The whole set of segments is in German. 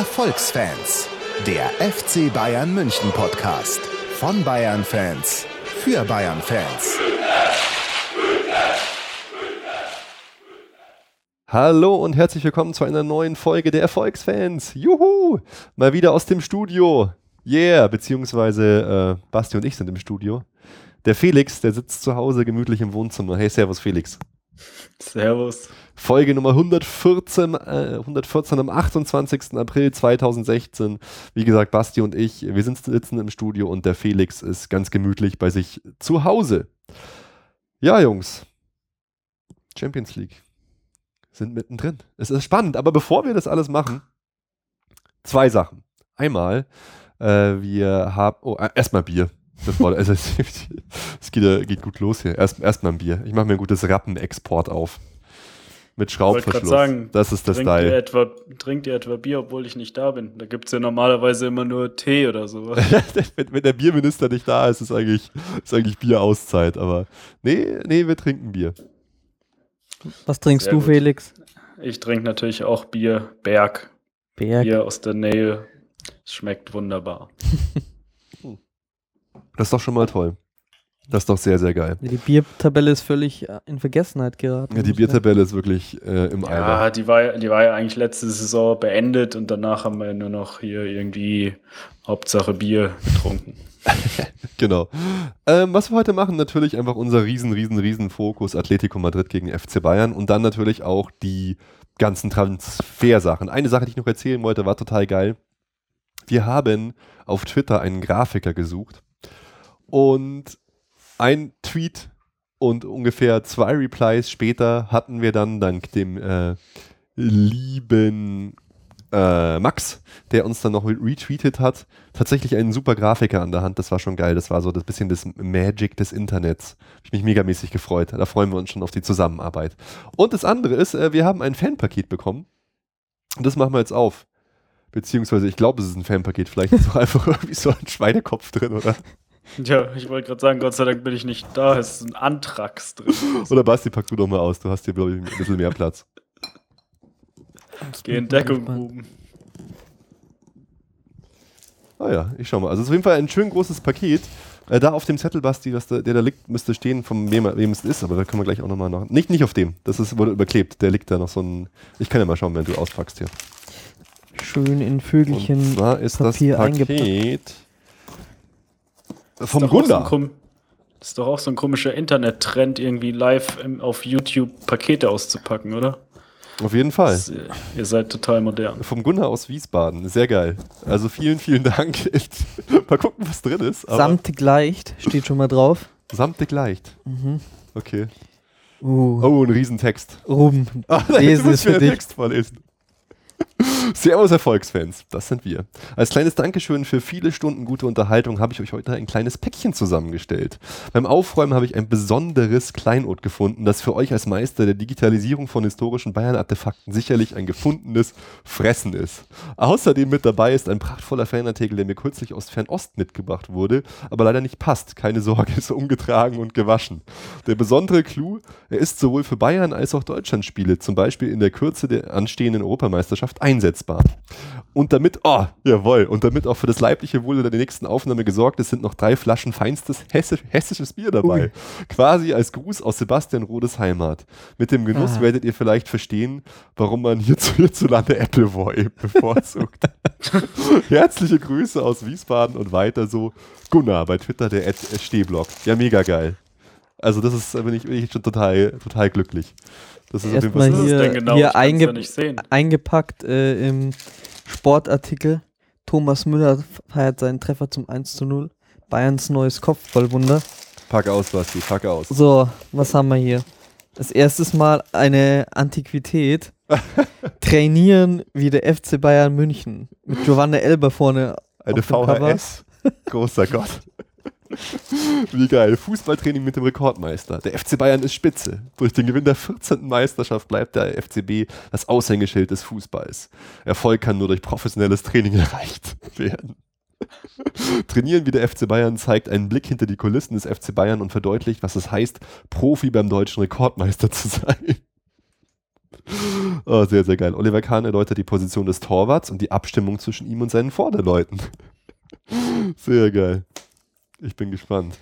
Erfolgsfans, der FC Bayern München Podcast von Bayern Fans für Bayern Fans. Hallo und herzlich willkommen zu einer neuen Folge der Erfolgsfans. Juhu! Mal wieder aus dem Studio. Yeah, beziehungsweise äh, Basti und ich sind im Studio. Der Felix, der sitzt zu Hause gemütlich im Wohnzimmer. Hey, Servus Felix. Servus. Folge Nummer 114, äh, 114 am 28. April 2016. Wie gesagt, Basti und ich, wir sind sitzen im Studio und der Felix ist ganz gemütlich bei sich zu Hause. Ja, Jungs. Champions League. Sind mittendrin. Es ist spannend, aber bevor wir das alles machen, zwei Sachen. Einmal, äh, wir haben, oh, äh, erstmal Bier. Bevor, also, es, es geht, geht, gut los hier. Erst, erstmal ein Bier. Ich mache mir ein gutes Rappenexport auf. Mit Schraubverschluss. Sagen, das ist das trinkt Style. Ihr etwa, trinkt ihr etwa Bier, obwohl ich nicht da bin? Da gibt es ja normalerweise immer nur Tee oder sowas. wenn, wenn, der Bierminister nicht da ist, ist eigentlich, ist eigentlich Bierauszeit. Aber nee, nee, wir trinken Bier. Was trinkst Sehr du, gut. Felix? Ich trinke natürlich auch Bier, Berg. Berg. Bier aus der Nähe. Es schmeckt wunderbar. das ist doch schon mal toll. Das ist doch sehr, sehr geil. Die Biertabelle ist völlig äh, in Vergessenheit geraten. Ja, die Biertabelle ist wirklich äh, im Eimer. Ja, die war, die war ja eigentlich letzte Saison beendet und danach haben wir nur noch hier irgendwie Hauptsache Bier getrunken. genau. Ähm, was wir heute machen, natürlich einfach unser riesen, riesen, riesen Fokus Atletico Madrid gegen FC Bayern und dann natürlich auch die ganzen Transfersachen. Eine Sache, die ich noch erzählen wollte, war total geil. Wir haben auf Twitter einen Grafiker gesucht und ein Tweet und ungefähr zwei Replies später hatten wir dann dank dem äh, lieben äh, Max, der uns dann noch retweetet hat, tatsächlich einen super Grafiker an der Hand. Das war schon geil. Das war so das bisschen das Magic des Internets. Hab ich mich megamäßig gefreut. Da freuen wir uns schon auf die Zusammenarbeit. Und das andere ist, äh, wir haben ein Fanpaket bekommen. Und das machen wir jetzt auf. Beziehungsweise, ich glaube, es ist ein Fanpaket. Vielleicht ist auch einfach irgendwie so ein Schweinekopf drin, oder? Ja, ich wollte gerade sagen, Gott sei Dank bin ich nicht da. Es ist ein Antrax drin. Oder Basti, pack du doch mal aus. Du hast hier, glaube ich, ein bisschen mehr Platz. Geh in Deckung, Buben. Ah ja, ich schau mal. Also es ist auf jeden Fall ein schön großes Paket. Äh, da auf dem Zettel, Basti, was da, der da liegt, müsste stehen, von wem, wem es ist, aber da können wir gleich auch nochmal nach. Nicht, nicht auf dem. Das ist, wurde überklebt. Der liegt da noch so ein. Ich kann ja mal schauen, wenn du auspackst hier. Schön in Vögelchen. Und zwar ist Papier das Paket. Eingepackt. Vom Gunnar. So das ist doch auch so ein komischer Internet-Trend, irgendwie live im, auf YouTube Pakete auszupacken, oder? Auf jeden Fall. Das, ihr seid total modern. Vom Gunnar aus Wiesbaden. Sehr geil. Also vielen, vielen Dank. mal gucken, was drin ist. Samtig leicht steht schon mal drauf. Samtig leicht. Mhm. Okay. Uh. Oh, ein Riesentext. Ruben. Ah, lesen ist für dich. Text vorlesen. Servus Erfolgsfans, das sind wir. Als kleines Dankeschön für viele Stunden gute Unterhaltung habe ich euch heute ein kleines Päckchen zusammengestellt. Beim Aufräumen habe ich ein besonderes Kleinod gefunden, das für euch als Meister der Digitalisierung von historischen Bayern-Artefakten sicherlich ein gefundenes Fressen ist. Außerdem mit dabei ist ein prachtvoller Fanartikel, der mir kürzlich aus Fernost mitgebracht wurde, aber leider nicht passt. Keine Sorge, ist umgetragen und gewaschen. Der besondere Clou, er ist sowohl für Bayern als auch Deutschland-Spiele, zum Beispiel in der Kürze der anstehenden Europameisterschaft, einsetzbar. Und damit, oh, jawohl, und damit auch für das leibliche Wohl der nächsten Aufnahme gesorgt ist, sind noch drei Flaschen feinstes hessisch, hessisches Bier dabei. Ui. Quasi als Gruß aus Sebastian Rodes Heimat. Mit dem Genuss ah. werdet ihr vielleicht verstehen, warum man hierzulande Appleboy bevorzugt. Herzliche Grüße aus Wiesbaden und weiter so. Gunnar bei Twitter, der Stehblock. Ja, mega geil. Also das ist, bin ich, bin ich schon total, total glücklich. Das ist Erstmal hier, genau? hier einge ja eingepackt äh, im Sportartikel. Thomas Müller feiert seinen Treffer zum 1 zu 0. Bayerns neues Kopfballwunder. Pack aus, Basti, pack aus. So, was haben wir hier? Das erste Mal eine Antiquität. Trainieren wie der FC Bayern München. Mit Giovanna Elber vorne. Eine VHS. Großer Gott. Wie geil. Fußballtraining mit dem Rekordmeister. Der FC Bayern ist Spitze. Durch den Gewinn der 14. Meisterschaft bleibt der FCB das Aushängeschild des Fußballs. Erfolg kann nur durch professionelles Training erreicht werden. Trainieren wie der FC Bayern zeigt einen Blick hinter die Kulissen des FC Bayern und verdeutlicht, was es heißt, Profi beim deutschen Rekordmeister zu sein. Oh, sehr, sehr geil. Oliver Kahn erläutert die Position des Torwarts und die Abstimmung zwischen ihm und seinen Vorderleuten. Sehr geil. Ich bin gespannt.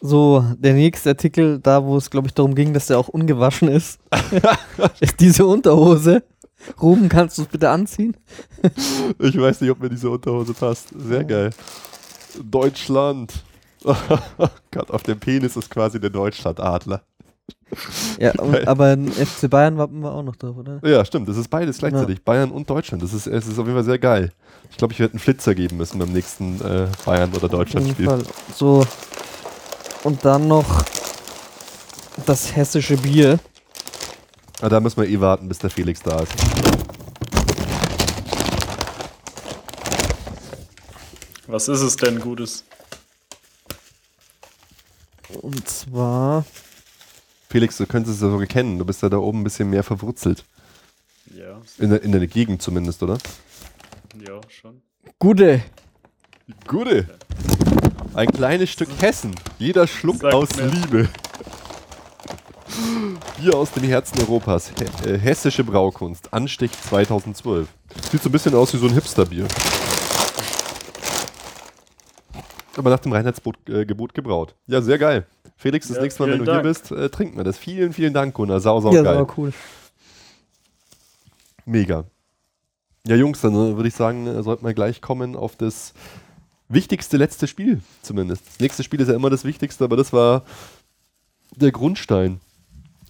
So, der nächste Artikel, da wo es, glaube ich, darum ging, dass der auch ungewaschen ist, ist diese Unterhose. Ruben, kannst du es bitte anziehen? ich weiß nicht, ob mir diese Unterhose passt. Sehr geil. Deutschland. Gott, auf dem Penis ist quasi der Deutschlandadler. Ja, und, aber FC Bayern wappen wir auch noch drauf, oder? Ja, stimmt. Das ist beides gleichzeitig. Ja. Bayern und Deutschland. Das ist, es ist auf jeden Fall sehr geil. Ich glaube, ich werde einen Flitzer geben müssen beim nächsten äh, Bayern- oder Deutschland-Spiel. So. Und dann noch das hessische Bier. Ah, da müssen wir eh warten, bis der Felix da ist. Was ist es denn Gutes? Und zwar Felix, du könntest es ja sogar kennen. Du bist ja da oben ein bisschen mehr verwurzelt. Ja. In der, in der Gegend zumindest, oder? Ja, schon. Gute. Gute. Ein kleines Stück Hessen. Jeder Schluck Sag aus mir. Liebe. Bier aus dem Herzen Europas. He äh, hessische Braukunst. Anstich 2012. Sieht so ein bisschen aus wie so ein Hipsterbier. Aber nach dem Reinheitsgebot äh, gebraut. Ja, sehr geil. Felix, das ja, nächste Mal, wenn du Dank. hier bist, äh, trinken wir das. Vielen, vielen Dank, Gunnar. Sau, sau ja, geil. Ja, cool. Mega. Ja, Jungs, dann äh, würde ich sagen, äh, sollten wir gleich kommen auf das wichtigste letzte Spiel zumindest. Das nächste Spiel ist ja immer das Wichtigste, aber das war der Grundstein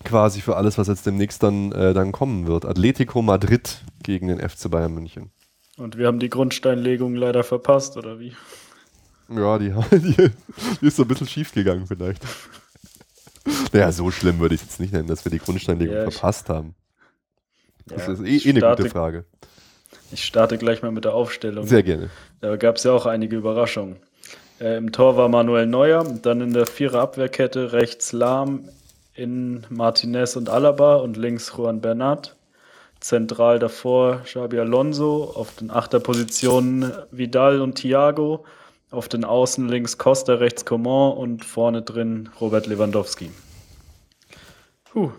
quasi für alles, was jetzt demnächst dann, äh, dann kommen wird. Atletico Madrid gegen den FC Bayern München. Und wir haben die Grundsteinlegung leider verpasst, oder wie? Ja, die, die, die ist so ein bisschen schief gegangen vielleicht. Naja, so schlimm würde ich es jetzt nicht nennen, dass wir die Grundsteinlegung ja, verpasst haben. Das ja, ist eh, eh eine gute Frage. Ich starte gleich mal mit der Aufstellung. Sehr gerne. Da gab es ja auch einige Überraschungen. Äh, Im Tor war Manuel Neuer, dann in der Vierer-Abwehrkette rechts Lahm, in Martinez und Alaba und links Juan Bernat. Zentral davor Xabi Alonso, auf den Achterpositionen Vidal und Thiago auf den Außen links Costa, rechts Coman und vorne drin Robert Lewandowski. Puh.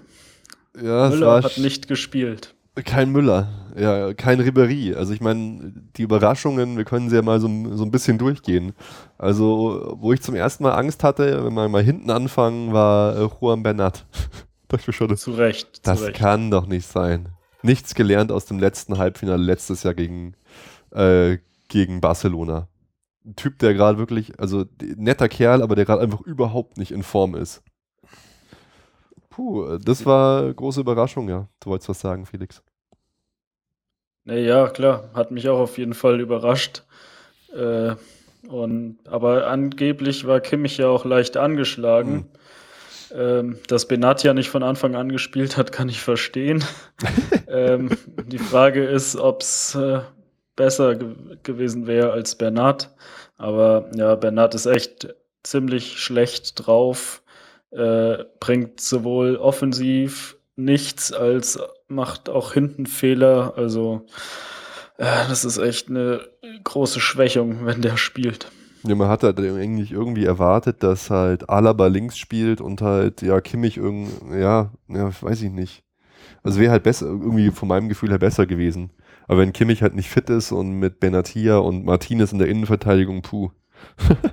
Ja, Müller hat nicht gespielt. Kein Müller, ja, kein Ribery. Also ich meine, die Überraschungen, wir können sie ja mal so, so ein bisschen durchgehen. Also, wo ich zum ersten Mal Angst hatte, wenn wir mal hinten anfangen, war äh, Juan Bernat. schon, zu Recht. Das zu Recht. kann doch nicht sein. Nichts gelernt aus dem letzten Halbfinale letztes Jahr gegen, äh, gegen Barcelona ein Typ, der gerade wirklich, also netter Kerl, aber der gerade einfach überhaupt nicht in Form ist. Puh, das war große Überraschung, ja. Du wolltest was sagen, Felix. Ja, klar, hat mich auch auf jeden Fall überrascht. Äh, und, aber angeblich war Kimmich ja auch leicht angeschlagen. Mhm. Ähm, dass Benatia nicht von Anfang an gespielt hat, kann ich verstehen. ähm, die Frage ist, ob es äh, besser ge gewesen wäre als Bernat. Aber ja, Bernat ist echt ziemlich schlecht drauf, äh, bringt sowohl offensiv nichts als macht auch hinten Fehler. Also äh, das ist echt eine große Schwächung, wenn der spielt. Ja, man hat halt eigentlich irgendwie erwartet, dass halt Alaba links spielt und halt, ja, Kimmich irgendwie, ja, ja, weiß ich nicht. Also wäre halt besser, irgendwie von meinem Gefühl her besser gewesen. Aber wenn Kimmich halt nicht fit ist und mit Benatia und Martinez in der Innenverteidigung, puh.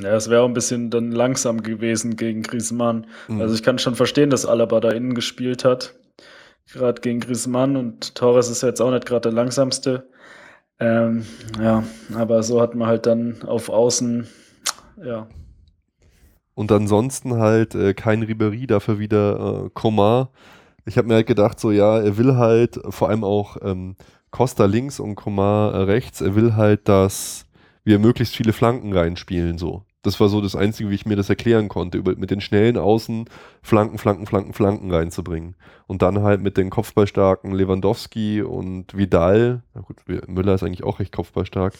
Ja, es wäre auch ein bisschen dann langsam gewesen gegen Griezmann. Mhm. Also ich kann schon verstehen, dass Alaba da innen gespielt hat. Gerade gegen Griezmann und Torres ist ja jetzt auch nicht gerade der langsamste. Ähm, ja, aber so hat man halt dann auf Außen, ja. Und ansonsten halt äh, kein Ribery, dafür wieder äh, Komar ich habe mir halt gedacht, so ja, er will halt vor allem auch ähm, Costa links und Komar rechts, er will halt, dass wir möglichst viele Flanken reinspielen, so. Das war so das Einzige, wie ich mir das erklären konnte, über, mit den schnellen Außen Flanken, Flanken, Flanken, Flanken reinzubringen. Und dann halt mit den kopfballstarken Lewandowski und Vidal, na gut, Müller ist eigentlich auch recht kopfballstark,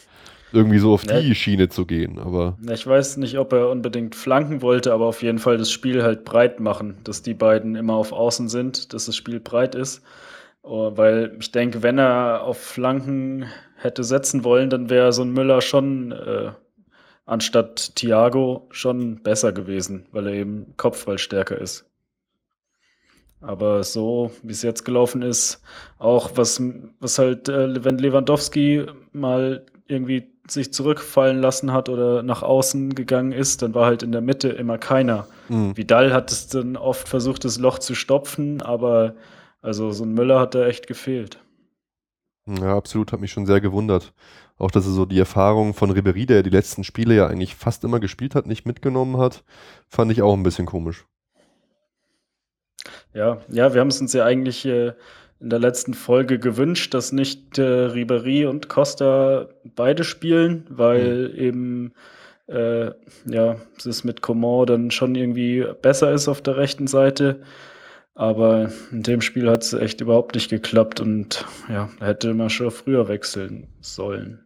irgendwie so auf die Schiene zu gehen. Aber ich weiß nicht, ob er unbedingt flanken wollte, aber auf jeden Fall das Spiel halt breit machen, dass die beiden immer auf Außen sind, dass das Spiel breit ist. Oh, weil ich denke, wenn er auf Flanken hätte setzen wollen, dann wäre so ein Müller schon äh, anstatt Thiago schon besser gewesen, weil er eben Kopfball stärker ist. Aber so, wie es jetzt gelaufen ist, auch was, was halt, äh, wenn Lewandowski mal irgendwie sich zurückfallen lassen hat oder nach außen gegangen ist, dann war halt in der Mitte immer keiner. Mhm. Vidal hat es dann oft versucht, das Loch zu stopfen, aber also so ein Müller hat da echt gefehlt. Ja, absolut, hat mich schon sehr gewundert. Auch, dass er so die Erfahrung von Ribery, der die letzten Spiele ja eigentlich fast immer gespielt hat, nicht mitgenommen hat, fand ich auch ein bisschen komisch. Ja, ja, wir haben es uns ja eigentlich äh, in der letzten Folge gewünscht, dass nicht äh, Ribery und Costa beide spielen, weil mhm. eben äh, ja, es mit Coman dann schon irgendwie besser ist auf der rechten Seite. Aber in dem Spiel hat es echt überhaupt nicht geklappt und ja, hätte man schon früher wechseln sollen.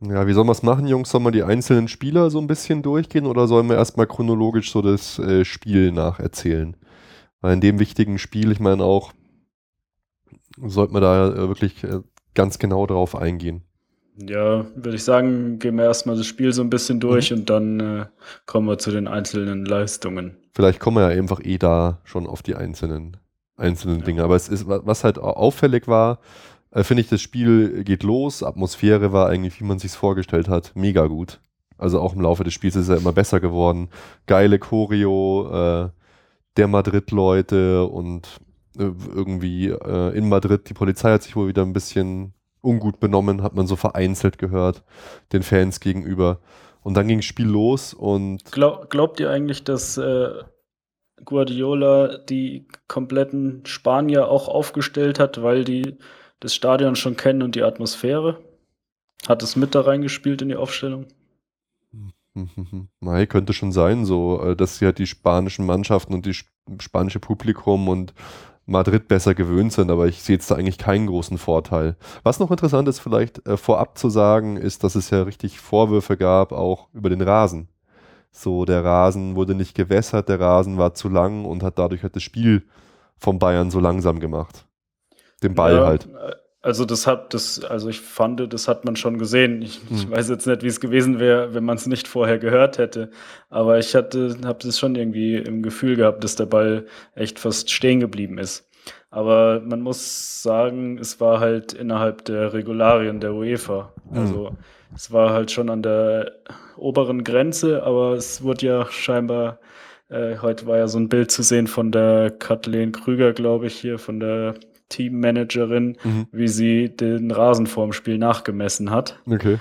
Ja, wie soll man es machen, Jungs? Sollen wir die einzelnen Spieler so ein bisschen durchgehen oder sollen wir erstmal chronologisch so das äh, Spiel nacherzählen? Weil in dem wichtigen Spiel, ich meine auch, sollte man da äh, wirklich äh, ganz genau drauf eingehen. Ja, würde ich sagen, gehen wir erstmal das Spiel so ein bisschen durch mhm. und dann äh, kommen wir zu den einzelnen Leistungen. Vielleicht kommen wir ja einfach eh da schon auf die einzelnen, einzelnen ja. Dinge. Aber es ist, was halt auffällig war, äh, finde ich, das Spiel geht los. Atmosphäre war eigentlich, wie man sich vorgestellt hat, mega gut. Also auch im Laufe des Spiels ist er immer besser geworden. Geile Choreo, äh, der Madrid-Leute und irgendwie äh, in Madrid, die Polizei hat sich wohl wieder ein bisschen ungut benommen, hat man so vereinzelt gehört, den Fans gegenüber. Und dann ging das Spiel los und. Glaub, glaubt ihr eigentlich, dass äh, Guardiola die kompletten Spanier auch aufgestellt hat, weil die das Stadion schon kennen und die Atmosphäre? Hat es mit da reingespielt in die Aufstellung? Nein, könnte schon sein, so, äh, dass sie halt die spanischen Mannschaften und die spanische Publikum und Madrid besser gewöhnt sind, aber ich sehe jetzt da eigentlich keinen großen Vorteil. Was noch interessant ist, vielleicht äh, vorab zu sagen, ist, dass es ja richtig Vorwürfe gab, auch über den Rasen. So, der Rasen wurde nicht gewässert, der Rasen war zu lang und hat dadurch halt das Spiel von Bayern so langsam gemacht. Den Ball ja, halt. Also das hat das, also ich fand, das hat man schon gesehen. Ich, hm. ich weiß jetzt nicht, wie es gewesen wäre, wenn man es nicht vorher gehört hätte. Aber ich hatte, habe das schon irgendwie im Gefühl gehabt, dass der Ball echt fast stehen geblieben ist. Aber man muss sagen, es war halt innerhalb der Regularien der UEFA. Hm. Also hm. es war halt schon an der oberen Grenze, aber es wurde ja scheinbar, äh, heute war ja so ein Bild zu sehen von der Kathleen Krüger, glaube ich, hier von der Teammanagerin, mhm. wie sie den Rasen vorm Spiel nachgemessen hat. Okay.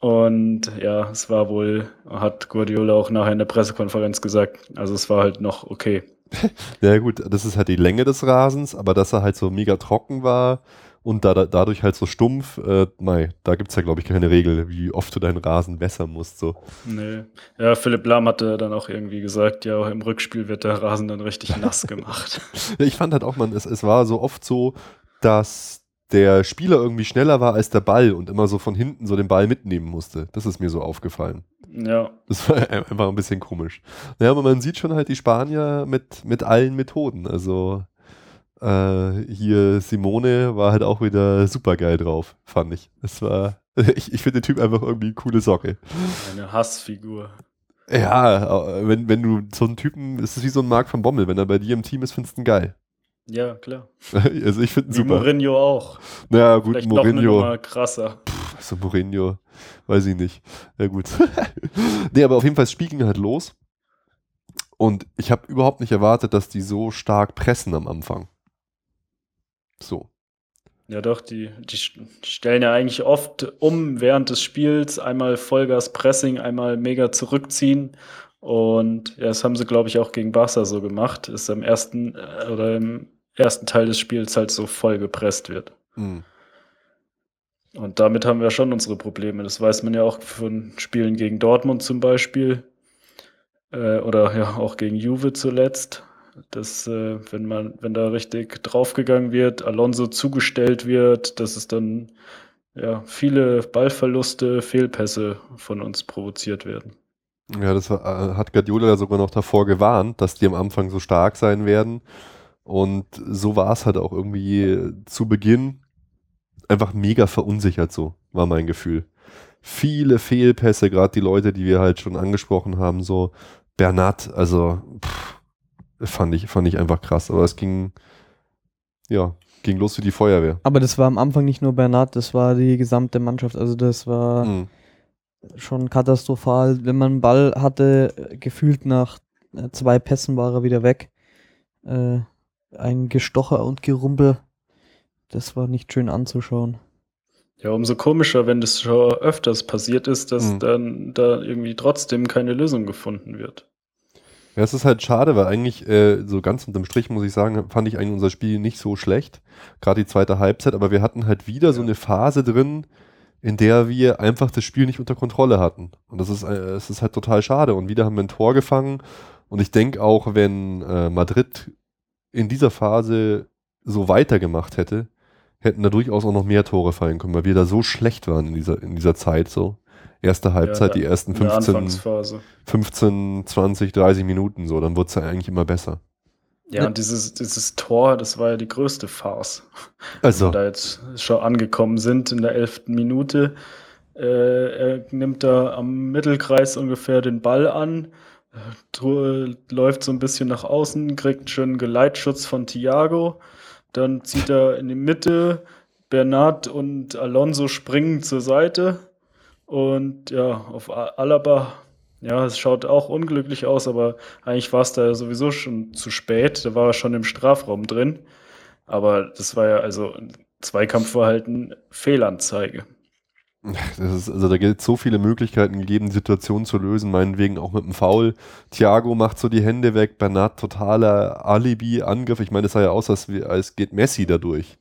Und ja, es war wohl, hat Guardiola auch nachher in der Pressekonferenz gesagt, also es war halt noch okay. ja gut, das ist halt die Länge des Rasens, aber dass er halt so mega trocken war, und da, da, dadurch halt so stumpf, äh, mei, da gibt es ja, glaube ich, keine Regel, wie oft du deinen Rasen wässern musst. So. Nee. Ja, Philipp Lahm hatte dann auch irgendwie gesagt, ja, auch im Rückspiel wird der Rasen dann richtig nass gemacht. ja, ich fand halt auch, man, es, es war so oft so, dass der Spieler irgendwie schneller war als der Ball und immer so von hinten so den Ball mitnehmen musste. Das ist mir so aufgefallen. Ja. Das war einfach ein bisschen komisch. Ja, aber man sieht schon halt die Spanier mit, mit allen Methoden. Also äh, hier Simone war halt auch wieder super geil drauf, fand ich. Es war, ich, ich finde den Typ einfach irgendwie eine coole Socke. Eine Hassfigur. Ja, wenn, wenn du so einen Typen, es ist wie so ein Mark von Bommel, wenn er bei dir im Team ist, findest du ihn geil. Ja, klar. Also ich finde ihn super. Mourinho auch. Naja, gut, Vielleicht Mourinho. Noch krasser. Pff, so Mourinho, weiß ich nicht. Ja, gut. nee, aber auf jeden Fall, ging halt los. Und ich habe überhaupt nicht erwartet, dass die so stark pressen am Anfang. So. Ja, doch, die, die stellen ja eigentlich oft um während des Spiels. Einmal Vollgas Pressing, einmal mega zurückziehen. Und ja, das haben sie, glaube ich, auch gegen Barca so gemacht. Ist am ersten äh, oder im ersten Teil des Spiels halt so voll gepresst wird. Mhm. Und damit haben wir schon unsere Probleme. Das weiß man ja auch von Spielen gegen Dortmund zum Beispiel. Äh, oder ja auch gegen Juve zuletzt dass äh, wenn man, wenn da richtig draufgegangen wird, Alonso zugestellt wird, dass es dann ja viele Ballverluste, Fehlpässe von uns provoziert werden. Ja, das äh, hat Guardiola sogar noch davor gewarnt, dass die am Anfang so stark sein werden. Und so war es halt auch irgendwie zu Beginn einfach mega verunsichert, so war mein Gefühl. Viele Fehlpässe, gerade die Leute, die wir halt schon angesprochen haben, so Bernat, also pff, fand ich, fand ich einfach krass. Aber es ging, ja, ging los wie die Feuerwehr. Aber das war am Anfang nicht nur Bernhard, das war die gesamte Mannschaft. Also das war mhm. schon katastrophal. Wenn man einen Ball hatte, gefühlt nach äh, zwei Pässen war er wieder weg. Äh, ein Gestocher und Gerumpel. Das war nicht schön anzuschauen. Ja, umso komischer, wenn das schon öfters passiert ist, dass mhm. dann da irgendwie trotzdem keine Lösung gefunden wird. Ja, es ist halt schade, weil eigentlich äh, so ganz unterm Strich muss ich sagen, fand ich eigentlich unser Spiel nicht so schlecht, gerade die zweite Halbzeit, aber wir hatten halt wieder ja. so eine Phase drin, in der wir einfach das Spiel nicht unter Kontrolle hatten. Und das ist, äh, es ist halt total schade. Und wieder haben wir ein Tor gefangen. Und ich denke auch, wenn äh, Madrid in dieser Phase so weitergemacht hätte, hätten da durchaus auch noch mehr Tore fallen können, weil wir da so schlecht waren in dieser, in dieser Zeit so. Erste Halbzeit, ja, die ersten 15, 15, 20, 30 Minuten so, dann wurde es ja eigentlich immer besser. Ja, und dieses, dieses Tor, das war ja die größte Farce. Also. Wenn wir da jetzt schon angekommen sind in der elften Minute. Äh, er nimmt da am Mittelkreis ungefähr den Ball an, äh, läuft so ein bisschen nach außen, kriegt einen schönen Geleitschutz von Thiago dann zieht er in die Mitte. Bernard und Alonso springen zur Seite. Und ja, auf Alaba, ja, es schaut auch unglücklich aus, aber eigentlich war es da sowieso schon zu spät. Da war er schon im Strafraum drin. Aber das war ja also Zweikampfverhalten Fehlanzeige. Ist, also da gilt so viele Möglichkeiten gegeben, Situationen zu lösen, meinetwegen auch mit einem Foul. Thiago macht so die Hände weg, Bernat totaler Alibi-Angriff. Ich meine, es sah ja aus, als, als geht Messi dadurch.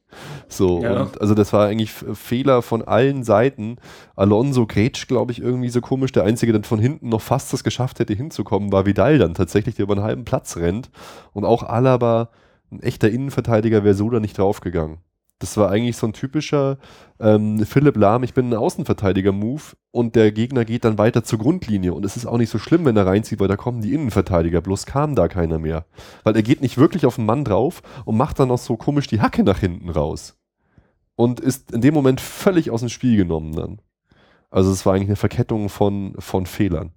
So, ja. und also das war eigentlich Fehler von allen Seiten. Alonso grätscht, glaube ich, irgendwie so komisch. Der Einzige, der von hinten noch fast das geschafft hätte hinzukommen, war Vidal dann tatsächlich, der über einen halben Platz rennt. Und auch Alaba, ein echter Innenverteidiger, wäre so da nicht draufgegangen. Das war eigentlich so ein typischer ähm, Philipp Lahm, ich bin ein Außenverteidiger-Move und der Gegner geht dann weiter zur Grundlinie. Und es ist auch nicht so schlimm, wenn er reinzieht, weil da kommen die Innenverteidiger, bloß kam da keiner mehr. Weil er geht nicht wirklich auf den Mann drauf und macht dann noch so komisch die Hacke nach hinten raus. Und ist in dem Moment völlig aus dem Spiel genommen dann. Also es war eigentlich eine Verkettung von, von Fehlern.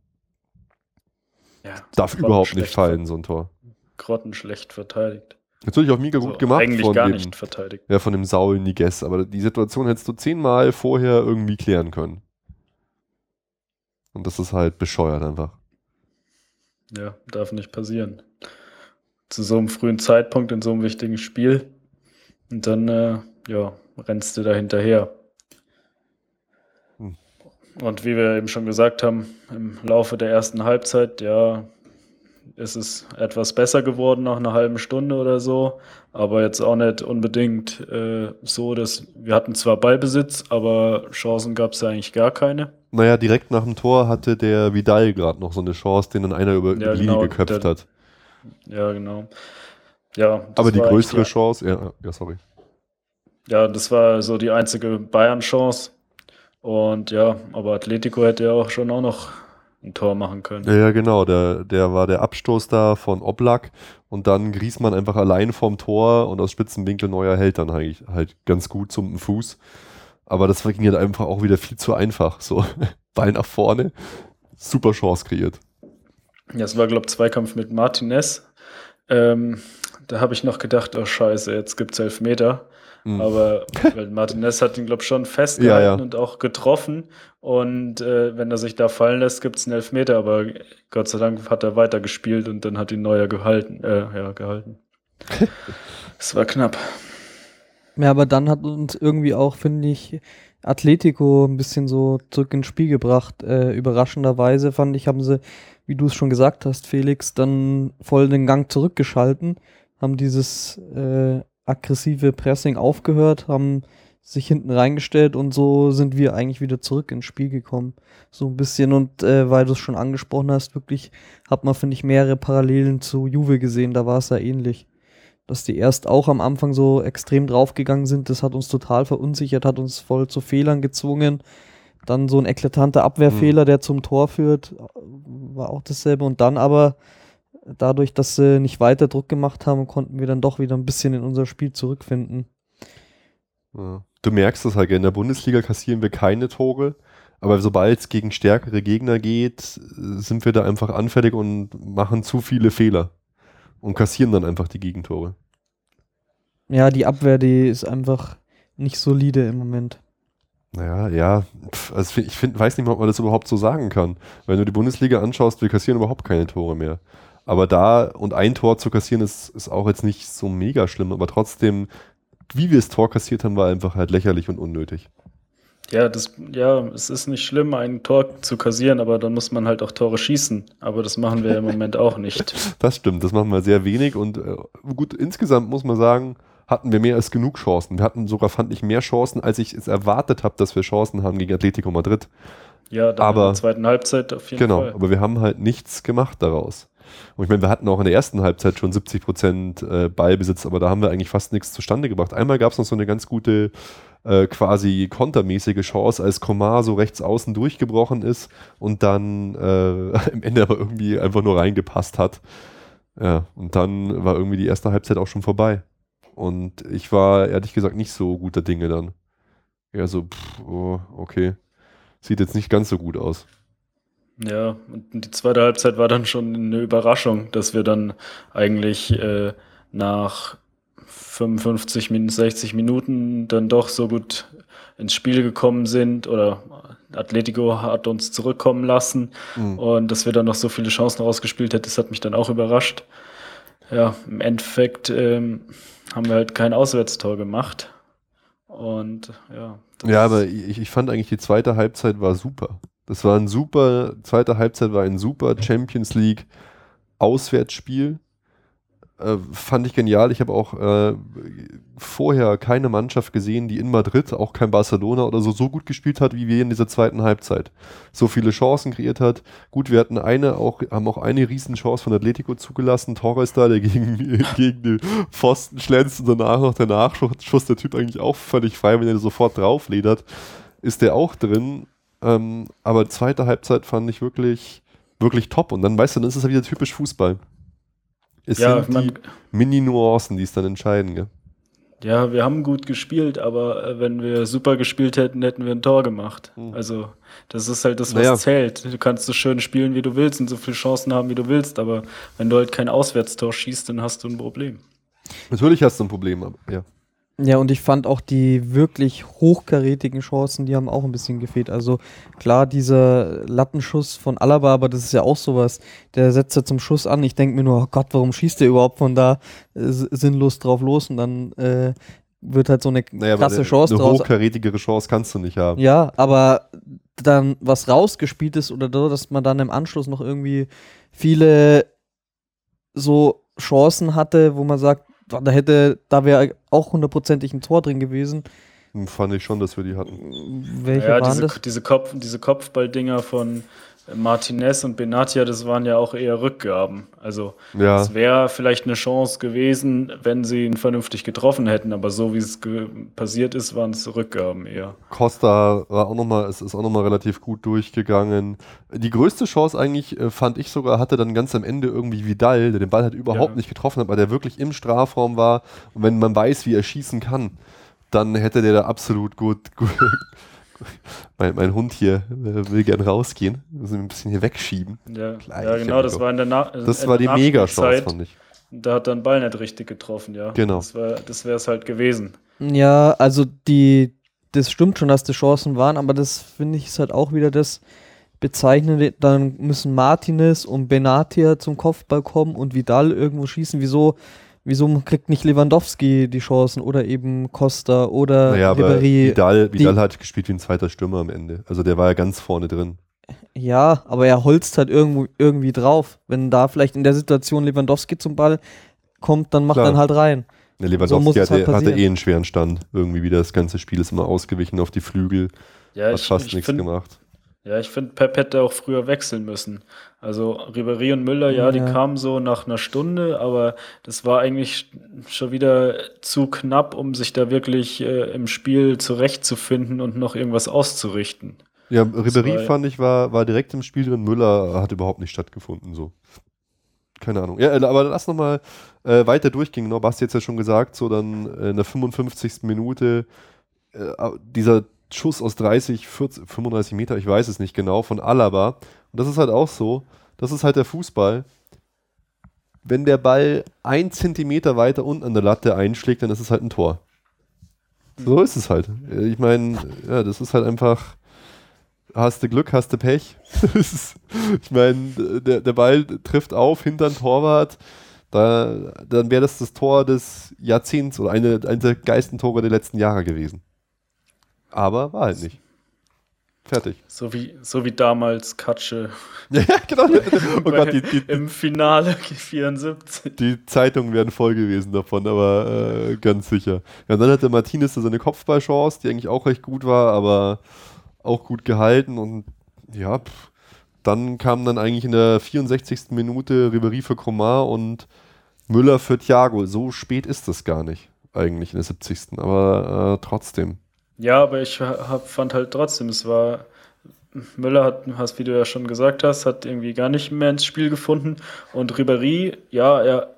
Ja, Darf überhaupt nicht fallen, so ein Tor. Grottenschlecht verteidigt. Natürlich auch mega gut also gemacht. Eigentlich von gar dem, nicht verteidigt. Ja, von dem Saul Niguez. Aber die Situation hättest du zehnmal vorher irgendwie klären können. Und das ist halt bescheuert einfach. Ja, darf nicht passieren. Zu so einem frühen Zeitpunkt in so einem wichtigen Spiel. Und dann, äh, ja, rennst du da hinterher. Hm. Und wie wir eben schon gesagt haben, im Laufe der ersten Halbzeit, ja, ist es etwas besser geworden nach einer halben Stunde oder so, aber jetzt auch nicht unbedingt äh, so, dass wir hatten zwar Ballbesitz, aber Chancen gab es ja eigentlich gar keine. Naja, direkt nach dem Tor hatte der Vidal gerade noch so eine Chance, den dann einer über, ja, die genau, Linie geköpft der, hat. Ja, genau. Ja, aber die größere Chance, ja, ja, sorry. Ja, das war so die einzige Bayern-Chance. Und ja, aber Atletico hätte ja auch schon auch noch ein Tor machen können. Ja, ja genau. Der, der war der Abstoß da von Oblak und dann Griesmann einfach allein vorm Tor und aus Spitzenwinkel neuer hält dann eigentlich halt ganz gut zum Fuß. Aber das ging halt einfach auch wieder viel zu einfach. So, Ball nach vorne, super Chance kreiert. Ja, es war, glaube ich, Zweikampf mit Martinez. Ähm, da habe ich noch gedacht, oh scheiße, jetzt gibt es Elfmeter. Mhm. Aber Martinez hat ihn, glaube ich, schon festgehalten ja, ja. und auch getroffen. Und äh, wenn er sich da fallen lässt, gibt es einen Elfmeter. Aber Gott sei Dank hat er weitergespielt und dann hat ihn Neuer gehalten. Äh, ja, gehalten. Es war knapp. Ja, aber dann hat uns irgendwie auch, finde ich, Atletico ein bisschen so zurück ins Spiel gebracht. Äh, überraschenderweise fand ich, haben sie, wie du es schon gesagt hast, Felix, dann voll den Gang zurückgeschalten, haben dieses äh, aggressive Pressing aufgehört, haben sich hinten reingestellt und so sind wir eigentlich wieder zurück ins Spiel gekommen. So ein bisschen und äh, weil du es schon angesprochen hast, wirklich hat man, finde ich, mehrere Parallelen zu Juve gesehen, da war es ja ähnlich. Dass die erst auch am Anfang so extrem draufgegangen sind, das hat uns total verunsichert, hat uns voll zu Fehlern gezwungen. Dann so ein eklatanter Abwehrfehler, mhm. der zum Tor führt, war auch dasselbe. Und dann aber dadurch, dass sie nicht weiter Druck gemacht haben, konnten wir dann doch wieder ein bisschen in unser Spiel zurückfinden. Ja. Du merkst es halt, in der Bundesliga kassieren wir keine Tore, aber sobald es gegen stärkere Gegner geht, sind wir da einfach anfällig und machen zu viele Fehler. und kassieren dann einfach die Gegentore. Ja, die Abwehr, die ist einfach nicht solide im Moment. Naja, ja, also ich find, weiß nicht mal, ob man das überhaupt so sagen kann. Wenn du die Bundesliga anschaust, wir kassieren überhaupt keine Tore mehr. Aber da und ein Tor zu kassieren ist, ist auch jetzt nicht so mega schlimm, aber trotzdem, wie wir das Tor kassiert haben, war einfach halt lächerlich und unnötig. Ja, das, ja, es ist nicht schlimm, ein Tor zu kassieren, aber dann muss man halt auch Tore schießen. Aber das machen wir im Moment auch nicht. Das stimmt, das machen wir sehr wenig und äh, gut, insgesamt muss man sagen, hatten wir mehr als genug Chancen. Wir hatten sogar, fand ich, mehr Chancen, als ich es erwartet habe, dass wir Chancen haben gegen Atletico Madrid. Ja, dann Aber- in der zweiten Halbzeit auf jeden Genau, Fall. aber wir haben halt nichts gemacht daraus. Und ich meine, wir hatten auch in der ersten Halbzeit schon 70 Prozent äh, Ballbesitz, aber da haben wir eigentlich fast nichts zustande gebracht. Einmal gab es noch so eine ganz gute äh, quasi kontermäßige Chance, als Komar so rechts außen durchgebrochen ist und dann äh, im Ende aber irgendwie einfach nur reingepasst hat. Ja, und dann war irgendwie die erste Halbzeit auch schon vorbei. Und ich war ehrlich gesagt nicht so guter Dinge dann. Eher so, pff, oh, okay. Sieht jetzt nicht ganz so gut aus. Ja, und die zweite Halbzeit war dann schon eine Überraschung, dass wir dann eigentlich äh, nach 55, Min- 60 Minuten dann doch so gut ins Spiel gekommen sind oder Atletico hat uns zurückkommen lassen Mhm. und dass wir dann noch so viele Chancen rausgespielt hätten, das hat mich dann auch überrascht. Ja, im Endeffekt ähm, haben wir halt kein Auswärtstor gemacht und ja. Ja, aber ich, ich fand eigentlich die zweite Halbzeit war super. Das war ein super, zweite Halbzeit war ein super Champions League Auswärtsspiel. Äh, fand ich genial. Ich habe auch äh, vorher keine Mannschaft gesehen, die in Madrid, auch kein Barcelona oder so, so gut gespielt hat, wie wir in dieser zweiten Halbzeit. So viele Chancen kreiert hat. Gut, wir hatten eine, auch, haben auch eine Riesenchance von Atletico zugelassen. Torres da, der gegen, gegen den Pfosten schlänzt und danach noch der Nachschuss, der Typ eigentlich auch völlig frei, wenn er sofort draufledert, ist der auch drin. Ähm, aber zweite Halbzeit fand ich wirklich, wirklich top. Und dann weißt du, dann ist es ja wieder typisch Fußball. Es ja, sind die Mini-Nuancen, die es dann entscheiden, gell? Ja, wir haben gut gespielt, aber äh, wenn wir super gespielt hätten, hätten wir ein Tor gemacht. Mhm. Also, das ist halt das, was Naja. zählt. Du kannst so schön spielen, wie du willst und so viele Chancen haben, wie du willst, aber wenn du halt kein Auswärtstor schießt, dann hast du ein Problem. Natürlich hast du ein Problem, aber ja. Ja, und ich fand auch die wirklich hochkarätigen Chancen, die haben auch ein bisschen gefehlt. Also klar, dieser Lattenschuss von Alaba, aber das ist ja auch sowas. Der setzt ja zum Schuss an. Ich denke mir nur, oh Gott, warum schießt der überhaupt von da äh, sinnlos drauf los? Und dann äh, wird halt so eine Naja, krasse eine, Chance eine draus. hochkarätigere Chance kannst du nicht haben. Ja, aber dann was rausgespielt ist oder so, dass man dann im Anschluss noch irgendwie viele so Chancen hatte, wo man sagt, da hätte, da wäre auch hundertprozentig ein Tor drin gewesen. Hm, Fand ich schon, dass wir die hatten. Welche ja, waren diese, das? diese, Kopf, diese Kopfballdinger von äh, Martinez und Benatia, das waren ja auch eher Rückgaben. Also, Ja, es wäre vielleicht eine Chance gewesen, wenn sie ihn vernünftig getroffen hätten, aber so wie es passiert ist, waren es Rückgaben eher. Costa war auch noch mal, es ist auch nochmal relativ gut durchgegangen. Die größte Chance eigentlich, äh, fand ich sogar, hatte dann ganz am Ende irgendwie Vidal, der den Ball halt überhaupt Ja. nicht getroffen hat, weil der wirklich im Strafraum war. Und wenn man weiß, wie er schießen kann, dann hätte der da absolut gut. gut mein, mein Hund hier äh, will gern rausgehen. Müssen wir ein bisschen hier wegschieben. Ja, Gleich, ja genau, das war in der, Na Das in war die Mega-Chance, fand ich. Da hat dann Ball nicht richtig getroffen, ja. Genau. Das, war- das wäre es halt gewesen. Ja, also die, das stimmt schon, dass die Chancen waren, aber das finde ich ist halt auch wieder das Bezeichnende. Dann müssen Martinez und Benatia zum Kopfball kommen und Vidal irgendwo schießen. Wieso, wieso kriegt nicht Lewandowski die Chancen oder eben Costa oder Naja, aber Ribéry? Vidal, Vidal die- hat gespielt wie ein zweiter Stürmer am Ende. Also der war ja ganz vorne drin. Ja, aber er holzt halt irgendwo, irgendwie drauf. Wenn da vielleicht in der Situation Lewandowski zum Ball kommt, dann macht Klar. er halt rein. Der So Lewandowski halt hatte, hatte passieren. eh einen schweren Stand. Irgendwie wieder das ganze Spiel ist immer ausgewichen auf die Flügel. Ja, hat ich, fast ich nichts find, gemacht. Ja, ich finde, Pep hätte auch früher wechseln müssen. Also Ribéry und Müller, ja, die Ja. kamen so nach einer Stunde, aber das war eigentlich schon wieder zu knapp, um sich da wirklich äh, im Spiel zurechtzufinden und noch irgendwas auszurichten. Ja, Ribéry war- fand ich war, war direkt im Spiel drin. Müller hat überhaupt nicht stattgefunden. So. Keine Ahnung. Ja, äh, aber lass nochmal äh, weiter durchgehen. Genau, Basti hat ja schon gesagt, so dann äh, in der 55. Minute äh, dieser Schuss aus 30, 40, 35 Meter, ich weiß es nicht genau, von Alaba. Und das ist halt auch so, das ist halt der Fußball. wenn der Ball ein Zentimeter weiter unten an der Latte einschlägt, dann ist es halt ein Tor. So ist es halt. Ich meine, ja, das ist halt einfach, hast du Glück, hast du Pech. ich meine, der, der Ball trifft auf hinter den Torwart, da, dann wäre das das Tor des Jahrzehnts oder eine, eine der geilsten Tore der letzten Jahre gewesen. Aber war halt nicht. Fertig. So wie, so wie damals Katsche. ja, genau. Oh Gott, die, die, Im Finale 74. Die Zeitungen wären voll gewesen davon, aber äh, ganz sicher. Ja, dann hatte Martinez da seine Kopfballchance, die eigentlich auch recht gut war, aber auch gut gehalten und ja, pff, dann kam dann eigentlich in der 64. Minute Ribery für Komar und Müller für Thiago. So spät ist das gar nicht, eigentlich in der 70. Aber äh, trotzdem. Ja, aber ich hab, fand halt trotzdem, es war. Müller hat, hast, wie du ja schon gesagt hast, hat irgendwie gar nicht mehr ins Spiel gefunden. Und Ribéry, ja, er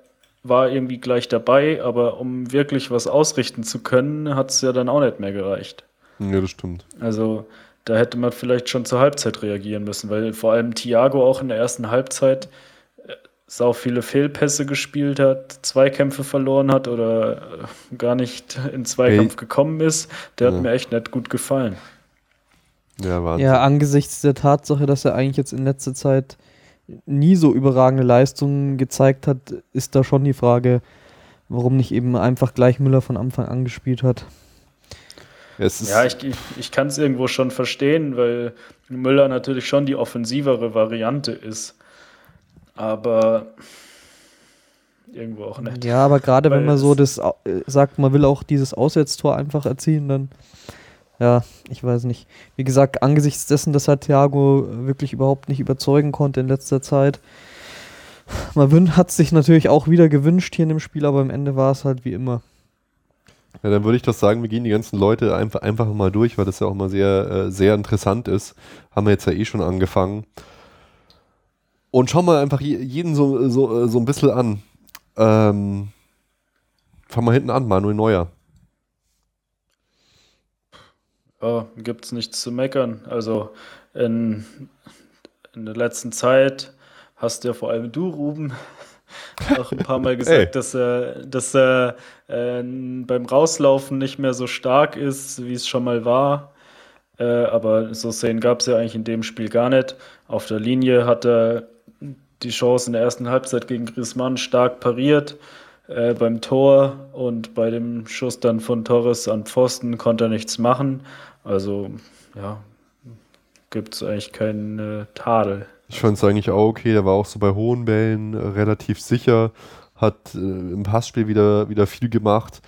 war irgendwie gleich dabei, aber um wirklich was ausrichten zu können, hat es ja dann auch nicht mehr gereicht. Ja, das stimmt. Also da hätte man vielleicht schon zur Halbzeit reagieren müssen, weil vor allem Thiago auch in der ersten Halbzeit sau viele Fehlpässe gespielt hat, Zweikämpfe verloren hat oder äh, gar nicht in Zweikampf hey. gekommen ist, der ja. hat mir echt nicht gut gefallen. Ja, Wahnsinn. ja, angesichts der Tatsache, dass er eigentlich jetzt in letzter Zeit nie so überragende Leistungen gezeigt hat, ist da schon die Frage, warum nicht eben einfach gleich Müller von Anfang an gespielt hat. ja, ich, ich kann es irgendwo schon verstehen, weil Müller natürlich schon die offensivere Variante ist aber irgendwo auch nicht. Ja, aber gerade wenn man so das äh, sagt, man will auch dieses Auswärtstor einfach erzielen, dann ja, ich weiß nicht. Wie gesagt, angesichts dessen, dass halt Thiago wirklich überhaupt nicht überzeugen konnte in letzter Zeit, man hat sich natürlich auch wieder gewünscht hier in dem Spiel, aber am Ende war es halt wie immer. Ja, dann würde ich doch sagen, wir gehen die ganzen Leute einfach, einfach mal durch, weil das ja auch mal sehr, äh, sehr interessant ist. Haben wir jetzt ja eh schon angefangen. Und schau mal einfach jeden so, so, so ein bisschen an. Ähm, fang mal hinten an, Manuel Neuer. Ja, gibt es nichts zu meckern. Also in, in der letzten Zeit hast ja vor allem du, Ruben, auch ein paar Mal gesagt, dass er, dass er äh, beim Rauslaufen nicht mehr so stark ist, wie es schon mal war. Äh, aber so Szenen gab es ja eigentlich in dem Spiel gar nicht. Auf der Linie hat er die Chance in der ersten Halbzeit gegen Griezmann stark pariert. Äh, beim Tor und bei dem Schuss dann von Torres an Pfosten konnte er nichts machen. Also, ja, gibt es eigentlich keinen äh, Tadel. Ich fand es eigentlich auch okay. Der war auch so bei hohen Bällen äh, relativ sicher, hat äh, im Passspiel wieder, wieder viel gemacht.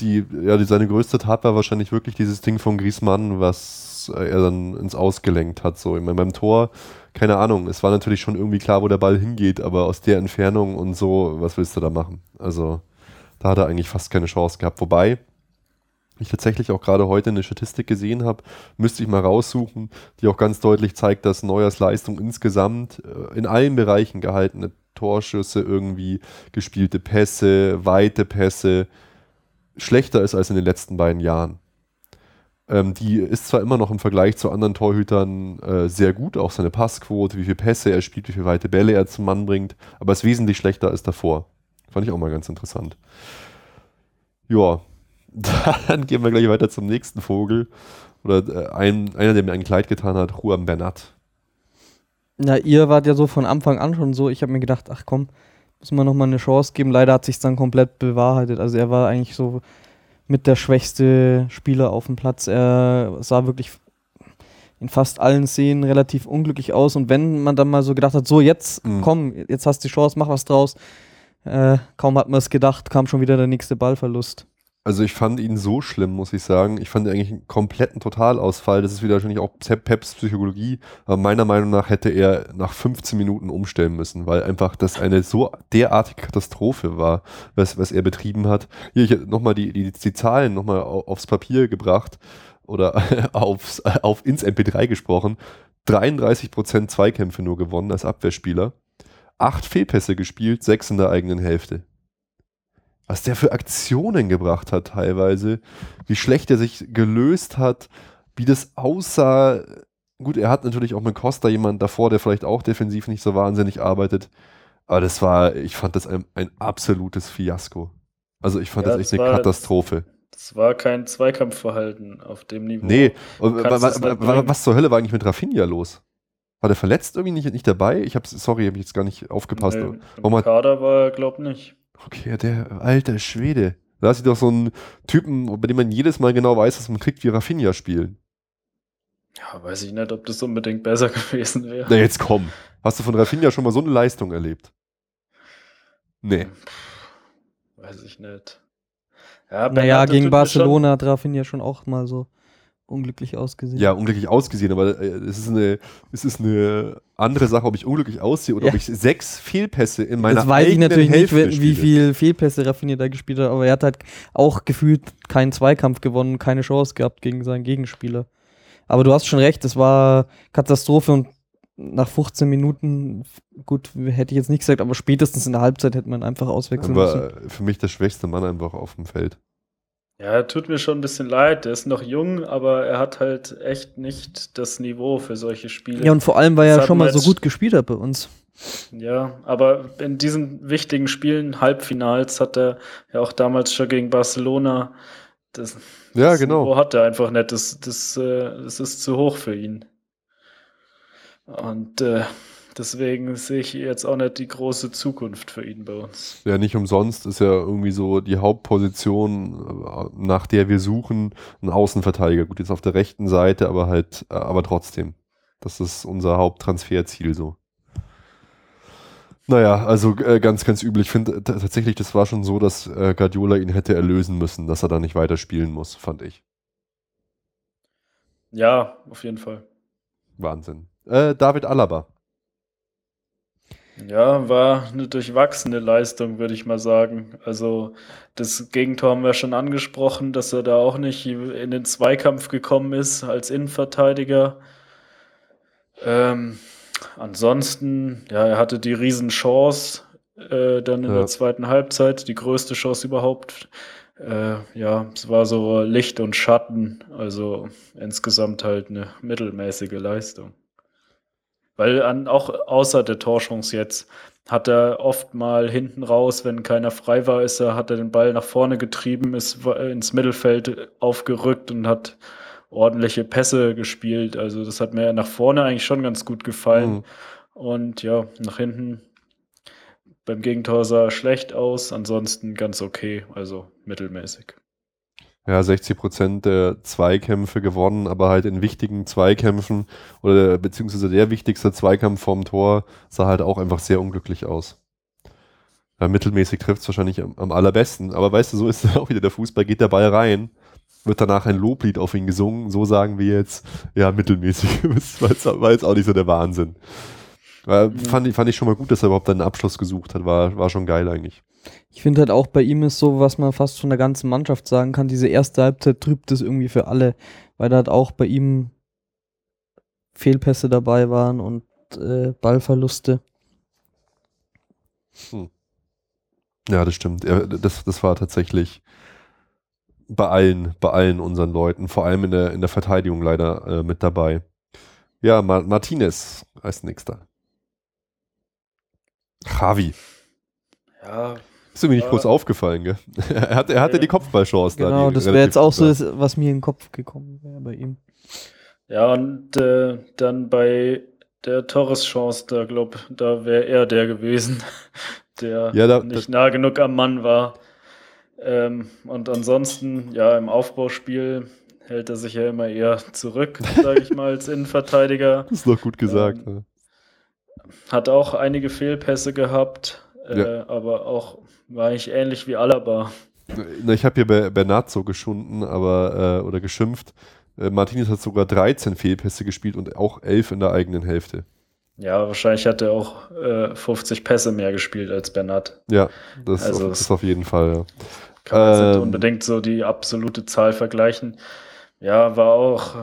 Die, ja, die, seine größte Tat war wahrscheinlich wirklich dieses Ding von Griezmann, was er dann ins Ausgelenkt hat. So, ich meine, beim Tor keine Ahnung, es war natürlich schon irgendwie klar, wo der Ball hingeht, aber aus der Entfernung und so, was willst du da machen? Also, da hat er eigentlich fast keine Chance gehabt. Wobei, ich tatsächlich auch gerade heute eine Statistik gesehen habe, müsste ich mal raussuchen, die auch ganz deutlich zeigt, dass Neuers Leistung insgesamt äh, in allen Bereichen gehaltene Torschüsse irgendwie, gespielte Pässe, weite Pässe, schlechter ist als in den letzten beiden Jahren. Ähm, die ist zwar immer noch im Vergleich zu anderen Torhütern äh, sehr gut, auch seine Passquote, wie viele Pässe er spielt, wie viele weite Bälle er zum Mann bringt, aber ist wesentlich schlechter als davor. Fand ich auch mal ganz interessant. Ja, dann gehen wir gleich weiter zum nächsten Vogel. Oder äh, ein, einer, der mir ein Kleid getan hat, Juan Bernat. Na, ihr wart ja so von Anfang an schon so. Ich habe mir gedacht, ach komm, müssen wir nochmal eine Chance geben. Leider hat sich dann komplett bewahrheitet. Also er war eigentlich so mit der schwächste Spieler auf dem Platz. Er sah wirklich in fast allen Szenen relativ unglücklich aus. Und wenn man dann mal so gedacht hat, so jetzt, mhm. komm, jetzt hast du die Chance, mach was draus. Äh, kaum hat man es gedacht, kam schon wieder der nächste Ballverlust. Also ich fand ihn so schlimm, muss ich sagen. Ich fand eigentlich einen kompletten Totalausfall. Das ist wieder wahrscheinlich auch Peps Psychologie. Aber meiner Meinung nach hätte er nach 15 Minuten umstellen müssen, weil einfach das eine so derartige Katastrophe war, was, was er betrieben hat. Hier, ich nochmal die, die, die Zahlen nochmal aufs Papier gebracht oder aufs, auf ins MP3 gesprochen. 33% Zweikämpfe nur gewonnen als Abwehrspieler. Acht Fehlpässe gespielt, sechs in der eigenen Hälfte was der für Aktionen gebracht hat teilweise, wie schlecht er sich gelöst hat, wie das aussah. Gut, er hat natürlich auch mit Costa jemand davor, der vielleicht auch defensiv nicht so wahnsinnig arbeitet. Aber das war, ich fand das ein, ein absolutes Fiasko. Also ich fand Ja, das echt das eine Katastrophe. Das war kein Zweikampfverhalten auf dem Niveau. Nee, und es was zur Hölle war eigentlich mit Rafinha los? War der verletzt irgendwie nicht, nicht dabei? Ich hab's, sorry, habe ich jetzt gar nicht aufgepasst. Nee, Im Kader war er, glaub nicht. Okay, der alte Schwede. Da hast du doch so einen Typen, bei dem man jedes Mal genau weiß, dass man kriegt, wie Rafinha spielen. Ja, weiß ich nicht, ob das unbedingt besser gewesen wäre. Na jetzt komm. Hast du von Rafinha schon mal so eine Leistung erlebt? Nee. Weiß ich nicht. Ja, Naja, gegen Barcelona hat Rafinha schon auch mal so unglücklich ausgesehen. Ja, unglücklich ausgesehen, aber äh, es ist eine, es ist eine andere Sache, ob ich unglücklich aussehe oder Ja. ob ich sechs Fehlpässe in meiner das weiß ich natürlich nicht, Hälfte wie, wie spiele. viel Fehlpässe Rafinha da gespielt hat, aber er hat halt auch gefühlt keinen Zweikampf gewonnen, keine Chance gehabt gegen seinen Gegenspieler. Aber du hast schon recht, es war Katastrophe und nach 15 Minuten, gut, hätte ich jetzt nicht gesagt, aber spätestens in der Halbzeit hätte man einfach auswechseln müssen. Aber für mich der schwächste Mann einfach auf dem Feld. Ja, er tut mir schon ein bisschen leid. Er ist noch jung, aber er hat halt echt nicht das Niveau für solche Spiele. Ja, und vor allem, weil Das er schon mal so gut gespielt hat bei uns. Ja, aber in diesen wichtigen Spielen, Halbfinals, hat er ja auch damals schon gegen Barcelona. Das, Ja, das genau. Niveau hat er einfach nicht. Das, das, äh, das ist zu hoch für ihn. Und äh, deswegen sehe ich jetzt auch nicht die große Zukunft für ihn bei uns. Ja, nicht umsonst ist ja irgendwie so die Hauptposition, äh, nach der wir suchen, ein Außenverteidiger. Gut, jetzt auf der rechten Seite, aber halt, äh, aber trotzdem. Das ist unser Haupttransferziel so. Naja, also äh, ganz, ganz übel. Ich finde tatsächlich, das war schon so, dass äh, Guardiola ihn hätte erlösen müssen, dass er da nicht weiter spielen muss, fand ich. Ja, auf jeden Fall. Wahnsinn. Äh, David Alaba. Ja, war eine durchwachsene Leistung, würde ich mal sagen. Also das Gegentor haben wir schon angesprochen, dass er da auch nicht in den Zweikampf gekommen ist als Innenverteidiger. Ähm, ansonsten, ja, er hatte die Riesenchance äh, dann in Ja. der zweiten Halbzeit, die größte Chance überhaupt. Äh, ja, es war so Licht und Schatten, also insgesamt halt eine mittelmäßige Leistung. Weil an, auch außer der Torchance jetzt hat er oft mal hinten raus, wenn keiner frei war, ist er, hat er den Ball nach vorne getrieben, ist ins Mittelfeld aufgerückt und hat ordentliche Pässe gespielt. Also das hat mir nach vorne eigentlich schon ganz gut gefallen. Mhm. Und ja, nach hinten beim Gegentor sah er schlecht aus, ansonsten ganz okay, also mittelmäßig. Ja, 60 Prozent der Zweikämpfe gewonnen, aber halt in wichtigen Zweikämpfen oder beziehungsweise der wichtigste Zweikampf vorm Tor sah halt auch einfach sehr unglücklich aus. Ja, mittelmäßig trifft es wahrscheinlich am, am allerbesten, aber weißt du, so ist auch wieder der Fußball, geht der Ball rein, wird danach ein Loblied auf ihn gesungen, so sagen wir jetzt, ja, mittelmäßig, war jetzt auch nicht so der Wahnsinn. Äh, fand, ich, fand ich schon mal gut, dass er überhaupt einen Abschluss gesucht hat, war, war schon geil eigentlich. Ich finde halt auch bei ihm ist so, was man fast von der ganzen Mannschaft sagen kann, diese erste Halbzeit trübt es irgendwie für alle, weil da halt auch bei ihm Fehlpässe dabei waren und äh, Ballverluste. Ja, das stimmt. Das, das war tatsächlich bei allen, bei allen unseren Leuten, vor allem in der, in der Verteidigung leider äh, mit dabei. Ja, Ma Martinez als nächster. Javi. Ja, Ist mir nicht Ja. groß aufgefallen, gell? er, hatte, er hatte die Kopfballchance da. Genau, das wäre jetzt auch so, was mir in den Kopf gekommen wäre bei ihm. Ja, und äh, dann bei der Torres-Chance, da glaub, da wäre er der gewesen, der Ja, da- nicht nah genug am Mann war. Ähm, und ansonsten, ja, im Aufbauspiel hält er sich ja immer eher zurück, sage ich mal, als Innenverteidiger. Das ist doch gut gesagt. Ähm, Hat auch einige Fehlpässe gehabt, äh, Ja. aber auch war eigentlich ähnlich wie Alaba. Ich habe hier bei Bernardo geschunden, aber, äh, oder geschimpft. Äh, Martinez hat sogar 13 Fehlpässe gespielt und auch 11 in der eigenen Hälfte. Ja, wahrscheinlich hat er auch äh, 50 Pässe mehr gespielt als Bernat. Ja, das, Also auf, das auf jeden Fall, ja. Kann man jetzt nicht Ähm, unbedingt so die absolute Zahl vergleichen. Ja, war auch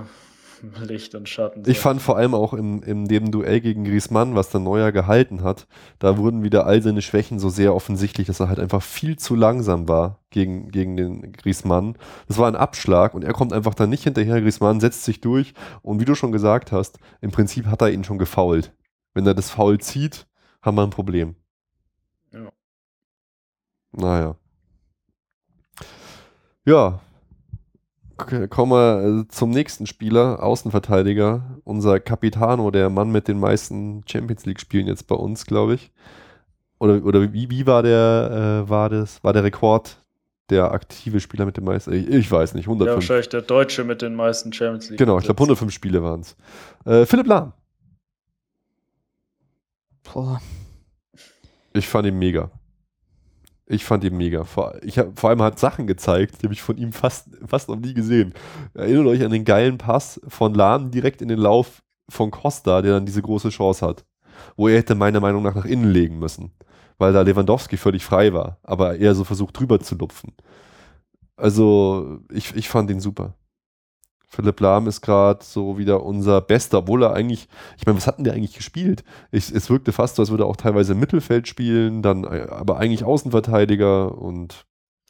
Licht und Schatten. Ich fand vor allem auch im, in dem Duell gegen Griezmann, was der Neuer gehalten hat, da wurden wieder all seine Schwächen so sehr offensichtlich, dass er halt einfach viel zu langsam war gegen, gegen den Griezmann. Das war ein Abschlag und er kommt einfach dann nicht hinterher. Griezmann setzt sich durch und wie du schon gesagt hast, im Prinzip hat er ihn schon gefault. Wenn er das Foul zieht, haben wir ein Problem. Naja. Ja. Kommen wir äh, zum nächsten Spieler, Außenverteidiger, unser Capitano, der Mann mit den meisten Champions League-Spielen jetzt bei uns, glaube ich. Oder, oder wie, wie war der, äh, war das, war der Rekord der aktive Spieler mit den meisten? Ich, ich weiß nicht, Ja, 105. wahrscheinlich der Deutsche mit den meisten Champions League. genau, ich glaube 105 Spiele waren es. Äh, Philipp Lahm. Boah. Ich fand ihn mega. Ich fand ihn mega. Vor, ich hab, vor allem hat Sachen gezeigt, die habe ich von ihm fast, fast noch nie gesehen. Erinnert euch an den geilen Pass von Lahn direkt in den Lauf von Costa, der dann diese große Chance hat. Wo er hätte meiner Meinung nach nach innen legen müssen. Weil da Lewandowski völlig frei war. Aber er so versucht drüber zu lupfen. Also, ich, ich fand ihn super. Philipp Lahm ist gerade so wieder unser Bester, obwohl er eigentlich, ich meine, was hatten der eigentlich gespielt? Ich, es wirkte fast so, als würde er auch teilweise im Mittelfeld spielen, dann äh, aber eigentlich Außenverteidiger und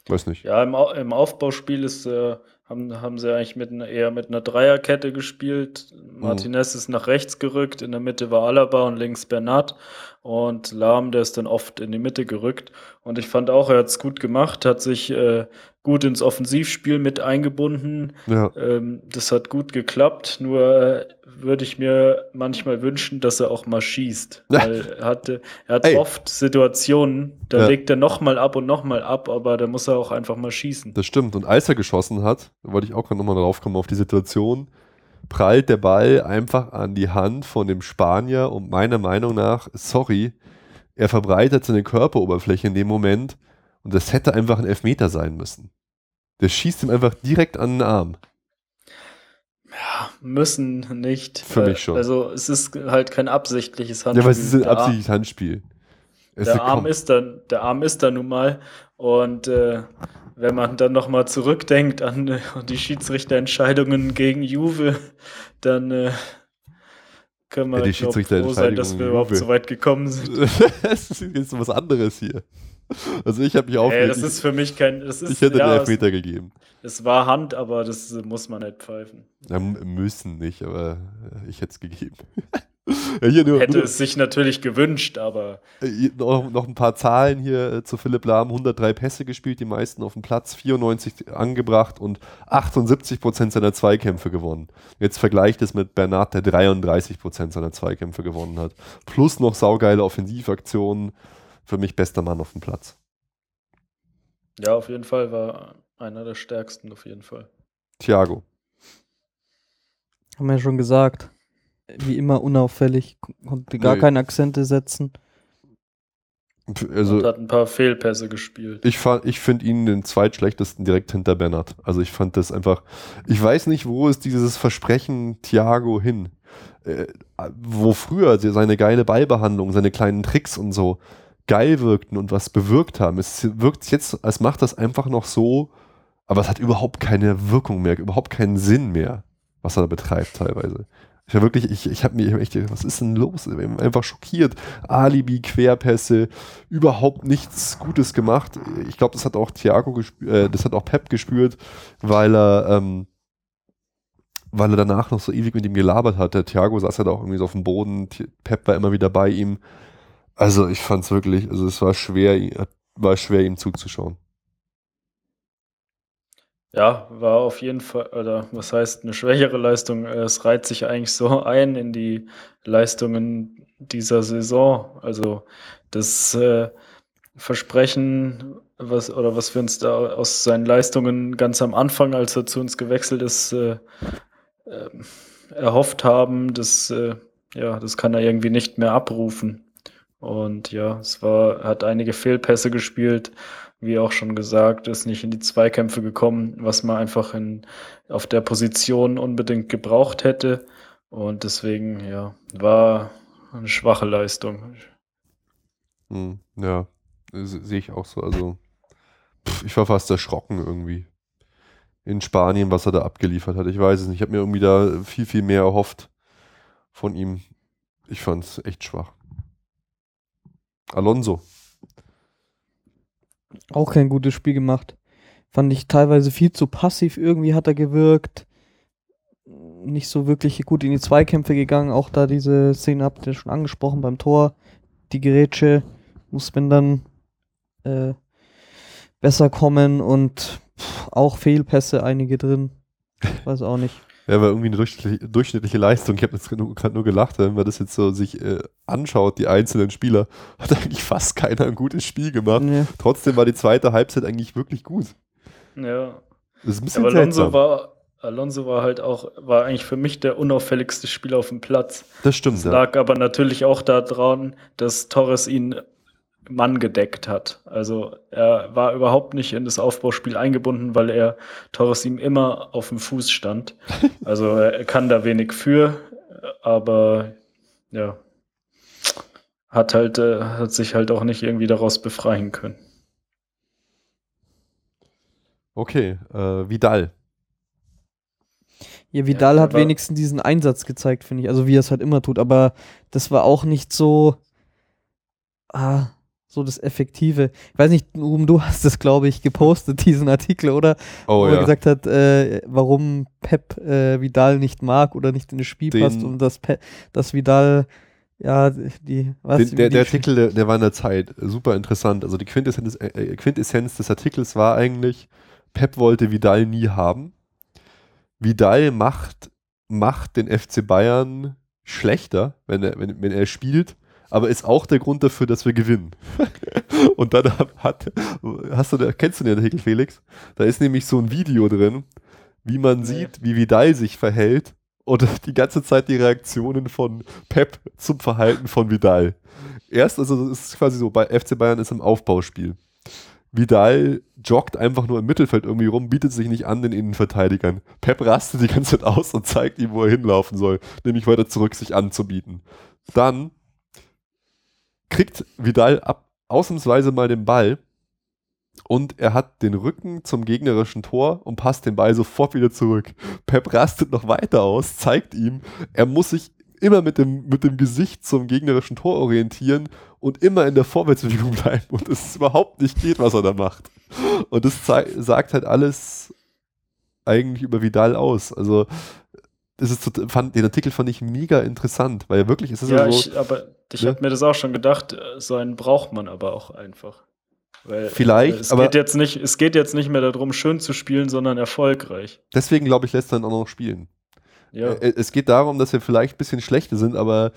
weiß nicht. Ja, im, Au- im Aufbauspiel ist, äh, haben, haben sie eigentlich mit eher mit einer Dreierkette gespielt. Martinez ist nach rechts gerückt, in der Mitte war Alaba und links Bernat. Und Lahm, der ist dann oft in die Mitte gerückt. Und ich fand auch, er hat es gut gemacht, hat sich äh, gut ins Offensivspiel mit eingebunden. Ja, Ähm, das hat gut geklappt, nur würde ich mir manchmal wünschen, dass er auch mal schießt. Weil er, hatte, er hat Ey. oft Situationen, da Ja. legt er nochmal ab und nochmal ab, aber da muss er auch einfach mal schießen. das stimmt. Und als er geschossen hat, wollte ich auch gerade nochmal drauf kommen, auf die Situation, prallt der Ball einfach an die Hand von dem Spanier und meiner Meinung nach, sorry, er verbreitet seine Körperoberfläche in dem Moment und das hätte einfach ein Elfmeter sein müssen. Der schießt ihm einfach direkt an den Arm. Müssen nicht. Für mich schon. Also es ist halt kein absichtliches Ja, Handspiel. aber es ist ein Der Arm- absichtliches Handspiel. Es Der Arm ist dann, der Arm ist da nun mal. Und äh, wenn man dann nochmal zurückdenkt an äh, die Schiedsrichterentscheidungen gegen Juve, dann äh, können wir Ja, die glaub, froh sein, dass wir überhaupt so weit gekommen sind. das ist jetzt was anderes hier. Also ich habe mich Ey, aufgeregt. das ist für mich kein. Ist, ich hätte ja, den es, Elfmeter gegeben. es war Hand, aber das muss man nicht pfeifen. Ja, müssen nicht, aber äh, ich hätte es gegeben. ja, nur, Hätte nur, es sich natürlich gewünscht, aber äh, noch, noch ein paar Zahlen hier äh, zu Philipp Lahm. 103 Pässe gespielt, die meisten auf dem Platz, 94 angebracht und 78 Prozent seiner Zweikämpfe gewonnen. Jetzt vergleicht es mit Bernat, der 33 Prozent seiner Zweikämpfe gewonnen hat. Plus noch saugeile Offensivaktionen. Für mich bester Mann auf dem Platz. ja, auf jeden Fall war einer der stärksten, auf jeden Fall. Thiago. Haben wir ja schon gesagt. Wie immer unauffällig, kon- konnte gar Nee. keine Akzente setzen. Also und hat ein paar Fehlpässe gespielt. Ich, ich finde ihn den zweitschlechtesten direkt hinter Bernhard. Also ich fand das einfach, ich weiß nicht, wo ist dieses Versprechen Thiago hin? Äh, wo früher se- seine geile Ballbehandlung, seine kleinen Tricks und so geil wirkten und was bewirkt haben. Es wirkt jetzt, als macht das einfach noch so, aber es hat überhaupt keine Wirkung mehr, überhaupt keinen Sinn mehr, was er da betreibt teilweise. Ich war wirklich, ich, ich habe mir echt, gedacht, was ist denn los? Ich bin einfach schockiert. Alibi, Querpässe, überhaupt nichts Gutes gemacht. Ich glaube, das hat auch Thiago äh, das hat auch Pep gespürt, weil er, ähm, weil er danach noch so ewig mit ihm gelabert hat. Der Thiago saß ja da auch irgendwie so auf dem Boden, Pep war immer wieder bei ihm. Also ich fand es wirklich, also es war schwer, war schwer ihm zuzuschauen. Ja, war auf jeden Fall, oder was heißt eine schwächere Leistung? Es reiht sich eigentlich so ein in die Leistungen dieser Saison. Also das äh, Versprechen, was oder was wir uns da aus seinen Leistungen ganz am Anfang, als er zu uns gewechselt ist, äh, äh, erhofft haben, das, äh, ja, das kann er irgendwie nicht mehr abrufen. Und ja, es war, hat einige Fehlpässe gespielt wie auch schon gesagt, ist nicht in die Zweikämpfe gekommen, was man einfach in, auf der Position unbedingt gebraucht hätte. Und deswegen, ja, war eine schwache Leistung. Hm, ja, se- sehe ich auch so. Also pff, ich war fast erschrocken irgendwie. In Spanien, was er da abgeliefert hat. Ich weiß es nicht. Ich habe mir irgendwie da viel, viel mehr erhofft von ihm. Ich fand es echt schwach. Alonso. Auch kein gutes Spiel gemacht. Fand ich teilweise viel zu passiv irgendwie hat er gewirkt. Nicht so wirklich gut in die Zweikämpfe gegangen. Auch da diese Szene habt ihr schon angesprochen beim Tor. Die Gerätsche muss man dann äh, besser kommen und pff, auch Fehlpässe einige drin. Weiß auch nicht. Ja, war irgendwie eine durchschnittliche, durchschnittliche Leistung. Ich habe jetzt gerade nur gelacht, wenn man das jetzt so sich äh, anschaut, die einzelnen Spieler, hat eigentlich fast keiner ein gutes Spiel gemacht. Nee. Trotzdem war die zweite Halbzeit eigentlich wirklich gut. Ja. Das ist ein bisschen Aber Alonso war, Alonso war halt auch, war eigentlich für mich der unauffälligste Spieler auf dem Platz. das stimmt, Das ja. lag aber natürlich auch daran, dass Torres ihn Mann gedeckt hat. Also er war überhaupt nicht in das Aufbauspiel eingebunden, weil er Torres ihm immer auf dem Fuß stand. Also er kann da wenig für, aber ja, hat halt äh, hat sich halt auch nicht irgendwie daraus befreien können. Okay, äh, Vidal. Ja, Vidal Ja, hat wenigstens diesen Einsatz gezeigt, finde ich. Also wie er es halt immer tut. Aber das war auch nicht so, ah, so das Effektive. Ich weiß nicht, Ruben, du hast das, glaube ich, gepostet, diesen Artikel, oder? Oh Wo er ja. gesagt hat, äh, warum Pep äh, Vidal nicht mag oder nicht in das Spiel Den- passt und dass, Pe dass Vidal, ja, die, was? Den, der, die- der Artikel, der, der war in der Zeit super interessant. Also die Quintessenz, äh, äh, Quintessenz des Artikels war eigentlich, Pep wollte Vidal nie haben. Vidal macht, macht den FC Bayern schlechter, wenn er, wenn, wenn er spielt, aber ist auch der Grund dafür, dass wir gewinnen. Und dann hat, hast du, kennst du den Artikel, Felix? Da ist nämlich so ein Video drin, wie man sieht, wie Vidal sich verhält und die ganze Zeit die Reaktionen von Pep zum Verhalten von Vidal. Erst, also es ist quasi so, bei FC Bayern ist im Aufbauspiel. Vidal joggt einfach nur im Mittelfeld irgendwie rum, bietet sich nicht an den Innenverteidigern. Pep rastet die ganze Zeit aus und zeigt ihm, wo er hinlaufen soll, nämlich weiter zurück sich anzubieten. Dann kriegt Vidal ab, ausnahmsweise mal den Ball und er hat den Rücken zum gegnerischen Tor und passt den Ball sofort wieder zurück. Pep rastet noch weiter aus, zeigt ihm, er muss sich immer mit dem, mit dem Gesicht zum gegnerischen Tor orientieren und immer in der Vorwärtsbewegung bleiben und es überhaupt nicht geht, was er da macht. Und das sagt halt alles eigentlich über Vidal aus. Also das ist, fand, den Artikel fand ich mega interessant, weil wirklich es ist Ja, ja so, ich, aber ich ne? habe mir das auch schon gedacht, äh, so einen braucht man aber auch einfach. Weil Vielleicht, äh, es aber- geht jetzt nicht, es geht jetzt nicht mehr darum, schön zu spielen, sondern erfolgreich. deswegen glaube ich, lässt er ihn auch noch spielen. Ja. Äh, Es geht darum, dass wir vielleicht ein bisschen schlechter sind, aber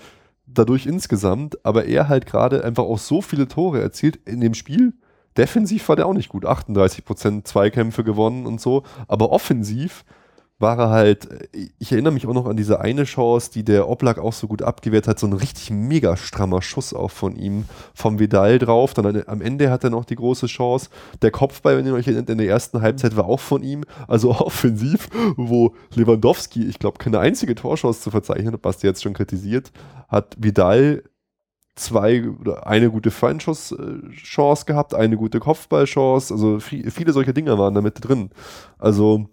dadurch insgesamt, aber er halt gerade einfach auch so viele Tore erzielt in dem Spiel. Defensiv war der auch nicht gut. 38% Zweikämpfe gewonnen und so. Aber offensiv war er halt, ich erinnere mich auch noch an diese eine Chance, die der Oblak auch so gut abgewehrt hat, so ein richtig mega strammer Schuss auch von ihm, vom Vidal drauf. Dann am Ende hat er noch die große Chance. Der Kopfball, wenn ihr euch erinnert, in der ersten Halbzeit war auch von ihm. Also offensiv, wo Lewandowski, ich glaube, keine einzige Torchance zu verzeichnen hat, Basti jetzt schon kritisiert, hat Vidal zwei oder eine gute Freinschuss-Chance gehabt, eine gute Kopfballchance. Also vi- viele solche Dinge waren da mit drin. Also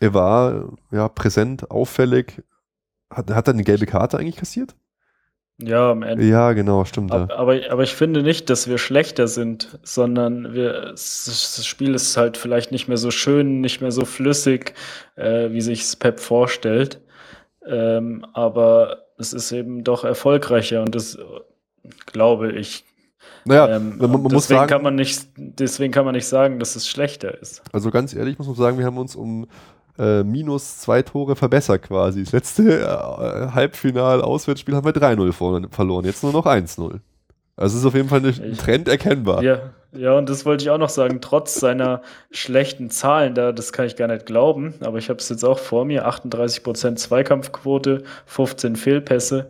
er war ja präsent, auffällig. Hat, hat er eine gelbe Karte eigentlich kassiert? ja, am Ende. Ja, genau, stimmt. Ja. Ab- Aber, aber ich finde nicht, dass wir schlechter sind, sondern wir, das Spiel ist halt vielleicht nicht mehr so schön, nicht mehr so flüssig, äh, wie sich Pep vorstellt. Ähm, aber es ist eben doch erfolgreicher und das glaube ich. Naja, Ähm, man, man muss deswegen, sagen, kann man nicht, deswegen kann man nicht sagen, dass es schlechter ist. also ganz ehrlich muss man sagen, wir haben uns um äh, minus zwei Tore verbessert quasi. Das letzte äh, Halbfinal-Auswärtsspiel haben wir 3-0 vor- verloren, jetzt nur noch 1-0. Also es ist auf jeden Fall ein Trend erkennbar. Ja, ja, und das wollte ich auch noch sagen, trotz seiner schlechten Zahlen da, das kann ich gar nicht glauben, aber ich habe es jetzt auch vor mir, 38% Zweikampfquote, 15 Fehlpässe,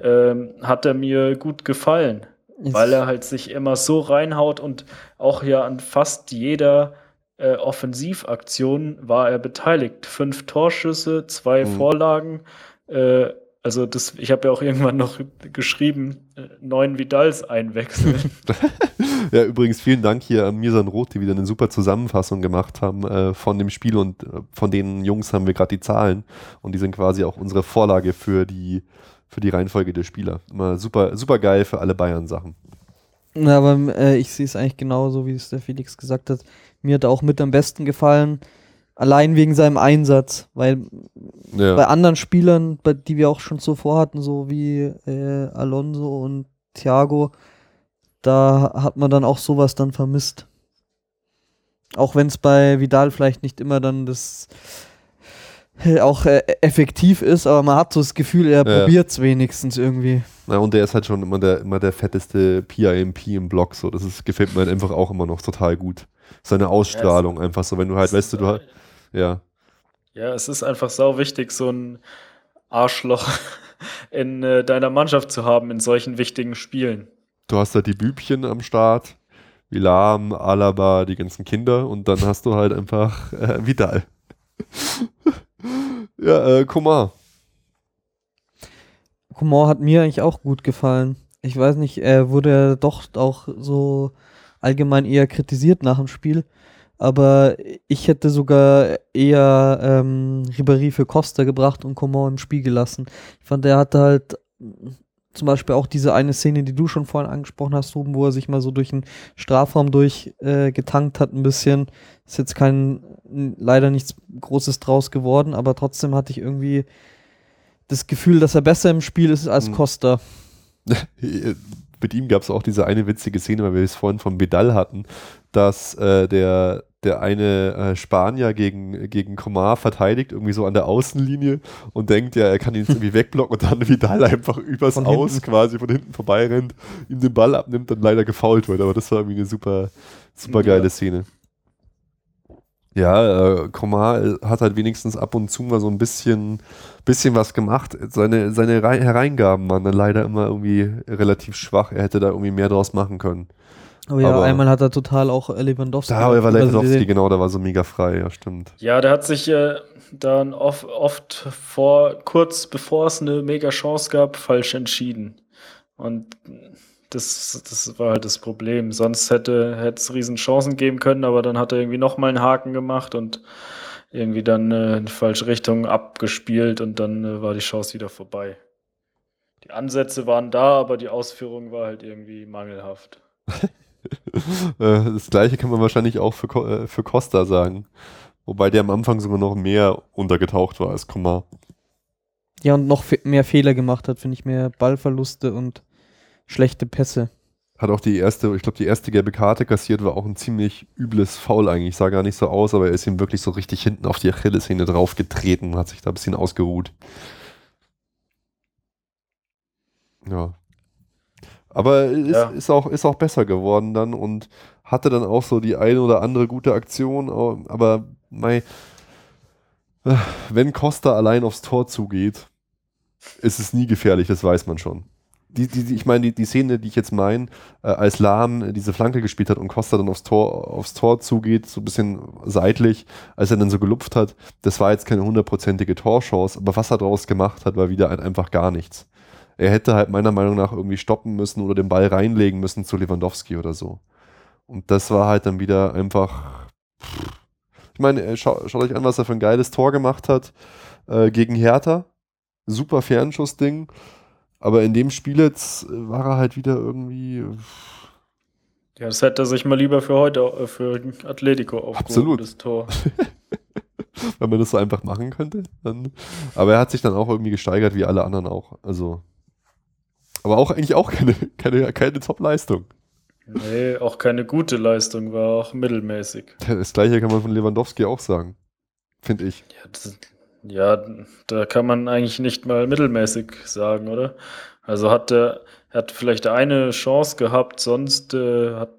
ähm, hat er mir gut gefallen, weil er halt sich immer so reinhaut und auch ja an fast jeder äh, Offensivaktion war er beteiligt. Fünf Torschüsse, zwei Mhm. Vorlagen, äh, also das, ich habe ja auch irgendwann noch geschrieben, äh, neun Vidals einwechseln. Ja, übrigens vielen Dank hier an Mirsan Roth, die wieder eine super Zusammenfassung gemacht haben äh, von dem Spiel und äh, von den Jungs haben wir gerade die Zahlen und die sind quasi auch unsere Vorlage für die, für die Reihenfolge der Spieler. Immer super, super geil für alle Bayern-Sachen. Na, aber äh, ich sehe es eigentlich genauso, wie es der Felix gesagt hat. Mir hat er auch mit am besten gefallen, allein wegen seinem Einsatz, weil Ja. bei anderen Spielern, bei, die wir auch schon zuvor hatten, so wie äh, Alonso und Thiago, da hat man dann auch sowas dann vermisst. Auch wenn es bei Vidal vielleicht nicht immer dann das äh, auch äh, effektiv ist, aber man hat so das Gefühl, er Ja. probiert es wenigstens irgendwie. Na, und der ist halt schon immer der, immer der fetteste PIMP im Block. So. Das ist, gefällt mir halt einfach auch immer noch total gut. Seine Ausstrahlung einfach so, wenn du halt, weißt du, du hast, ja. Ja, es ist einfach sau wichtig, so ein Arschloch in äh, deiner Mannschaft zu haben in solchen wichtigen Spielen. Du hast halt die Bübchen am Start, wie Lahm, Alaba, die ganzen Kinder und dann hast du halt einfach äh, Vidal. ja, äh, Komar. Humor hat mir eigentlich auch gut gefallen. Ich weiß nicht, er wurde doch auch so allgemein eher kritisiert nach dem Spiel. Aber ich hätte sogar eher ähm, Ribéry für Costa gebracht und Coman im Spiel gelassen. Ich fand, er hatte halt mm, zum Beispiel auch diese eine Szene, die du schon vorhin angesprochen hast, Ruben, wo er sich mal so durch den Strafraum durchgetankt äh, getankt hat ein bisschen. Ist jetzt kein, leider nichts Großes draus geworden, aber trotzdem hatte ich irgendwie das Gefühl, dass er besser im Spiel ist als Mhm. Costa. Mit ihm gab es auch diese eine witzige Szene, weil wir es vorhin von Vidal hatten, dass äh, der, der eine äh, Spanier gegen, gegen Komar verteidigt, irgendwie so an der Außenlinie und denkt, ja, er kann ihn jetzt irgendwie wegblocken und dann Vidal einfach übers Von Aus hinten. quasi von hinten vorbeirennt, ihm den Ball abnimmt und leider gefault wird. Aber das war irgendwie eine super, super geile Ja. Szene. Ja, äh, Komar äh, hat halt wenigstens ab und zu mal so ein bisschen, bisschen was gemacht. Seine, seine Rei- Hereingaben waren dann leider immer irgendwie relativ schwach. Er hätte da irgendwie mehr draus machen können. Oh ja, Aber- einmal hat er total auch äh, Lewandowski. Da war also Lewandowski, genau, da war so mega frei, ja, stimmt. Ja, der hat sich äh, dann oft, oft vor, kurz bevor es eine mega Chance gab, falsch entschieden. Und das, das war halt das Problem. Sonst hätte es riesen Chancen geben können, aber dann hat er irgendwie nochmal einen Haken gemacht und irgendwie dann äh, in die falsche Richtung abgespielt und dann äh, war die Chance wieder vorbei. Die Ansätze waren da, aber die Ausführung war halt irgendwie mangelhaft. Äh, das gleiche kann man wahrscheinlich auch für, äh, für Costa sagen. Wobei der am Anfang sogar noch mehr untergetaucht war als Komar. Ja, und noch mehr Fehler gemacht hat, finde ich, mehr Ballverluste und schlechte Pässe. Hat auch die erste, ich glaube, die erste gelbe Karte kassiert, war auch ein ziemlich übles Foul eigentlich. Sah gar nicht so aus, aber er ist ihm wirklich so richtig hinten auf die Achillessehne draufgetreten und hat sich da ein bisschen ausgeruht. Ja. Aber ist, Ja. ist, auch, ist auch besser geworden dann und hatte dann auch so die eine oder andere gute Aktion. Aber mei, äh, wenn Costa allein aufs Tor zugeht, ist es nie gefährlich, das weiß man schon. Die, die, die, ich meine, die, die Szene, die ich jetzt meine, äh, als Lahm äh, diese Flanke gespielt hat und Costa dann aufs Tor, aufs Tor zugeht, so ein bisschen seitlich, als er dann so gelupft hat, das war jetzt keine hundertprozentige Torchance, aber was er daraus gemacht hat, war wieder halt einfach gar nichts. Er hätte halt meiner Meinung nach irgendwie stoppen müssen oder den Ball reinlegen müssen zu Lewandowski oder so. Und das war halt dann wieder einfach. Ich meine, äh, schau, schaut euch an, was er für ein geiles Tor gemacht hat äh, gegen Hertha. Super Fernschussding. Aber in dem Spiel jetzt äh, war er halt wieder irgendwie. äh, Ja, das hätte er sich mal lieber für heute, äh, für Atletico aufgehoben, Absolut. das Tor. wenn man das so einfach machen könnte. Dann. Aber er hat sich dann auch irgendwie gesteigert, wie alle anderen auch. Also. Aber auch eigentlich auch keine, keine, keine Top-Leistung. Nee, auch keine gute Leistung, war auch mittelmäßig. Das gleiche kann man von Lewandowski auch sagen. Finde ich. Ja, das, ja, da kann man eigentlich nicht mal mittelmäßig sagen, oder? Also hat er hat vielleicht eine Chance gehabt, sonst äh, hat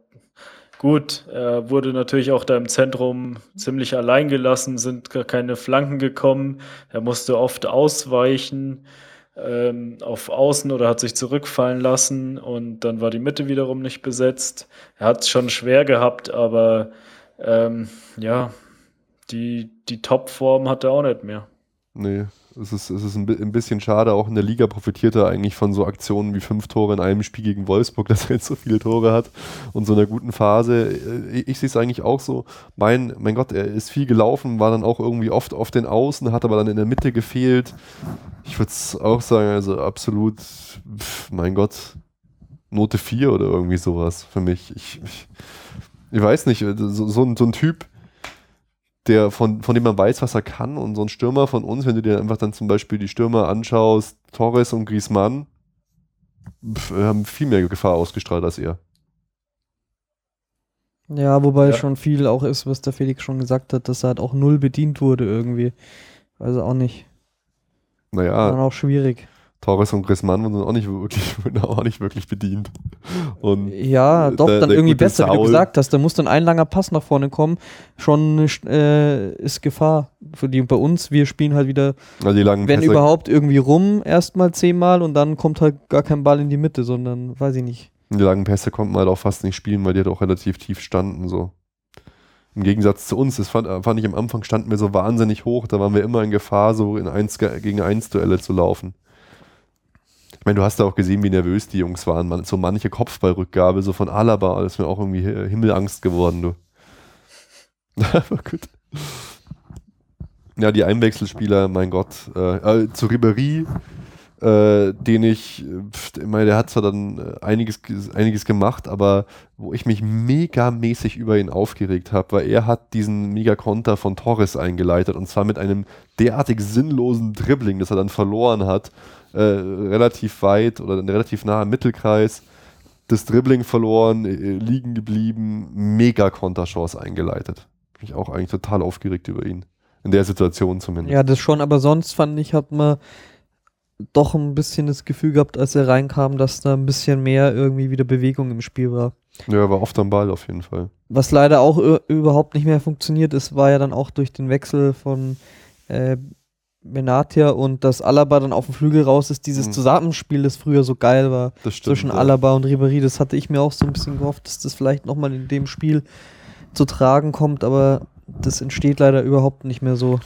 gut, er wurde natürlich auch da im Zentrum ziemlich allein gelassen, sind gar keine Flanken gekommen, er musste oft ausweichen ähm, auf Außen oder hat sich zurückfallen lassen und dann war die Mitte wiederum nicht besetzt. Er hat es schon schwer gehabt, aber ähm, ja, die, die Topform hat er auch nicht mehr. Nee, es ist, es ist ein, ein bisschen schade. Auch in der Liga profitiert er eigentlich von so Aktionen wie fünf Tore in einem Spiel gegen Wolfsburg, dass er jetzt so viele Tore hat und so einer guten Phase. Äh, Ich, ich sehe es eigentlich auch so. Mein, mein Gott, er ist viel gelaufen, war dann auch irgendwie oft auf den Außen, hat aber dann in der Mitte gefehlt. Ich würde es auch sagen, also absolut, pf, mein Gott, Note 4 oder irgendwie sowas für mich. Ich, ich, ich weiß nicht, so, so, ein, so ein Typ, der, von, von dem man weiß, was er kann und so ein Stürmer von uns, wenn du dir einfach dann zum Beispiel die Stürmer anschaust, Torres und Griezmann, pf, haben viel mehr Gefahr ausgestrahlt als er. Ja, wobei Ja. schon viel auch ist, was der Felix schon gesagt hat, dass er halt auch null bedient wurde irgendwie. Also auch nicht. Naja, dann auch schwierig. Torres und Griezmann wurden auch nicht wirklich, wurden auch nicht wirklich bedient. Und Ja, doch, der- dann der irgendwie besser, wie du Saul- gesagt hast. Da muss dann ein langer Pass nach vorne kommen. Schon äh, ist Gefahr für die. Bei uns, wir spielen halt wieder, also wenn Pässe- überhaupt, irgendwie rum, erstmal zehnmal und dann kommt halt gar kein Ball in die Mitte, sondern weiß ich nicht. Die langen Pässe konnten wir halt auch fast nicht spielen, weil die halt auch relativ tief standen. So. Im Gegensatz zu uns, das fand, fand ich am Anfang standen wir so wahnsinnig hoch, da waren wir immer in Gefahr, so in 1 ge- gegen 1 Duelle zu laufen. Ich meine, du hast ja auch gesehen, wie nervös die Jungs waren. Man, so manche Kopfballrückgabe, so von Alaba, das ist mir auch irgendwie hi- Himmelangst geworden, du. Aber gut. Ja, die Einwechselspieler, mein Gott. Äh, äh, zu Ribéry, äh, den ich, pf, ich meine, der hat zwar dann äh, einiges, ge- einiges gemacht, aber wo ich mich megamäßig über ihn aufgeregt habe, weil er hat diesen Mega-Konter von Torres eingeleitet und zwar mit einem derartig sinnlosen Dribbling, das er dann verloren hat, äh, relativ weit oder relativ nah am Mittelkreis, das Dribbling verloren, äh, liegen geblieben, Mega-Konterchance eingeleitet. Bin ich auch eigentlich total aufgeregt über ihn. In der Situation zumindest. Ja, das schon, aber sonst fand ich, hat man doch ein bisschen das Gefühl gehabt, als er reinkam, dass da ein bisschen mehr irgendwie wieder Bewegung im Spiel war. Ja, er war oft am Ball auf jeden Fall. Was leider auch überhaupt nicht mehr funktioniert ist, war ja dann auch durch den Wechsel von äh, Benatia und dass Alaba dann auf dem Flügel raus ist, dieses Mhm. Zusammenspiel, das früher so geil war Das stimmt. zwischen ja. Alaba und Ribéry, das hatte ich mir auch so ein bisschen gehofft, dass das vielleicht nochmal in dem Spiel zu tragen kommt, aber das entsteht leider überhaupt nicht mehr so.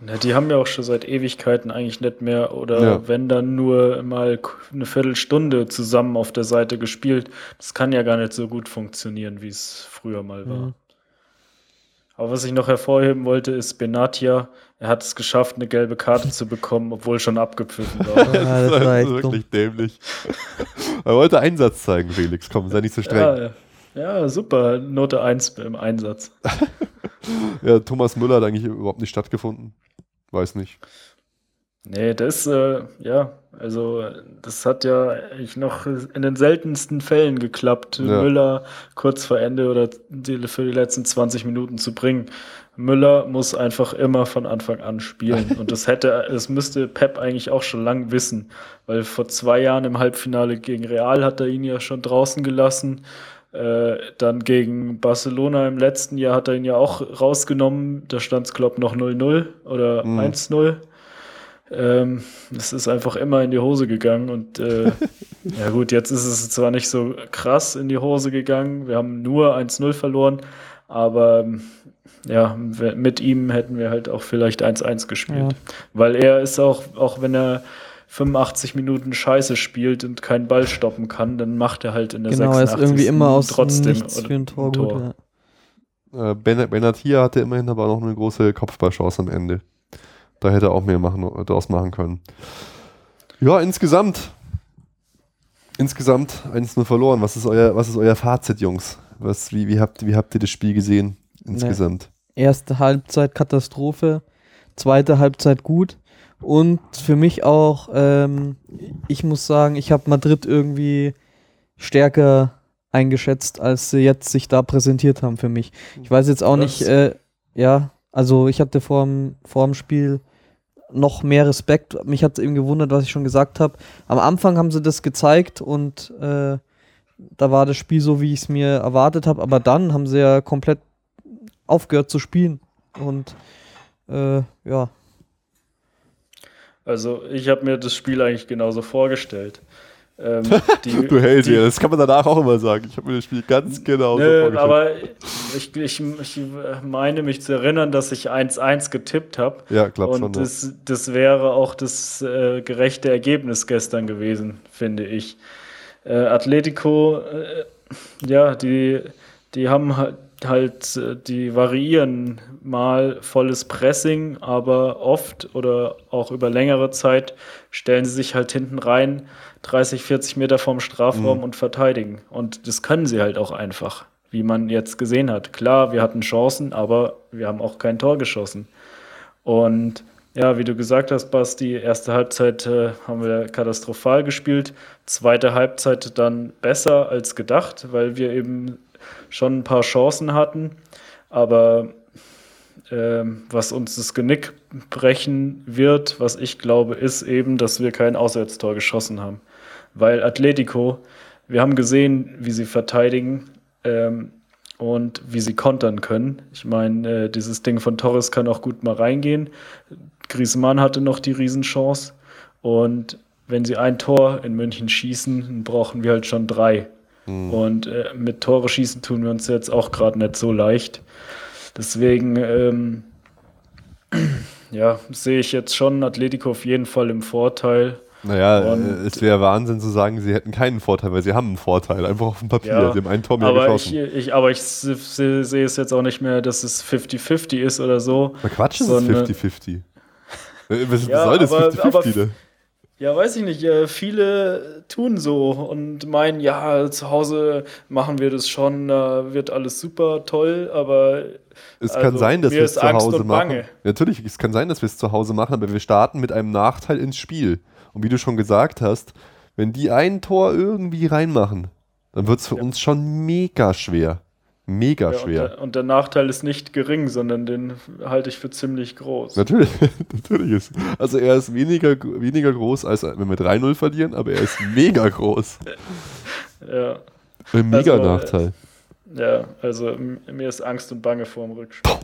Na, die haben ja auch schon seit Ewigkeiten eigentlich nicht mehr oder Ja. wenn dann nur mal eine Viertelstunde zusammen auf der Seite gespielt. Das kann ja gar nicht so gut funktionieren, wie es früher mal war. Mhm. Aber was ich noch hervorheben wollte, ist Benatia. Er hat es geschafft, eine gelbe Karte zu bekommen, obwohl schon abgepfiffen war. Ja, das war echt wirklich dämlich. er wollte Einsatz zeigen, Felix. Komm, sei nicht so streng. ja, ja, super. Note 1 im Einsatz. Ja, Thomas Müller hat eigentlich überhaupt nicht stattgefunden. Weiß nicht. Nee, das, äh, ja, also das hat ja eigentlich noch in den seltensten Fällen geklappt, Ja. Müller kurz vor Ende oder die, für die letzten 20 Minuten zu bringen. Müller muss einfach immer von Anfang an spielen. Und das hätte, das müsste Pep eigentlich auch schon lang wissen, weil vor zwei Jahren im Halbfinale gegen Real hat er ihn ja schon draußen gelassen. Äh, dann gegen Barcelona im letzten Jahr hat er ihn ja auch rausgenommen. Da stand es, glaube noch 0-0 oder Mhm. 1-0. Ähm, es ist einfach immer in die Hose gegangen und äh, ja gut, jetzt ist es zwar nicht so krass in die Hose gegangen, wir haben nur 1-0 verloren, aber ähm, ja, mit ihm hätten wir halt auch vielleicht 1-1 gespielt. Ja. Weil er ist auch, auch wenn er 85 Minuten Scheiße spielt und keinen Ball stoppen kann, dann macht er halt in der Genau, er ist 86. irgendwie immer aus trotzdem nichts für ein Tor, ein gut. Tor. Ja. Äh, Ben Benatia hatte immerhin aber noch eine große Kopfballchance am Ende. Da hätte er auch mehr machen, daraus machen können. Ja, insgesamt. Insgesamt 1-0 verloren. Was ist euer, was ist euer Fazit, Jungs? Was, wie, wie, habt, wie habt ihr das Spiel gesehen? Insgesamt. Erste Halbzeit Katastrophe, zweite Halbzeit gut. Und für mich auch, ähm, ich muss sagen, ich habe Madrid irgendwie stärker eingeschätzt, als sie jetzt sich da präsentiert haben für mich. Ich weiß jetzt auch Was? nicht, äh, ja, also ich hatte vor dem, vor dem Spiel noch mehr Respekt. Mich hat es eben gewundert, was ich schon gesagt habe. Am Anfang haben sie das gezeigt und äh, da war das Spiel so, wie ich es mir erwartet habe, aber dann haben sie ja komplett aufgehört zu spielen. Und äh, ja, Also ich habe mir das Spiel eigentlich genauso vorgestellt. Ähm, die, Du hältst die- ja, das kann man danach auch immer sagen. Ich habe mir das Spiel ganz genau so Nö, vorgestellt. aber ich, ich, ich meine mich zu erinnern, dass ich 1-1 getippt habe. Ja, glaub Und schon. ja. das, das wäre auch das äh, gerechte Ergebnis gestern gewesen, finde ich. Äh, Atletico, äh, ja, die, die haben halt, äh, die variieren mal volles Pressing, aber oft oder auch über längere Zeit stellen sie sich halt hinten rein, 30, 40 Meter vom Strafraum Mhm. und verteidigen. Und das können sie halt auch einfach, wie man jetzt gesehen hat. Klar, wir hatten Chancen, aber wir haben auch kein Tor geschossen. Und ja, wie du gesagt hast, Basti, erste Halbzeit äh, haben wir katastrophal gespielt, zweite Halbzeit dann besser als gedacht, weil wir eben schon ein paar Chancen hatten, aber ähm, was uns das Genick brechen wird, was ich glaube, ist eben, dass wir kein Auswärtstor geschossen haben. Weil Atletico, wir haben gesehen, wie sie verteidigen ähm, und wie sie kontern können. Ich meine, äh, dieses Ding von Torres kann auch gut mal reingehen. Griezmann hatte noch die Riesenchance und wenn sie ein Tor in München schießen, dann brauchen wir halt schon drei. Mhm. Und äh, mit Tore schießen tun wir uns jetzt auch gerade nicht so leicht. Deswegen, ähm, ja, sehe ich jetzt schon Atletico auf jeden Fall im Vorteil. Naja, und, es wäre Wahnsinn zu sagen, sie hätten keinen Vorteil, weil sie haben einen Vorteil, einfach auf dem Papier. Ja, sie haben einen Tor mehr aber geschossen. Ich, ich, aber ich sehe es jetzt auch nicht mehr, dass es 50-50 ist oder so. Na Quatsch, es ist 50-50. Was ja, soll das 50-50 ja, weiß ich nicht. Viele tun so und meinen, ja, zu Hause machen wir das schon, wird alles super toll, aber es also, kann sein, dass wir es zu Hause machen. Natürlich, es kann sein, dass wir es zu Hause machen, aber wir starten mit einem Nachteil ins Spiel. Und wie du schon gesagt hast, wenn die ein Tor irgendwie reinmachen, dann wird es für ja. uns schon mega schwer. Mega ja, schwer. Und der, und der, Nachteil ist nicht gering, sondern den halte ich für ziemlich groß. Natürlich, natürlich ist. Also er ist weniger, weniger groß, als wenn wir 3-0 verlieren, aber er ist mega groß. ja. Ein mega also, Nachteil. Ja, also mir ist Angst und Bange vor dem Rückspiel.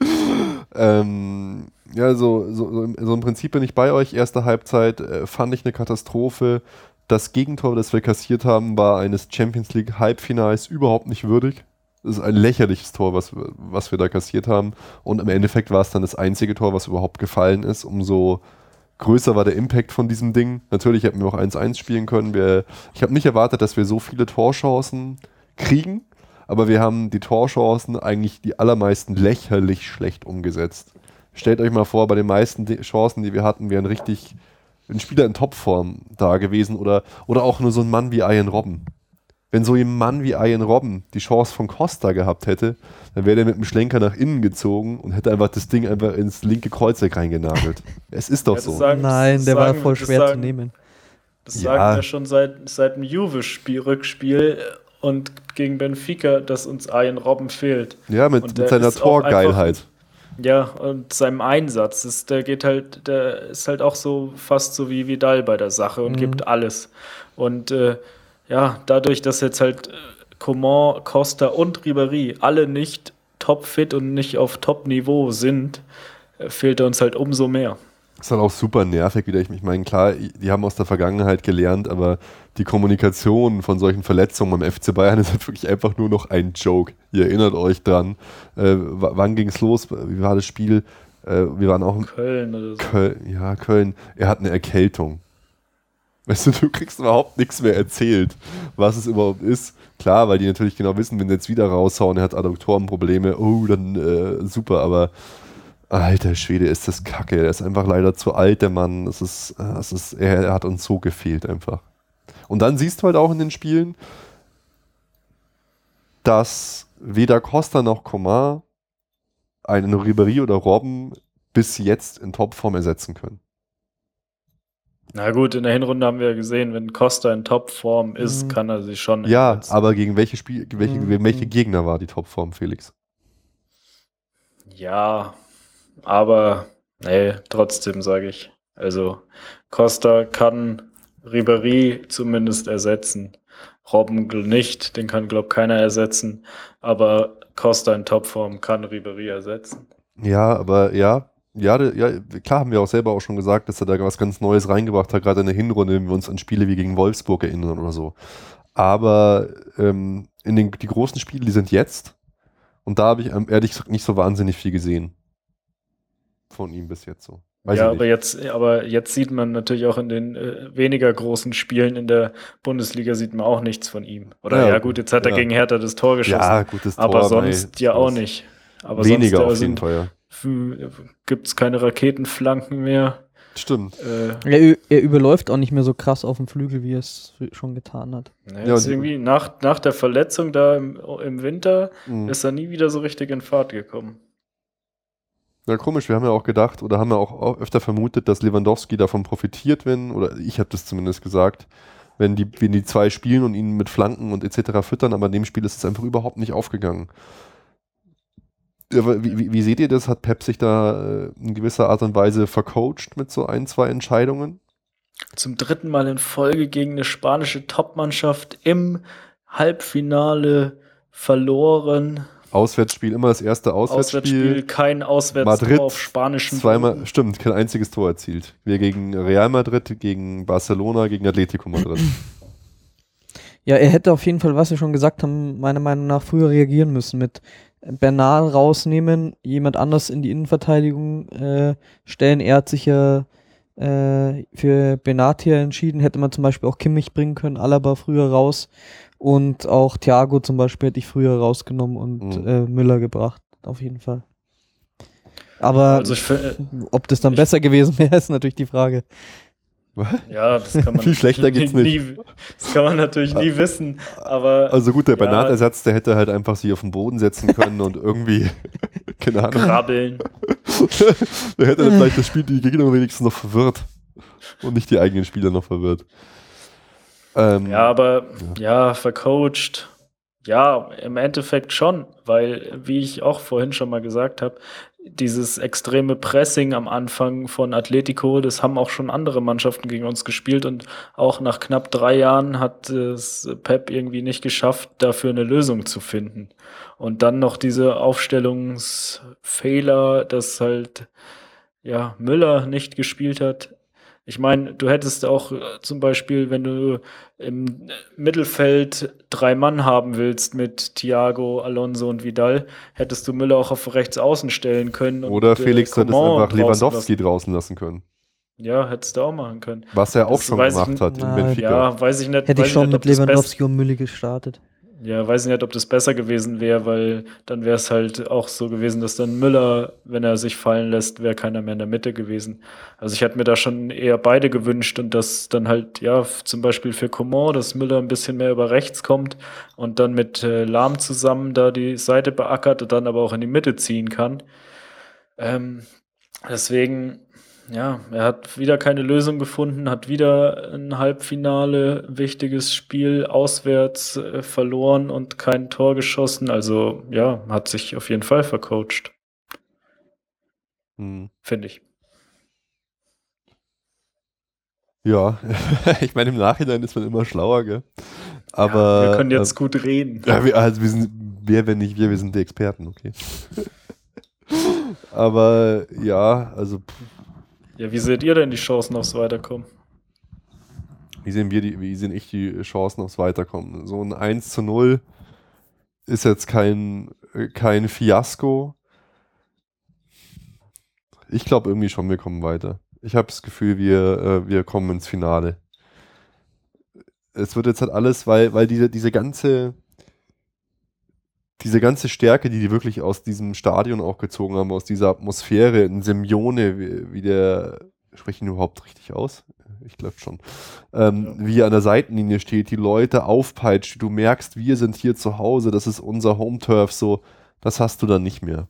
ähm, ja, so, so, so, im Prinzip bin ich bei euch. Erste Halbzeit äh, fand ich eine Katastrophe. Das Gegentor, das wir kassiert haben, war eines Champions League Halbfinals überhaupt nicht würdig. Das ist ein lächerliches Tor, was, was wir da kassiert haben. Und im Endeffekt war es dann das einzige Tor, was überhaupt gefallen ist. Umso größer war der Impact von diesem Ding. Natürlich hätten wir auch 1-1 spielen können. Wir, ich habe nicht erwartet, dass wir so viele Torchancen kriegen, aber wir haben die Torchancen eigentlich die allermeisten lächerlich schlecht umgesetzt. Stellt euch mal vor, bei den meisten Chancen, die wir hatten, wären richtig ein Spieler in Topform da gewesen oder, oder auch nur so ein Mann wie Ian Robben. Wenn so ein Mann wie Ian Robben die Chance von Costa gehabt hätte, dann wäre der mit dem Schlenker nach innen gezogen und hätte einfach das Ding einfach ins linke Kreuzeck reingenagelt. es ist doch ja, so. Sagen, Nein, der sagen, war voll schwer sagen, zu nehmen. Das ja. sagen wir schon seit, seit dem Juve-Rückspiel und gegen Benfica, dass uns Ian Robben fehlt. Ja, mit, mit seiner Torgeilheit. Ja, und seinem Einsatz. Das, der geht halt, der ist halt auch so fast so wie Vidal bei der Sache und mhm. gibt alles. Und äh, ja, dadurch, dass jetzt halt äh, Coman, Costa und Ribéry alle nicht topfit und nicht auf Top-Niveau sind, äh, fehlt er uns halt umso mehr. Ist halt auch super nervig wieder. Ich meine, klar, die haben aus der Vergangenheit gelernt, aber die Kommunikation von solchen Verletzungen beim FC Bayern ist halt wirklich einfach nur noch ein Joke. Ihr erinnert euch dran. Äh, wann ging es los? Wie war das Spiel? Äh, wir waren auch in Köln oder so. Köln, ja, Köln. Er hat eine Erkältung. Weißt du, du kriegst überhaupt nichts mehr erzählt, was es überhaupt ist. Klar, weil die natürlich genau wissen, wenn sie jetzt wieder raushauen, er hat Adduktorenprobleme, oh, dann äh, super, aber Alter Schwede, ist das kacke. Er ist einfach leider zu alt, der Mann. Es ist, äh, es ist, er, hat uns so gefehlt einfach. Und dann siehst du halt auch in den Spielen, dass weder Costa noch Coman einen Ribéry oder Robben bis jetzt in Topform ersetzen können. Na gut, in der Hinrunde haben wir gesehen, wenn Costa in Topform ist, mhm. kann er sich schon. Ja, ersetzen. aber gegen welche, Spiel, welche, mhm. welche Gegner war die Topform, Felix? Ja, aber nee, trotzdem sage ich. Also Costa kann Ribéry zumindest ersetzen. Robben nicht, den kann, glaube keiner ersetzen. Aber Costa in Topform kann Ribéry ersetzen. Ja, aber ja, ja, ja, klar haben wir auch selber auch schon gesagt, dass er da was ganz Neues reingebracht hat, gerade in der Hinrunde, wenn wir uns an Spiele wie gegen Wolfsburg erinnern oder so. Aber ähm, in den die großen Spiele, die sind jetzt. Und da habe ich ähm, ehrlich gesagt nicht so wahnsinnig viel gesehen von ihm bis jetzt so. Weiß ja, aber jetzt, aber jetzt sieht man natürlich auch in den äh, weniger großen Spielen in der Bundesliga sieht man auch nichts von ihm. Oder ja, ja gut, jetzt hat er gegen Hertha das Tor geschossen. Ja, gutes Tor. Aber sonst ja auch nicht. Aber weniger sonst, auf jeden Fall, ja. Gibt es keine Raketenflanken mehr. Stimmt. Äh, er, er, überläuft auch nicht mehr so krass auf dem Flügel, wie er es schon getan hat. Ja, ja irgendwie nach, nach der Verletzung da im, im Winter mh. ist er nie wieder so richtig in Fahrt gekommen. Ja, komisch. Wir haben ja auch gedacht oder haben ja auch öfter vermutet, dass Lewandowski davon profitiert, wenn, oder ich habe das zumindest gesagt, wenn die, wenn die zwei spielen und ihn mit Flanken und etc. füttern, aber in dem Spiel ist es einfach überhaupt nicht aufgegangen. Wie, wie, wie, seht ihr das? Hat Pep sich da äh, in gewisser Art und Weise vercoacht mit so ein, zwei Entscheidungen? Zum dritten Mal in Folge gegen eine spanische Topmannschaft im Halbfinale verloren. Auswärtsspiel, immer das erste Auswärtsspiel. Auswärtsspiel kein Auswärtstor Madrid, auf spanischen zweimal, Boden. Stimmt, kein einziges Tor erzielt. Wir gegen Real Madrid, gegen Barcelona, gegen Atletico Madrid. Ja, er hätte auf jeden Fall, was wir schon gesagt haben, meiner Meinung nach früher reagieren müssen mit Bernal rausnehmen, jemand anders in die Innenverteidigung äh, stellen. Er hat sich ja äh, für Benatia entschieden, hätte man zum Beispiel auch Kimmich bringen können, Alaba früher raus und auch Thiago zum Beispiel hätte ich früher rausgenommen und mhm. äh, Müller gebracht, auf jeden Fall. Aber also find, ob das dann besser gewesen wäre, ist natürlich die Frage. Ja, das kann man Viel schlechter geht's nicht. Nie, das kann man natürlich nie wissen. Aber also gut, der ja, Banatersatz, der hätte halt einfach sich auf den Boden setzen können und irgendwie, keine Ahnung. Krabbeln. der hätte dann vielleicht das Spiel die Gegner wenigstens noch verwirrt. Und nicht die eigenen Spieler noch verwirrt. Ähm, ja, aber ja. ja, vercoacht. Ja, im Endeffekt schon, weil, wie ich auch vorhin schon mal gesagt habe, dieses extreme Pressing am Anfang von Atletico, das haben auch schon andere Mannschaften gegen uns gespielt und auch nach knapp drei Jahren hat es Pep irgendwie nicht geschafft, dafür eine Lösung zu finden. Und dann noch diese Aufstellungsfehler, dass halt ja Müller nicht gespielt hat. Ich meine, du hättest auch äh, zum Beispiel, wenn du im Mittelfeld drei Mann haben willst mit Thiago, Alonso und Vidal, hättest du Müller auch auf rechts außen stellen können. Oder und, äh, Felix äh, hättest einfach Lewandowski lassen. draußen lassen können. Ja, hättest du auch machen können. Was er auch das schon gemacht ich, hat in Benfica. Ja, weiß ich nicht. Hätte ich schon nicht, mit Lewandowski und Müller gestartet. Ja, weiß nicht, ob das besser gewesen wäre, weil dann wäre es halt auch so gewesen, dass dann Müller, wenn er sich fallen lässt, wäre keiner mehr in der Mitte gewesen. Also ich hätte mir da schon eher beide gewünscht und dass dann halt, ja, zum Beispiel für Coman, dass Müller ein bisschen mehr über rechts kommt und dann mit äh, Lahm zusammen da die Seite beackert und dann aber auch in die Mitte ziehen kann. Ähm, deswegen ja, er hat wieder keine Lösung gefunden, hat wieder ein Halbfinale, wichtiges Spiel auswärts äh, verloren und kein Tor geschossen. Also ja, hat sich auf jeden Fall vercoacht. Hm. Finde ich. Ja, ich meine, im Nachhinein ist man immer schlauer, gell? Aber. Ja, wir können jetzt äh, gut reden. Ja, wir, also wir sind, wer, wenn nicht wir, wir sind die Experten, okay. Aber ja, also. Pff ja, wie seht ihr denn die Chancen aufs Weiterkommen? Wie sehen wir die, wie sehen ich die Chancen aufs Weiterkommen? So ein 1 zu 0 ist jetzt kein, kein Fiasko. Ich glaube irgendwie schon, wir kommen weiter. Ich habe das Gefühl, wir, äh, wir kommen ins Finale. Es wird jetzt halt alles, weil, weil diese, diese ganze, diese ganze Stärke, die die wirklich aus diesem Stadion auch gezogen haben, aus dieser Atmosphäre, in Simeone, wie, wie der, sprechen ihn überhaupt richtig aus? Ich glaube schon. Ähm, ja. Wie er an der Seitenlinie steht, die Leute aufpeitscht, du merkst, wir sind hier zu Hause, das ist unser Home-Turf, so, das hast du dann nicht mehr.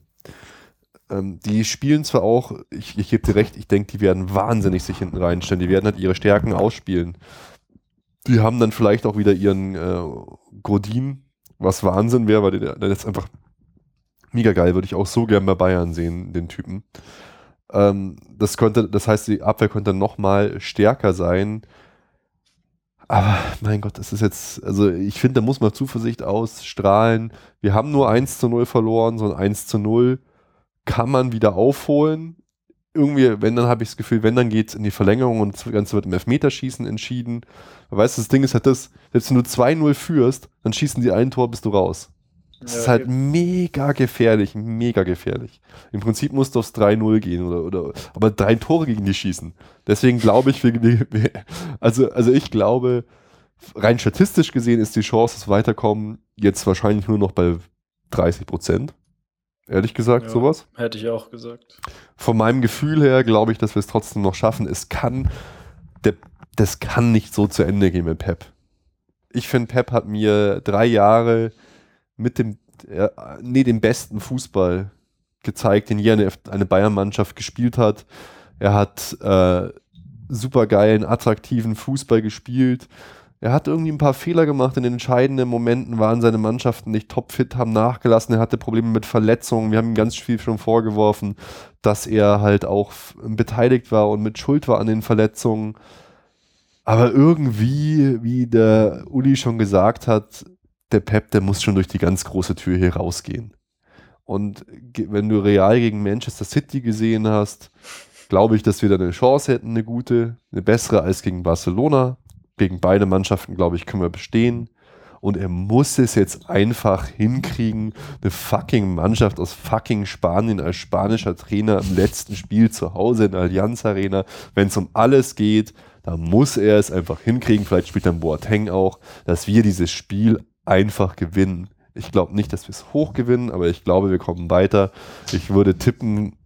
Ähm, die spielen zwar auch, ich, ich gebe dir recht, ich denke, die werden wahnsinnig sich hinten reinstellen, die werden halt ihre Stärken ausspielen. Die haben dann vielleicht auch wieder ihren äh, Godin, was Wahnsinn wäre, weil der, der ist einfach mega geil, würde ich auch so gern bei Bayern sehen, den Typen. Ähm, das könnte, das heißt, die Abwehr könnte noch mal stärker sein. Aber mein Gott, das ist jetzt, also ich finde, da muss man Zuversicht ausstrahlen. Wir haben nur 1 zu 0 verloren, so ein 1 zu 0 kann man wieder aufholen. Irgendwie, wenn, dann habe ich das Gefühl, wenn, dann geht es in die Verlängerung und das Ganze wird im Elfmeterschießen entschieden. Weißt du, das Ding ist halt das, selbst wenn du 2-0 führst, dann schießen die ein Tor, bist du raus. Das ja, ist halt eben. mega gefährlich, mega gefährlich. Im Prinzip musst du aufs 3-0 gehen oder, oder, aber drei Tore gegen die schießen. Deswegen glaube ich, wir, wir, also, also ich glaube, rein statistisch gesehen ist die Chance, dass wir weiterkommen, jetzt wahrscheinlich nur noch bei 30 Prozent. Ehrlich gesagt, ja, sowas. Hätte ich auch gesagt. Von meinem Gefühl her glaube ich, dass wir es trotzdem noch schaffen. Es kann, der, das kann nicht so zu Ende gehen mit Pep. Ich finde, Pep hat mir drei Jahre mit dem, äh, nee, dem besten Fußball gezeigt, den je eine, eine Bayern-Mannschaft gespielt hat. Er hat äh, super geilen, attraktiven Fußball gespielt. Er hat irgendwie ein paar Fehler gemacht. In den entscheidenden Momenten waren seine Mannschaften nicht topfit, haben nachgelassen. Er hatte Probleme mit Verletzungen. Wir haben ihm ganz viel schon vorgeworfen, dass er halt auch beteiligt war und mit Schuld war an den Verletzungen. Aber irgendwie, wie der Uli schon gesagt hat, der Pep, der muss schon durch die ganz große Tür hier rausgehen. Und wenn du Real gegen Manchester City gesehen hast, glaube ich, dass wir da eine Chance hätten, eine gute, eine bessere als gegen Barcelona. Gegen beide Mannschaften, glaube ich, können wir bestehen. Und er muss es jetzt einfach hinkriegen, eine fucking Mannschaft aus fucking Spanien als spanischer Trainer im letzten Spiel zu Hause in der Allianz Arena, wenn es um alles geht, da muss er es einfach hinkriegen. Vielleicht spielt dann Boateng auch, dass wir dieses Spiel einfach gewinnen. Ich glaube nicht, dass wir es hoch gewinnen, aber ich glaube, wir kommen weiter. Ich würde tippen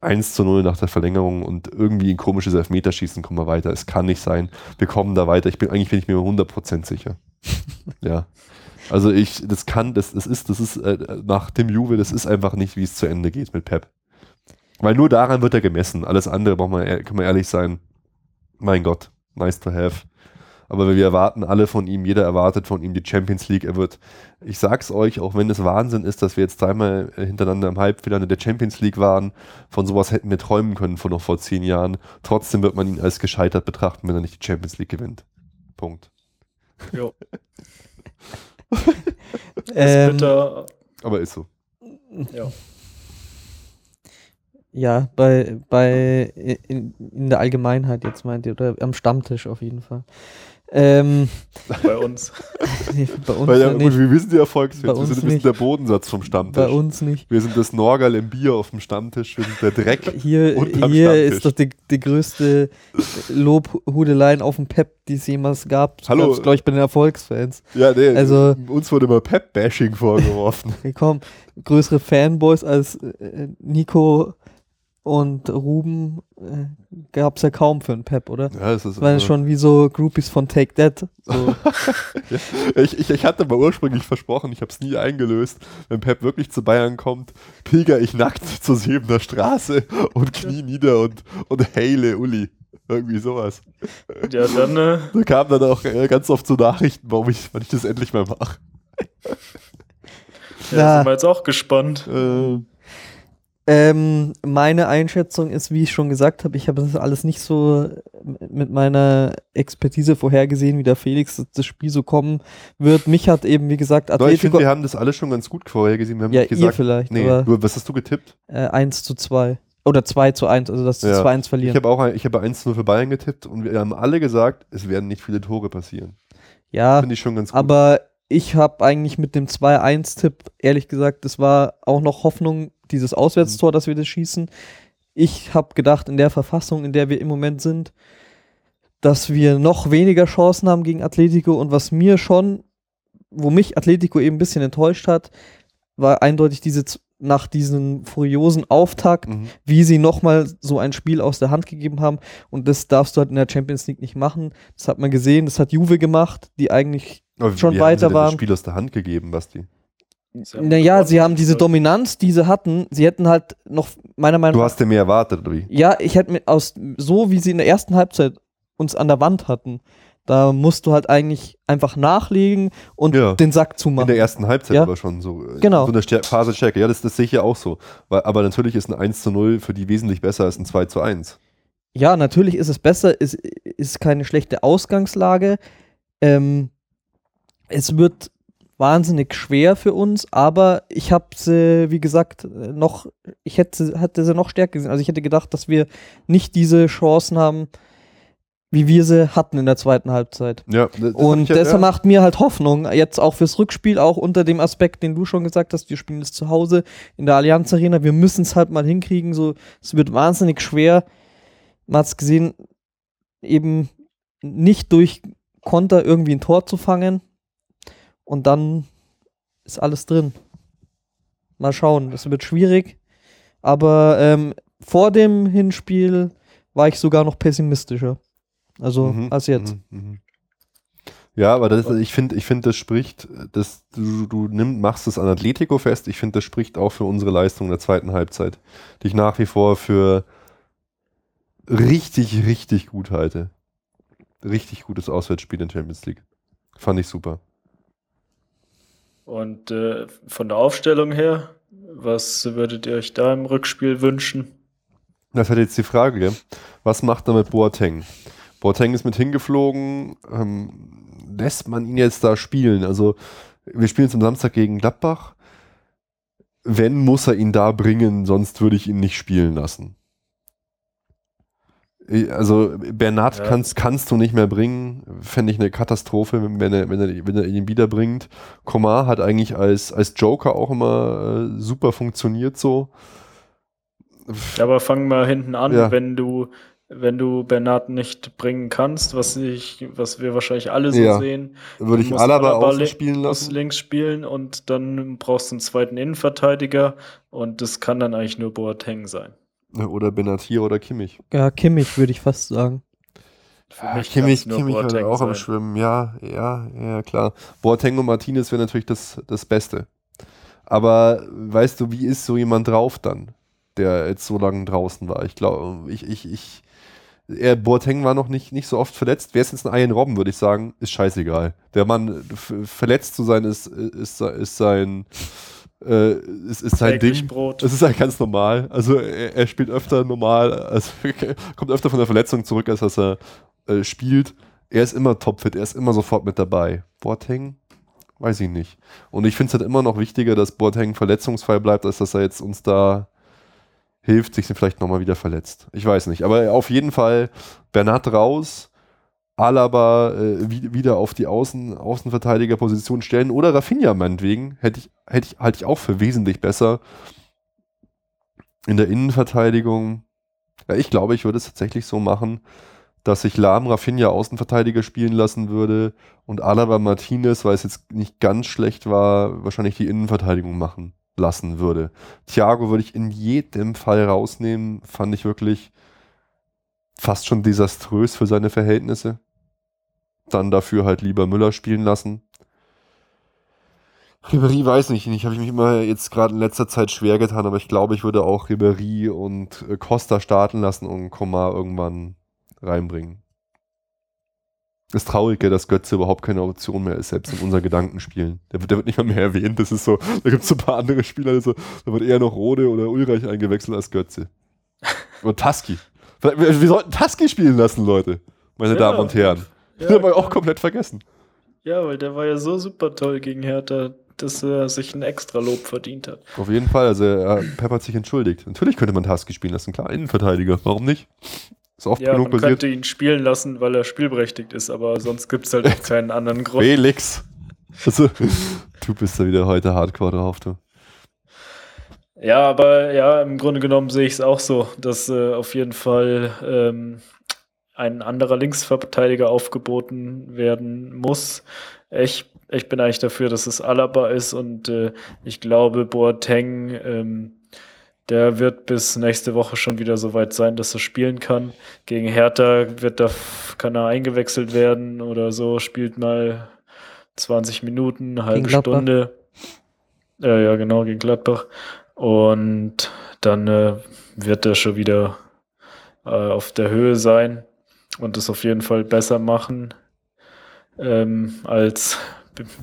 1 zu 0 nach der Verlängerung und irgendwie ein komisches Elfmeterschießen kommen wir weiter. Es kann nicht sein. Wir kommen da weiter. Ich bin, eigentlich bin ich mir 100% sicher. ja. Also ich, das kann, das, das ist, das ist äh, nach dem Juve, das ist einfach nicht, wie es zu Ende geht mit Pep. Weil nur daran wird er gemessen. Alles andere, braucht man, kann man ehrlich sein, mein Gott, nice to have. Aber wir erwarten alle von ihm, jeder erwartet von ihm die Champions League. Er wird, ich sag's euch, auch wenn es Wahnsinn ist, dass wir jetzt dreimal hintereinander im Halbfinale der Champions League waren, von sowas hätten wir träumen können von noch vor zehn Jahren. Trotzdem wird man ihn als gescheitert betrachten, wenn er nicht die Champions League gewinnt. Punkt. Jo. Ähm, Bitter. Aber ist so. Ja. Ja, bei, bei in, in der Allgemeinheit jetzt meint ihr, oder am Stammtisch auf jeden Fall. Ähm, Bei uns. nee, bei uns Weil ja, nicht. gut, wir sind die Erfolgsfans. Bei Wir sind ein bisschen der Bodensatz vom Stammtisch. Bei uns nicht. Wir sind das Norgal im Bier auf dem Stammtisch. Wir sind der Dreck. Hier, hier Stammtisch. ist doch die, die größte Lobhudeleien auf dem Pep, die es jemals gab. Hallo. glaube ich, bei den Erfolgsfans. Ja, nee, Also- uns wurde immer Pep-Bashing vorgeworfen. Komm, größere Fanboys als äh, Nico und Ruben äh, gab es ja kaum für einen Pep, oder? ja, es ist Das waren immer- schon wie so Groupies von Take That. So. Ich, ich, ich hatte mal ursprünglich versprochen, ich habe es nie eingelöst, wenn Pep wirklich zu Bayern kommt, pilger ich nackt zur Siebener Straße und knie nieder und, und heile Uli. Irgendwie sowas. Ja, dann äh, Da kamen dann auch äh, ganz oft so Nachrichten, warum ich, wann ich das endlich mal mache. ja, Ja. sind wir jetzt auch gespannt. Äh, Ähm, meine Einschätzung ist, wie ich schon gesagt habe, ich habe das alles nicht so mit meiner Expertise vorhergesehen, wie der Felix das Spiel so kommen wird. Mich hat eben, wie gesagt, aber ich finde, Atletico wir haben das alle schon ganz gut vorhergesehen. Wir haben ja, nicht ihr gesagt, vielleicht, nee, du, was hast du getippt? äh, 1 zu 2. Oder 2 zu 1, also dass Ja. 2-1 Ich verlieren. habe auch ein, ich habe 1 nur für Bayern getippt und wir haben alle gesagt, es werden nicht viele Tore passieren. ja, Finde ich schon ganz gut. aber ich habe eigentlich mit dem 2-1-Tipp, ehrlich gesagt, das war auch noch Hoffnung, dieses Auswärtstor, dass wir das schießen. Ich habe gedacht, in der Verfassung, in der wir im Moment sind, dass wir noch weniger Chancen haben gegen Atletico und was mir schon, wo mich Atletico eben ein bisschen enttäuscht hat, war eindeutig diese nach diesem furiosen Auftakt, Mhm. wie sie nochmal so ein Spiel aus der Hand gegeben haben. Und das darfst du halt in der Champions League nicht machen. Das hat man gesehen, das hat Juve gemacht, die eigentlich Aber schon wie haben sie weiter denn das waren. Spiel aus der Hand gegeben, Basti. Naja, sie haben diese Dominanz, die sie hatten, sie hätten halt noch, meiner Meinung Du nach. hast dir mehr erwartet, oder wie? Ja, ich hätte mir aus, so wie sie in der ersten Halbzeit uns an der Wand hatten, da musst du halt eigentlich einfach nachlegen und Ja. den Sack In zumachen. der ersten Halbzeit Ja. aber schon so. äh, Genau. So eine Stär Phase Stärke. Ja, das, das sehe ich ja auch so. Weil, aber natürlich ist ein 1 zu 0 für die wesentlich besser als ein 2 zu 1. Ja, natürlich ist es besser, es ist keine schlechte Ausgangslage. Ähm, es wird wahnsinnig schwer für uns, aber ich habe sie, wie gesagt, noch, ich hätte, hätte sie noch stärker gesehen. Also ich hätte gedacht, dass wir nicht diese Chancen haben, wie wir sie hatten in der zweiten Halbzeit. Ja, das- Und ja, deshalb ja. macht mir halt Hoffnung, jetzt auch fürs Rückspiel, auch unter dem Aspekt, den du schon gesagt hast, wir spielen es zu Hause in der Allianz Arena, wir müssen es halt mal hinkriegen, so, es wird wahnsinnig schwer. Man hat es gesehen, eben nicht durch Konter irgendwie ein Tor zu fangen und dann ist alles drin. Mal schauen, es wird schwierig, aber ähm, vor dem Hinspiel war ich sogar noch pessimistischer. Also Mhm, als jetzt. mhm, mhm. Ja, aber das, ich finde, ich finde, das spricht, das, du, du nimm, machst es an Atletico fest. Ich finde, das spricht auch für unsere Leistung in der zweiten Halbzeit, die ich nach wie vor für richtig, richtig gut halte. richtig gutes Auswärtsspiel in der Champions League. Fand ich super. Und äh, von der Aufstellung her, was würdet ihr euch da im Rückspiel wünschen? Das hat jetzt die Frage, gell? was macht er mit Boateng? Boateng ist mit hingeflogen, ähm, lässt man ihn jetzt da spielen? Also wir spielen zum Samstag gegen Gladbach. Wenn, muss er ihn da bringen, sonst würde ich ihn nicht spielen lassen. Also Bernat ja. kannst, kannst du nicht mehr bringen. Fände ich eine Katastrophe, wenn er, wenn er, wenn er ihn wiederbringt. Komar hat eigentlich als, als Joker auch immer äh, super funktioniert so. Ja, aber fang mal hinten an, ja. wenn du wenn du Bernat nicht bringen kannst, was ich, was wir wahrscheinlich alle so ja. sehen, würde ich Alaba außen spielen lassen. links spielen und dann brauchst du einen zweiten Innenverteidiger und das kann dann eigentlich nur Boateng sein. Oder Benatir oder Kimmich. Ja, Kimmich würde ich fast sagen. Ja, Kimmich, Kimmich war auch sein. am Schwimmen, ja, ja, ja, klar. Boateng und Martinez wäre natürlich das, das Beste. Aber weißt du, wie ist so jemand drauf dann, der jetzt so lange draußen war? Ich glaube, ich, ich, ich, er, Boateng war noch nicht, nicht so oft verletzt. Wer ist jetzt ein Ian Robben, würde ich sagen, ist scheißegal. Der Mann, verletzt zu sein, ist, ist, ist sein äh, es ist sein Ding. Brot. Es ist halt ganz normal. Also er, er, spielt öfter normal, also kommt öfter von der Verletzung zurück, als dass er äh, spielt. Er ist immer topfit, er ist immer sofort mit dabei. Boateng? Weiß ich nicht. Und ich finde es halt immer noch wichtiger, dass Boateng verletzungsfrei bleibt, als dass er jetzt uns da hilft, sich vielleicht nochmal wieder verletzt. Ich weiß nicht. Aber auf jeden Fall Bernat raus, Alaba äh, wieder auf die Außen, Außenverteidigerposition stellen oder Rafinha meinetwegen, hätte ich, hätte ich, halte ich auch für wesentlich besser. In der Innenverteidigung, ja, ich glaube, ich würde es tatsächlich so machen, dass ich Lahm Rafinha Außenverteidiger spielen lassen würde und Alaba Martinez, weil es jetzt nicht ganz schlecht war, wahrscheinlich die Innenverteidigung machen lassen würde. Thiago würde ich in jedem Fall rausnehmen, fand ich wirklich fast schon desaströs für seine Verhältnisse dann dafür halt lieber Müller spielen lassen. Ribery weiß nicht, nicht habe ich mich immer jetzt gerade in letzter Zeit schwer getan, aber ich glaube, ich würde auch Ribery und äh, Costa starten lassen und Komar irgendwann reinbringen. Das Traurige, dass Götze überhaupt keine Option mehr ist, selbst in unseren Gedankenspielen. Der, der wird nicht mal mehr erwähnt. Das ist so, da gibt es so ein paar andere Spieler, also, da wird eher noch Rode oder Ulreich eingewechselt als Götze. Und Taski. Wir, wir sollten Taski spielen lassen, Leute, meine ja. Damen und Herren. Ja, den haben wir auch komplett vergessen. Ja, weil der war ja so super toll gegen Hertha, dass er sich ein extra Lob verdient hat. Auf jeden Fall, also er, Pep hat sich entschuldigt. Natürlich könnte man Husky spielen lassen, klar, Innenverteidiger, warum nicht? Ist oft ja, genug man passiert. könnte ihn spielen lassen, weil er spielberechtigt ist, aber sonst gibt es halt auch keinen anderen Grund. Felix! Also, du bist da wieder heute hardcore drauf, du. Ja, aber ja, im Grunde genommen sehe ich es auch so, dass äh, auf jeden Fall ähm, ein anderer Linksverteidiger aufgeboten werden muss. Ich, ich bin eigentlich dafür, dass es Alaba ist und äh, ich glaube, Boateng, ähm, der wird bis nächste Woche schon wieder so weit sein, dass er spielen kann. Gegen Hertha wird da, kann er eingewechselt werden oder so, spielt mal 20 Minuten, eine halbe Stunde. Ja, ja, genau, gegen Gladbach. Und dann äh, wird er schon wieder äh, auf der Höhe sein und es auf jeden Fall besser machen, ähm, als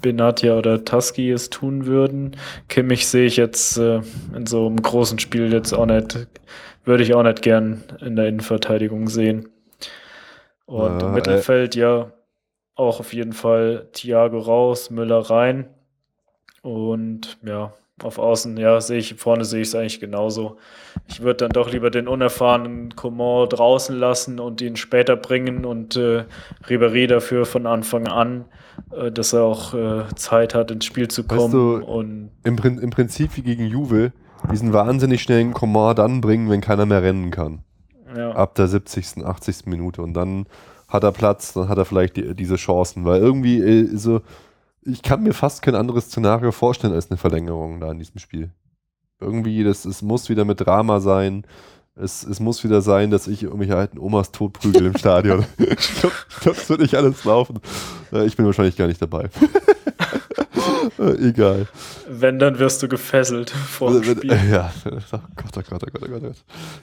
Benatia oder Tusky es tun würden. Kimmich sehe ich jetzt äh, in so einem großen Spiel jetzt auch nicht, würde ich auch nicht gern in der Innenverteidigung sehen. Und äh, im Mittelfeld ja auch auf jeden Fall Thiago raus, Müller rein. Und ja, auf Außen, ja, sehe ich, vorne sehe ich es eigentlich genauso. Ich würde dann doch lieber den unerfahrenen Coman draußen lassen und ihn später bringen und äh, Ribéry dafür von Anfang an, äh, dass er auch äh, Zeit hat, ins Spiel zu kommen. Weißt du, und im, Im Prinzip wie gegen Juve, diesen wahnsinnig schnellen Coman dann bringen, wenn keiner mehr rennen kann. Ja. Ab der 70., 80. Minute. Und dann hat er Platz, dann hat er vielleicht die, diese Chancen. Weil irgendwie äh, so ich kann mir fast kein anderes Szenario vorstellen als eine Verlängerung da in diesem Spiel. Irgendwie, das, es muss wieder mit Drama sein. Es, es muss wieder sein, dass ich irgendwelche alten Omas totprügel im Stadion. ich glaube, glaub, das wird nicht alles laufen. Äh, ich bin wahrscheinlich gar nicht dabei. Egal. Wenn, dann wirst du gefesselt vor dem Spiel. Ja, oh Gott, oh Gott, oh Gott, oh Gott.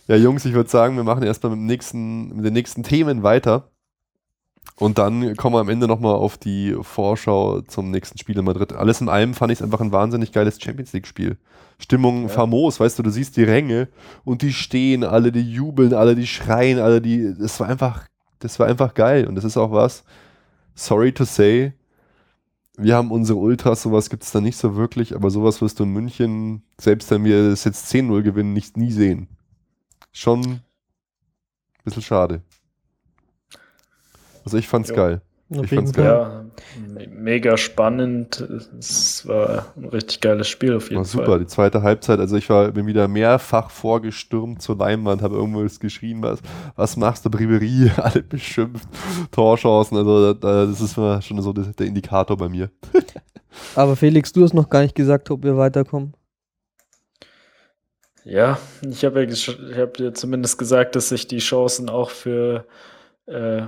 Ja, Jungs, ich würde sagen, wir machen erstmal mit, dem nächsten, mit den nächsten Themen weiter. Und dann kommen wir am Ende nochmal auf die Vorschau zum nächsten Spiel in Madrid. Alles in allem fand ich es einfach ein wahnsinnig geiles Champions League-Spiel. Stimmung Ja. famos, weißt du, du siehst die Ränge und die stehen, alle die jubeln, alle die schreien, alle die. Das war einfach, das war einfach geil. Und das ist auch was, sorry to say, wir haben unsere Ultras, sowas gibt es da nicht so wirklich, aber sowas wirst du in München, selbst wenn wir es jetzt 10-0 gewinnen, nicht nie sehen. Schon ein bisschen schade. Also ich fand's Jo. geil. Ich fand's geil. Ja, me- mega spannend. Es war ein richtig geiles Spiel auf jeden War super, Fall. die zweite Halbzeit. Also ich war, bin wieder mehrfach vorgestürmt zur Leinwand, habe irgendwas geschrien, was, was machst du, Briberie, alle beschimpft, Torchancen. Also da, das ist schon so der, Indikator bei mir. Aber Felix, du hast noch gar nicht gesagt, ob wir weiterkommen. Ja, ich habe ja, ich hab ja zumindest gesagt, dass ich die Chancen auch für äh,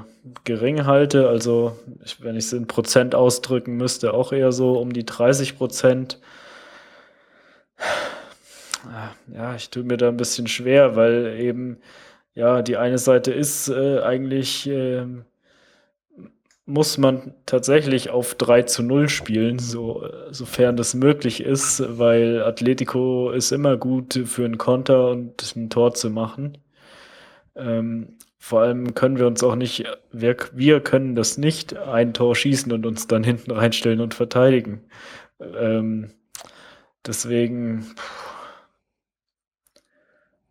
gering halte. Also, ich, wenn ich es in Prozent ausdrücken müsste, auch eher so um die 30 Prozent. Ja, ich tue mir da ein bisschen schwer, weil eben, ja, die eine Seite ist äh, eigentlich, ähm, muss man tatsächlich auf 3 zu 0 spielen, so, sofern das möglich ist, weil Atletico ist immer gut für einen Konter und ein Tor zu machen. Ähm, vor allem können wir uns auch nicht, wir, wir können das nicht, ein Tor schießen und uns dann hinten reinstellen und verteidigen. Ähm, deswegen,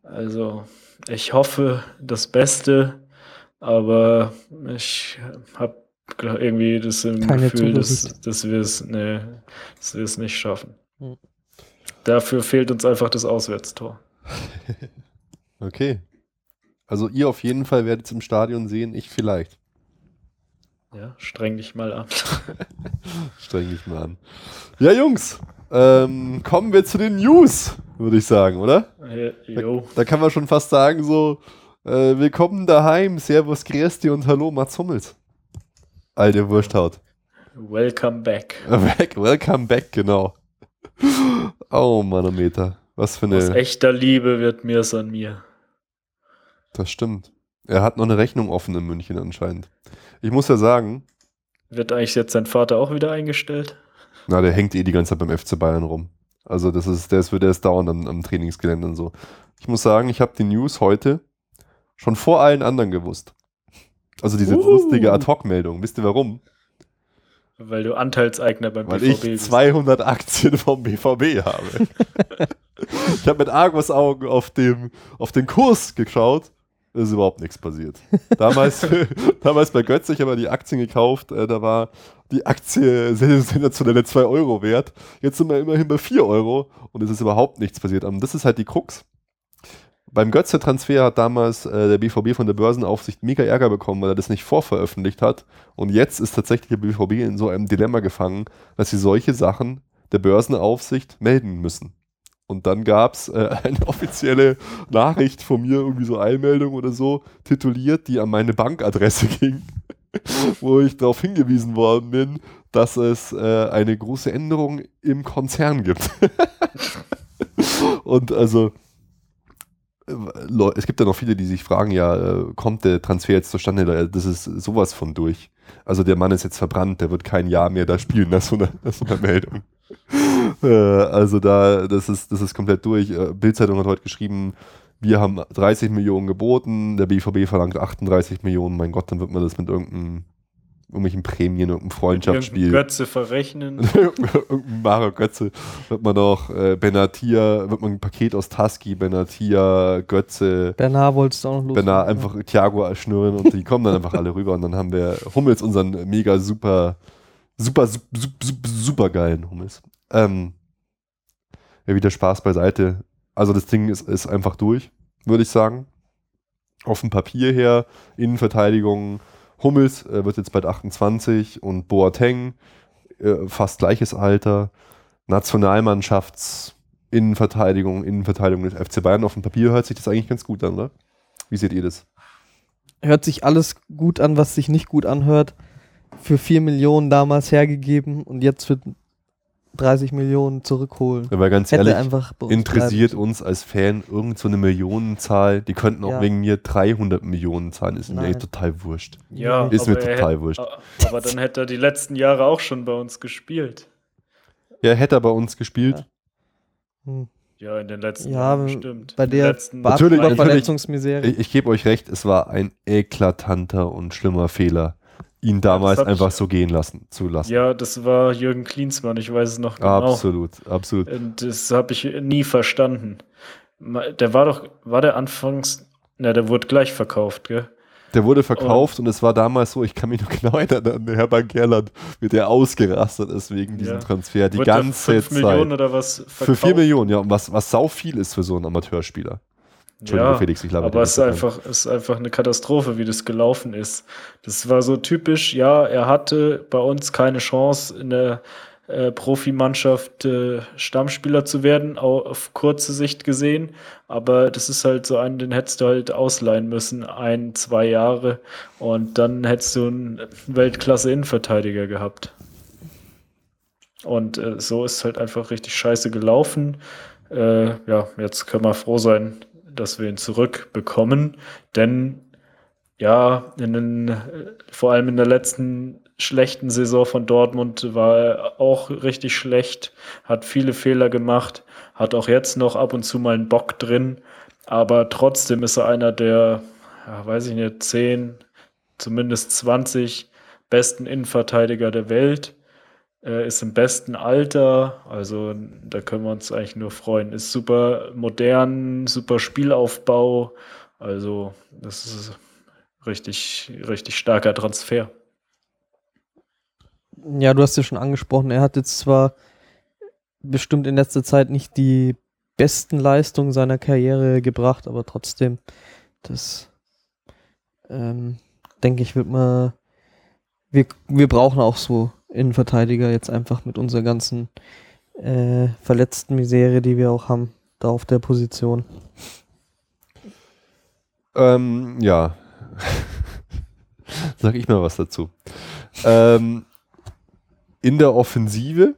also ich hoffe das Beste, aber ich habe irgendwie das Gefühl, dass, dass wir es nee, dass wir es nicht schaffen. Hm. Dafür fehlt uns einfach das Auswärtstor. Okay. Also ihr auf jeden Fall werdet es im Stadion sehen, ich vielleicht. Ja, streng dich mal an. Streng dich mal an. Ja, Jungs, ähm, kommen wir zu den News, würde ich sagen, oder? Äh, Jo, Da kann man schon fast sagen, so, äh, willkommen daheim, Servus, Grüß und Hallo, Mats Hummels. Alte Wursthaut. welcome back. Back, welcome back, genau. Oh, Manometer. Was für Aus eine. echter Liebe wird mir's an mir. Das stimmt. Er hat noch eine Rechnung offen in München anscheinend. Ich muss ja sagen, Wird eigentlich jetzt sein Vater auch wieder eingestellt? na, der hängt eh die ganze Zeit beim FC Bayern rum. Also, das ist, der ist, der ist dauernd am, am Trainingsgelände und so. Ich muss sagen, ich habe die News heute schon vor allen anderen gewusst. Also diese Uhu. lustige Ad-Hoc-Meldung. Wisst ihr warum? Weil du Anteilseigner beim Weil BVB ich bist. 200 Aktien vom BVB habe. ich habe mit Argusaugen auf, dem, auf den Kurs geschaut. Es ist überhaupt nichts passiert. Damals, damals bei Götze, ich habe die Aktien gekauft, äh, da war die Aktie sen- sensationelle 2 Euro wert. Jetzt sind wir immerhin bei 4 Euro und es ist überhaupt nichts passiert. Und das ist halt die Krux. Beim Götze-Transfer hat damals äh, der BVB von der Börsenaufsicht mega Ärger bekommen, weil er das nicht vorveröffentlicht hat. Und jetzt ist tatsächlich der BVB in so einem Dilemma gefangen, dass sie solche Sachen der Börsenaufsicht melden müssen. Und dann gab es äh, eine offizielle Nachricht von mir, irgendwie so Eilmeldung oder so, tituliert, die an meine Bankadresse ging, wo ich darauf hingewiesen worden bin, dass es äh, eine große Änderung im Konzern gibt. Und also, äh, es gibt ja noch viele, die sich fragen, ja, äh, kommt der Transfer jetzt zustande? Da- Das ist sowas von durch. Also der Mann ist jetzt verbrannt, der wird kein Jahr mehr da spielen, nach so einer, nach so einer Meldung. äh, also da, das ist, das ist komplett durch. Äh, Bildzeitung hat heute geschrieben, wir haben 30 Millionen geboten, der BVB verlangt 38 Millionen. Mein Gott, dann wird man das mit irgendeinem, irgendwelchen Prämien, irgendeinem Freundschaftsspiel. Irgendein Götze verrechnen. Irgendein Mario Götze wird man noch äh, Benatia, wird man ein Paket aus Tusky, Benatia, Götze, Bernard wolltest du auch noch los. Bernard einfach Thiago schnüren und die kommen dann einfach alle rüber und dann haben wir Hummels, unseren mega super, super, super, super, super geilen Hummels. Ähm, ja, wieder Spaß beiseite. Also das Ding ist, ist einfach durch, würde ich sagen. Auf dem Papier her, Innenverteidigung, Hummels äh, wird jetzt bald 28 und Boateng äh, fast gleiches Alter. Nationalmannschafts Innenverteidigung, Innenverteidigung des FC Bayern. Auf dem Papier hört sich das eigentlich ganz gut an, oder? Wie seht ihr das? Hört sich alles gut an, was sich nicht gut anhört. Für 4 Millionen damals hergegeben und jetzt wird 30 Millionen zurückholen. Aber ganz Hätte ehrlich, interessiert bleiben uns als Fan irgend so eine Millionenzahl, die könnten auch Ja. wegen mir 300 Millionen zahlen, ist mir Nein. eigentlich total wurscht. Ja, Ist mir total hätt- wurscht. Aber dann hätte er die letzten Jahre auch schon bei uns gespielt. Ja, hätte er bei uns gespielt. Hm. Ja, in den letzten Ja, Jahren bestimmt. Bei der letzten Natürlich, natürlich. Verletzungsmisere. Ich, ich gebe euch recht, es war ein eklatanter und schlimmer Fehler, ihn damals ich- einfach so gehen lassen, zu lassen. Ja, das war Jürgen Klinsmann, ich weiß es noch genau. Absolut, absolut. Und das habe ich nie verstanden. Der war doch, war der anfangs, na, der wurde gleich verkauft, gell? Der wurde verkauft und es war damals so, ich kann mich noch genau erinnern, an den Hermann Gerland, wie der ausgerastet ist wegen diesem Ja. Transfer. Die der ganze fünf Zeit. Millionen oder was Für verkauft? 4 Millionen, ja, und was, was sau viel ist für so einen Amateurspieler. Entschuldigung, Ja, Felix, ich dir aber es ist einfach, ist einfach eine Katastrophe, wie das gelaufen ist. Das war so typisch, ja, er hatte bei uns keine Chance in der äh, Profimannschaft äh, Stammspieler zu werden, auf kurze Sicht gesehen. Aber das ist halt so einen, den hättest du halt ausleihen müssen, ein, zwei Jahre. Und dann hättest du einen Weltklasse-Innenverteidiger gehabt. Und äh, so ist halt einfach richtig scheiße gelaufen. Äh, ja, jetzt können wir froh sein, dass wir ihn zurückbekommen. Denn ja, in den, vor allem in der letzten schlechten Saison von Dortmund war er auch richtig schlecht, hat viele Fehler gemacht, hat auch jetzt noch ab und zu mal einen Bock drin, aber trotzdem ist er einer der, ja, weiß ich nicht, 10, zumindest 20 besten Innenverteidiger der Welt. Äh, ist im besten Alter, also da können wir uns eigentlich nur freuen. Ist super modern, super Spielaufbau, also das ist richtig, richtig starker Transfer. Ja, du hast ja schon angesprochen, er hat jetzt zwar bestimmt in letzter Zeit nicht die besten Leistungen seiner Karriere gebracht, aber trotzdem, das ähm, denke ich, wird man. Wir, wir brauchen auch so Innenverteidiger jetzt einfach mit unserer ganzen äh, verletzten Misere, die wir auch haben, da auf der Position. Ähm, ja. Sag ich mal was dazu. Ähm, in der Offensive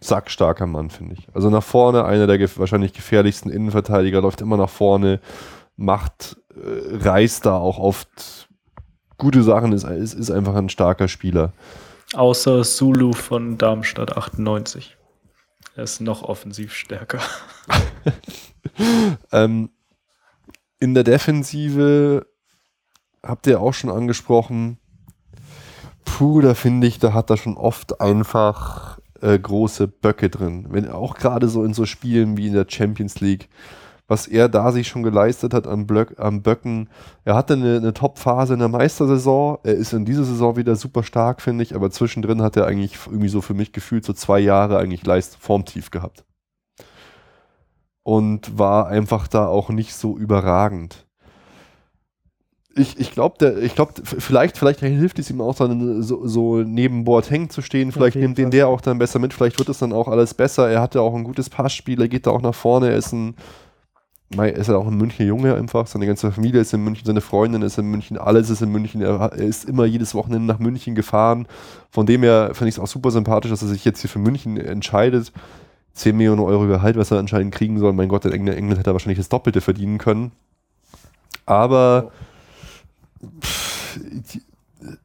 sackstarker Mann, finde ich. Also nach vorne einer der gef wahrscheinlich gefährlichsten Innenverteidiger, läuft immer nach vorne, macht, äh, reißt da auch oft gute Sachen, ist, ist, ist einfach ein starker Spieler. Außer Zulu von Darmstadt 98. Er ist noch offensiv stärker. Ähm, in der Defensive habt ihr auch schon angesprochen. Puh, da finde ich, da hat er schon oft einfach äh, große Böcke drin. Wenn auch gerade so in so Spielen wie in der Champions League, was er da sich schon geleistet hat am, Blöck, am Böcken. Er hatte eine, eine Top-Phase in der Meistersaison. Er ist in dieser Saison wieder super stark, finde ich, aber zwischendrin hat er eigentlich irgendwie so für mich gefühlt so zwei Jahre eigentlich Leist Formtief gehabt und war einfach da auch nicht so überragend. Ich, ich glaube, ich glaub, vielleicht, vielleicht hilft es ihm auch dann so, so neben Boateng zu stehen. Vielleicht nimmt den der auch dann besser mit. Vielleicht wird es dann auch alles besser. Er hatte auch ein gutes Passspiel. Er geht da auch nach vorne. Er ist ein, er ist ja auch ein Münchner Junge einfach. Seine ganze Familie ist in München. Seine Freundin ist in München. Alles ist in München. Er, er ist immer jedes Wochenende nach München gefahren. Von dem her finde ich es auch super sympathisch, dass er sich jetzt hier für München entscheidet. 10 Millionen Euro Gehalt, was er anscheinend kriegen soll. Mein Gott, in England, hätte er wahrscheinlich das Doppelte verdienen können. Aber pff,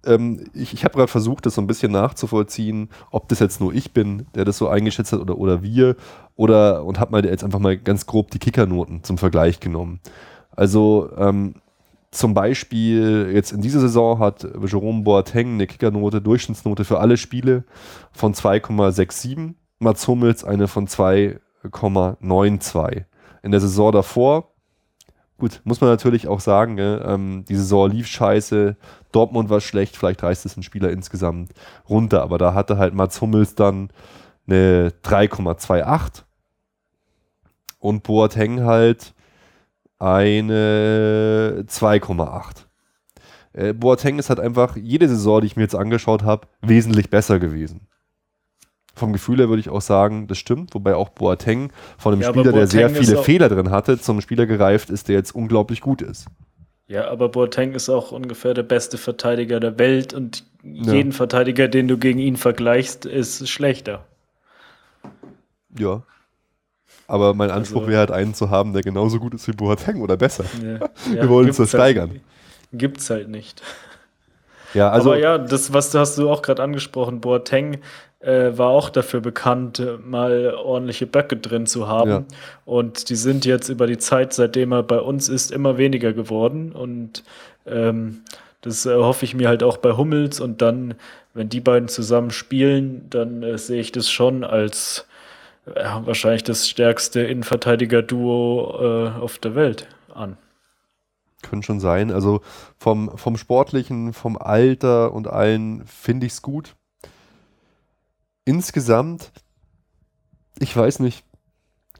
ähm, ich, ich habe gerade versucht, das so ein bisschen nachzuvollziehen, ob das jetzt nur ich bin, der das so eingeschätzt hat oder, oder wir. Oder und habe mal jetzt einfach mal ganz grob die Kickernoten zum Vergleich genommen. Also ähm, zum Beispiel jetzt in dieser Saison hat Jerome Boateng eine Kickernote, Durchschnittsnote für alle Spiele von 2,67. Mats Hummels eine von 2,92. In der Saison davor, gut, muss man natürlich auch sagen, gell, ähm, die Saison lief scheiße, Dortmund war schlecht, vielleicht reißt es ein Spieler insgesamt runter, aber da hatte halt Mats Hummels dann eine 3,28 und Boateng halt eine 2,8. Äh, Boateng ist halt einfach jede Saison, die ich mir jetzt angeschaut habe, wesentlich besser gewesen. Vom Gefühl her würde ich auch sagen, das stimmt, wobei auch Boateng von einem Ja, Spieler, der sehr viele Fehler drin hatte, zum Spieler gereift ist, der jetzt unglaublich gut ist. Ja, aber Boateng ist auch ungefähr der beste Verteidiger der Welt und jeden Verteidiger, den du gegen ihn vergleichst, ist schlechter. Ja. Aber mein Anspruch Also- wäre halt einen zu haben, der genauso gut ist wie Boateng oder besser. Ja, Wir wollen uns das steigern. Halt, gibt's halt nicht. Ja, also Aber ja, das, was du hast du auch gerade angesprochen, Boateng äh, war auch dafür bekannt, äh, mal ordentliche Böcke drin zu haben. Ja. Und die sind jetzt über die Zeit, seitdem er bei uns ist, immer weniger geworden. Und ähm, das äh, hoffe ich mir halt auch bei Hummels. Und dann, wenn die beiden zusammen spielen, dann äh, sehe ich das schon als äh, wahrscheinlich das stärkste Innenverteidiger-Duo äh, auf der Welt an. können schon sein. Also vom, vom Sportlichen, vom Alter und allen finde ich es gut. Insgesamt, ich weiß nicht,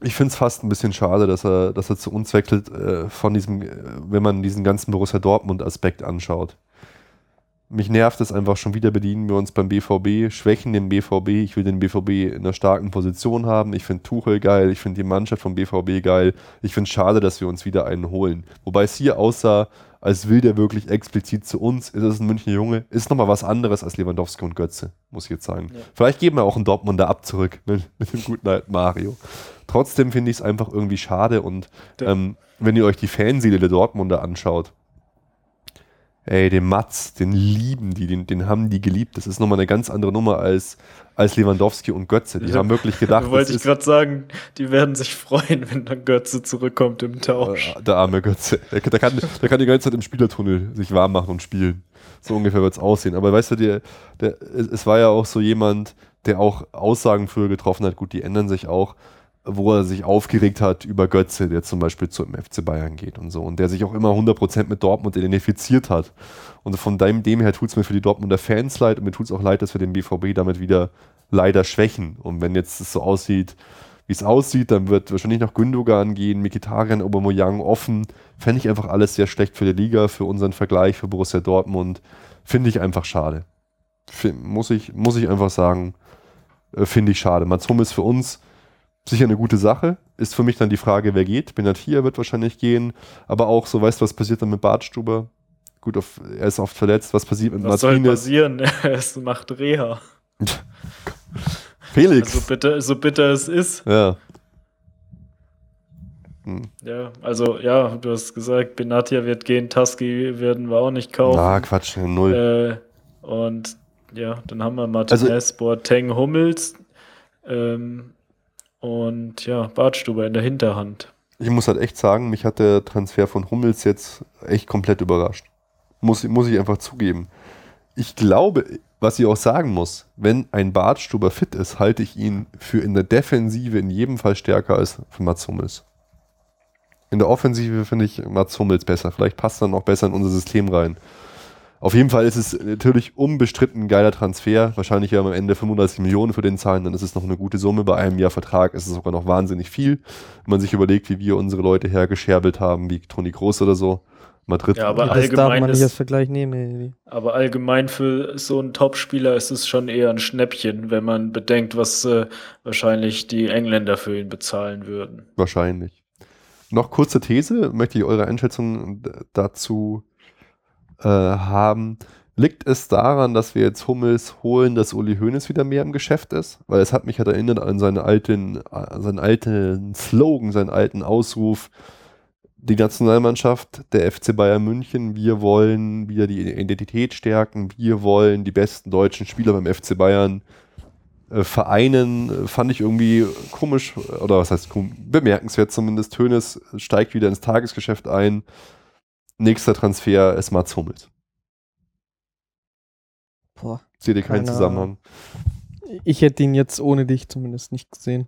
ich finde es fast ein bisschen schade, dass er, dass er zu uns wechselt, äh, von diesem, äh, wenn man diesen ganzen Borussia Dortmund-Aspekt anschaut. Mich nervt es einfach schon wieder, bedienen wir uns beim BVB, schwächen den BVB. Ich will den BVB in einer starken Position haben. Ich finde Tuchel geil, ich finde die Mannschaft vom BVB geil. Ich finde es schade, dass wir uns wieder einen holen. Wobei es hier aussah, als will der wirklich explizit zu uns. Ist es ein Münchner Junge? Ist nochmal was anderes als Lewandowski und Götze, muss ich jetzt sagen. Ja. Vielleicht geben wir auch einen Dortmunder ab zurück mit, mit dem guten alten Mario. Trotzdem finde ich es einfach irgendwie schade und ähm, wenn ihr euch die Fanseele der Dortmunder anschaut, ey, den Mats, den lieben die, den, den haben die geliebt. Das ist nochmal eine ganz andere Nummer als, als Lewandowski und Götze. Die Ja. haben wirklich gedacht, Da wollte ich gerade sagen, die werden sich freuen, wenn dann Götze zurückkommt im Tausch. äh, der arme Götze. Der, der, kann, der kann die ganze Zeit im Spielertunnel sich warm machen und spielen. So ungefähr wird es aussehen. Aber weißt du, der, der, es war ja auch so jemand, der auch Aussagen früher getroffen hat, gut, die ändern sich auch, wo er sich aufgeregt hat über Götze, der zum Beispiel zum FC Bayern geht und so. Und der sich auch immer 100% mit Dortmund identifiziert hat. Und von dem, dem her tut es mir für die Dortmunder Fans leid und mir tut es auch leid, dass wir den BVB damit wieder leider schwächen. Und wenn jetzt es so aussieht, wie es aussieht, dann wird wahrscheinlich noch Gündogan gehen, Mikitarian, Aubameyang offen. Fände ich einfach alles sehr schlecht für die Liga, für unseren Vergleich, für Borussia Dortmund. Finde ich einfach schade. Fi- Muss ich, muss ich einfach sagen, äh, finde ich schade. Mats Hummels für uns sicher eine gute Sache. Ist für mich dann die Frage, wer geht. Benatia wird wahrscheinlich gehen, aber auch so, weißt du, was passiert dann mit Bartstuber? Gut, auf, er ist oft verletzt. Was passiert mit Was soll Martinez? passieren? es macht Reha. Felix. So bitter, so bitter es ist. ja. Hm. Ja, also ja, du hast gesagt, Benatia wird gehen, Tusky werden wir auch nicht kaufen. Ah, Quatsch, null. Äh, und ja, dann haben wir Martinez, Also- Boateng, Hummels ähm, und ja, Bartstuber in der Hinterhand. Ich muss halt echt sagen, mich hat der Transfer von Hummels jetzt echt komplett überrascht. Muss, muss ich einfach zugeben. Ich glaube, was ich auch sagen muss, wenn ein Bartstuber fit ist, halte ich ihn für in der Defensive in jedem Fall stärker als für Mats Hummels. In der Offensive finde ich Mats Hummels besser. Vielleicht passt er noch besser in unser System rein. Auf jeden Fall ist es natürlich unbestritten ein geiler Transfer. Wahrscheinlich ja am Ende 35 Millionen für den zahlen, dann ist es noch eine gute Summe. Bei einem Jahr Vertrag ist es sogar noch wahnsinnig viel. Wenn man sich überlegt, wie wir unsere Leute hergescherbelt haben, wie Toni Kroos oder so. Madrid. Ja, aber Ja, das darf allgemein man nicht ist- als Vergleich nehmen. ey. Aber allgemein für so einen Topspieler ist es schon eher ein Schnäppchen, wenn man bedenkt, was äh, wahrscheinlich die Engländer für ihn bezahlen würden. Wahrscheinlich. Noch kurze These, möchte ich eure Einschätzung dazu äh, haben. Liegt es daran, dass wir jetzt Hummels holen, dass Uli Hoeneß wieder mehr im Geschäft ist? Weil es hat mich halt erinnert an seine alten, an seinen alten Slogan, seinen alten Ausruf. Die Nationalmannschaft, der FC Bayern München, wir wollen wieder die Identität stärken, wir wollen die besten deutschen Spieler beim FC Bayern äh, vereinen, äh, fand ich irgendwie komisch, äh, oder was heißt bemerkenswert zumindest. Hoeneß steigt wieder ins Tagesgeschäft ein. Nächster Transfer ist Mats Hummels. Boah. Seht ihr keinen Keine Zusammenhang? Ich hätte ihn jetzt ohne dich zumindest nicht gesehen.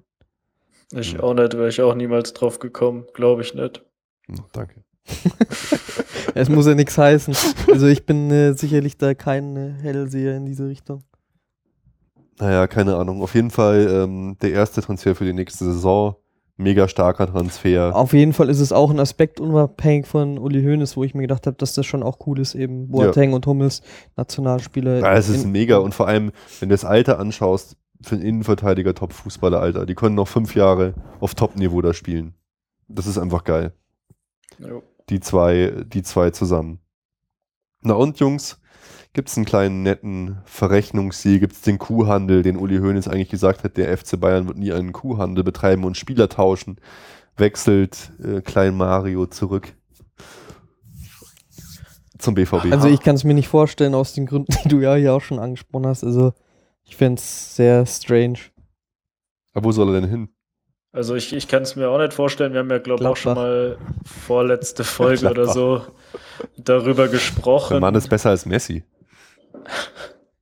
Ich auch nicht, wäre ich auch niemals drauf gekommen, glaube ich nicht. Hm, danke. Es muss ja nichts heißen. Also ich bin äh, sicherlich da kein äh, Hellseher in diese Richtung. Naja, keine Ahnung. Auf jeden Fall ähm, der erste Transfer für die nächste Saison. Mega starker Transfer. Auf jeden Fall ist es auch ein Aspekt unabhängig von Uli Hoeneß, wo ich mir gedacht habe, dass das schon auch cool ist, eben Boateng und Hummels Nationalspieler. Ja, es ist mega und vor allem, wenn du das Alter anschaust, für einen Innenverteidiger Top-Fußballer, Alter. Die können noch fünf Jahre auf Top-Niveau da spielen. Das ist einfach geil. Jo. Die zwei, die zwei zusammen. Na und Jungs, Gibt es einen kleinen netten Verrechnungssieg? Gibt es den Kuhhandel, den Uli Hoeneß eigentlich gesagt hat, der FC Bayern wird nie einen Kuhhandel betreiben und Spieler tauschen? Wechselt äh, Klein Mario zurück zum BVB. Also ich kann es mir nicht vorstellen, aus den Gründen, die du ja hier auch schon angesprochen hast. Also ich fände es sehr strange. Aber wo soll er denn hin? Also ich, ich kann es mir auch nicht vorstellen. Wir haben ja, glaube ich, auch schon mal vorletzte Folge oder so darüber gesprochen. Der Mann ist besser als Messi.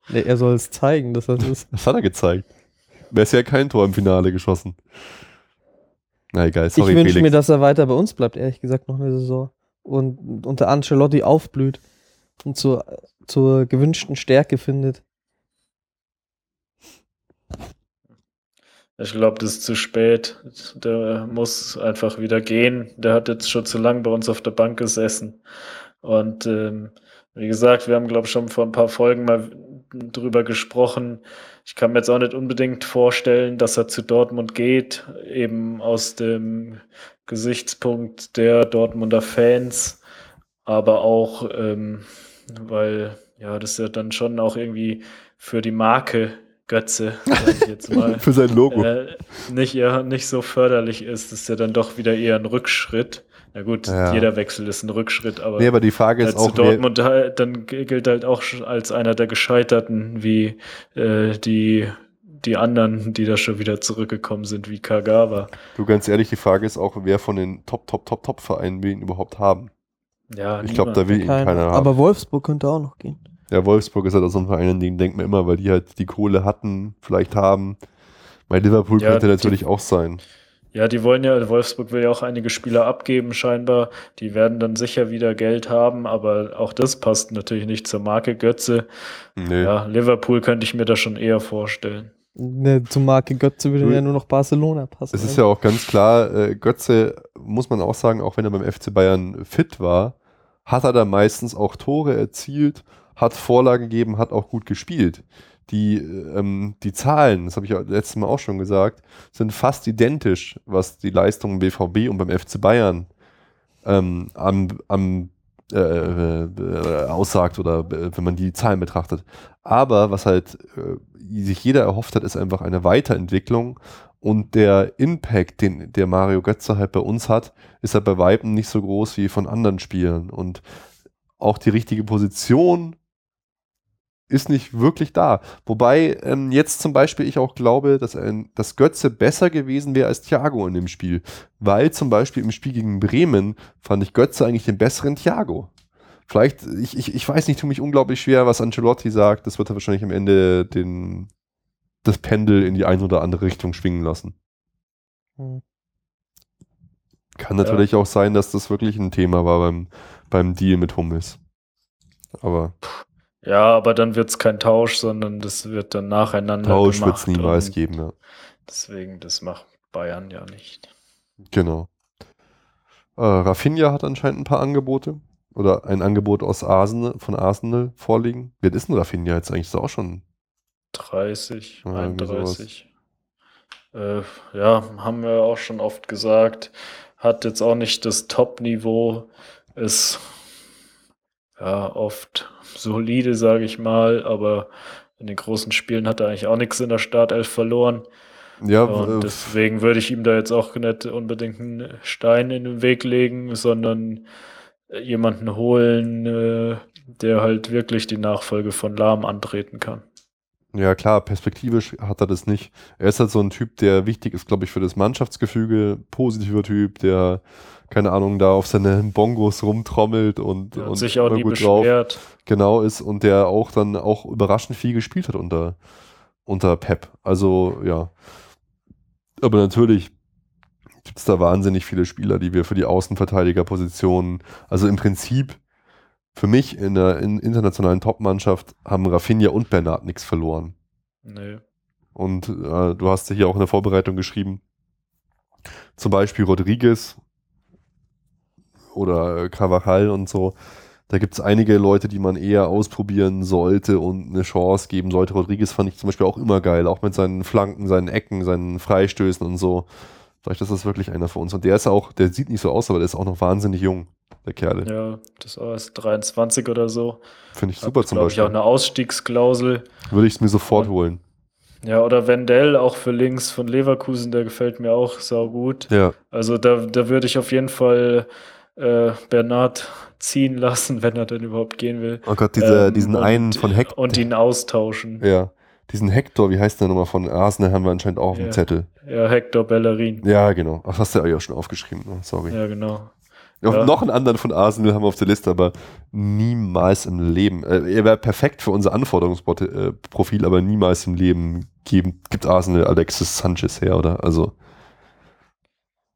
Nee, er soll es zeigen, dass er das ist. Das hat er gezeigt. Messi hat kein Tor im Finale geschossen. Na egal, sorry, ich wünsche Felix. mir, dass er weiter bei uns bleibt, ehrlich gesagt, noch eine Saison. Und unter Ancelotti aufblüht und zur, zur gewünschten Stärke findet. Ich glaube, das ist zu spät. Der muss einfach wieder gehen. Der hat jetzt schon zu lange bei uns auf der Bank gesessen. Und ähm, wie gesagt, wir haben, glaube ich, schon vor ein paar Folgen mal drüber gesprochen. Ich kann mir jetzt auch nicht unbedingt vorstellen, dass er zu Dortmund geht, eben aus dem Gesichtspunkt der Dortmunder Fans, aber auch, ähm, weil ja, das ja dann schon auch irgendwie für die Marke Götze, sag ich jetzt mal, Für sein Logo. äh, nicht, ja, nicht so förderlich ist, ist ja dann doch wieder eher ein Rückschritt. Na gut, Ja. jeder Wechsel ist ein Rückschritt, aber, nee, aber die Frage äh, ist zu auch, Dortmund halt, dann gilt halt auch als einer der Gescheiterten, wie äh, die, die anderen, die da schon wieder zurückgekommen sind, wie Kagawa. du ganz ehrlich, die Frage ist auch, wer von den Top, Top, Top, Top Vereinen will ihn überhaupt haben. Ja, Ich glaube, da will ihn Keiner. keiner haben. Aber Wolfsburg könnte auch noch gehen. Ja, Wolfsburg ist halt auch so ein Verein, an den denkt man immer, weil die halt die Kohle hatten, vielleicht haben. Bei Liverpool Ja, könnte die- natürlich auch sein. Ja, die wollen ja, Wolfsburg will ja auch einige Spieler abgeben, scheinbar. Die werden dann sicher wieder Geld haben, aber auch das passt natürlich nicht zur Marke Götze. Nee. Ja, Liverpool könnte ich mir da schon eher vorstellen. Ne, zum Marke Götze würde Du- ja nur noch Barcelona passen. Es ist ja auch ganz klar, äh, Götze, muss man auch sagen, auch wenn er beim FC Bayern fit war, hat er da meistens auch Tore erzielt, hat Vorlagen gegeben, hat auch gut gespielt. Die, äh, ähm, die Zahlen, das habe ich ja letztes Mal auch schon gesagt, sind fast identisch, was die Leistungen im BVB und beim FC Bayern ähm, am, am äh, äh, aussagt oder äh, wenn man die Zahlen betrachtet. Aber was halt äh, sich jeder erhofft hat, ist einfach eine Weiterentwicklung und der Impact, den der Mario Götze halt bei uns hat, ist halt bei Weitem nicht so groß wie von anderen Spielern und auch die richtige Position ist nicht wirklich da. Wobei ähm, jetzt zum Beispiel ich auch glaube, dass, ein, dass Götze besser gewesen wäre als Thiago in dem Spiel. Weil zum Beispiel im Spiel gegen Bremen fand ich Götze eigentlich den besseren Thiago. Vielleicht, ich, ich, ich weiß nicht, tue mich unglaublich schwer, was Ancelotti sagt. Das wird er wahrscheinlich am Ende den, das Pendel in die eine oder andere Richtung schwingen lassen. Hm. Kann natürlich auch sein, dass das wirklich ein Thema war beim, beim Deal mit Hummels. Aber Ja, aber dann wird es kein Tausch, sondern das wird dann nacheinander Tausch wird es niemals geben, ja. Deswegen, das macht Bayern ja nicht. Genau. Äh, Rafinha hat anscheinend ein paar Angebote. Oder ein Angebot aus Arsenal, von Arsenal vorliegen. Wer ist denn Rafinha jetzt eigentlich? Ist er auch schon 30, Ja, irgendwie 31. Äh, ja, haben wir auch schon oft gesagt. Hat jetzt auch nicht das Top-Niveau. Ist ja oft solide, sage ich mal, aber in den großen Spielen hat er eigentlich auch nichts in der Startelf verloren. Ja, Und äh, deswegen würde ich ihm da jetzt auch nicht unbedingt einen Stein in den Weg legen, sondern jemanden holen, äh, der halt wirklich die Nachfolge von Lahm antreten kann. Ja, klar, perspektivisch hat er das nicht. Er ist halt so ein Typ, der wichtig ist, glaube ich, für das Mannschaftsgefüge. Positiver Typ, der, keine Ahnung, da auf seine Bongos rumtrommelt und, hat und sich auch nie gut drauf genau ist und der auch dann auch überraschend viel gespielt hat unter, unter Pep. Also, ja. Aber natürlich gibt es da wahnsinnig viele Spieler, die wir für die Außenverteidigerpositionen, also im Prinzip für mich in der in internationalen Topmannschaft haben Rafinha und Bernard nichts verloren. Nee. Und äh, du hast hier auch in der Vorbereitung geschrieben, zum Beispiel Rodriguez oder äh, Carvajal und so. Da gibt es einige Leute, die man eher ausprobieren sollte und eine Chance geben sollte. Rodriguez fand ich zum Beispiel auch immer geil, auch mit seinen Flanken, seinen Ecken, seinen Freistößen und so. Vielleicht ist das wirklich einer von uns. Und der ist auch, der sieht nicht so aus, aber der ist auch noch wahnsinnig jung, der Kerl. Ja, das erst 23 oder so. Finde ich super Hat, zum glaub ich, Beispiel. auch eine Ausstiegsklausel. Würde ich es mir sofort Und- holen. Ja, oder Wendell auch für links von Leverkusen, der gefällt mir auch sau gut. Ja, Also da, da würde ich auf jeden Fall äh, Bernard ziehen lassen, wenn er denn überhaupt gehen will. oh Gott, diese, Ähm, diesen und- einen von Hector. Und ihn austauschen. Ja, diesen Hector, wie heißt der nochmal von Arsenal, haben wir anscheinend auch auf dem Ja. Zettel. Ja, Hector Bellerin. Ja, genau. Ach, hast du ja auch schon aufgeschrieben. Oh, sorry. Ja, genau. Ja. Noch einen anderen von Arsenal haben wir auf der Liste, aber niemals im Leben. Äh, er wäre perfekt für unser Anforderungsprofil, aber niemals im Leben geben, gibt Arsenal Alexis Sanchez her, oder? Also,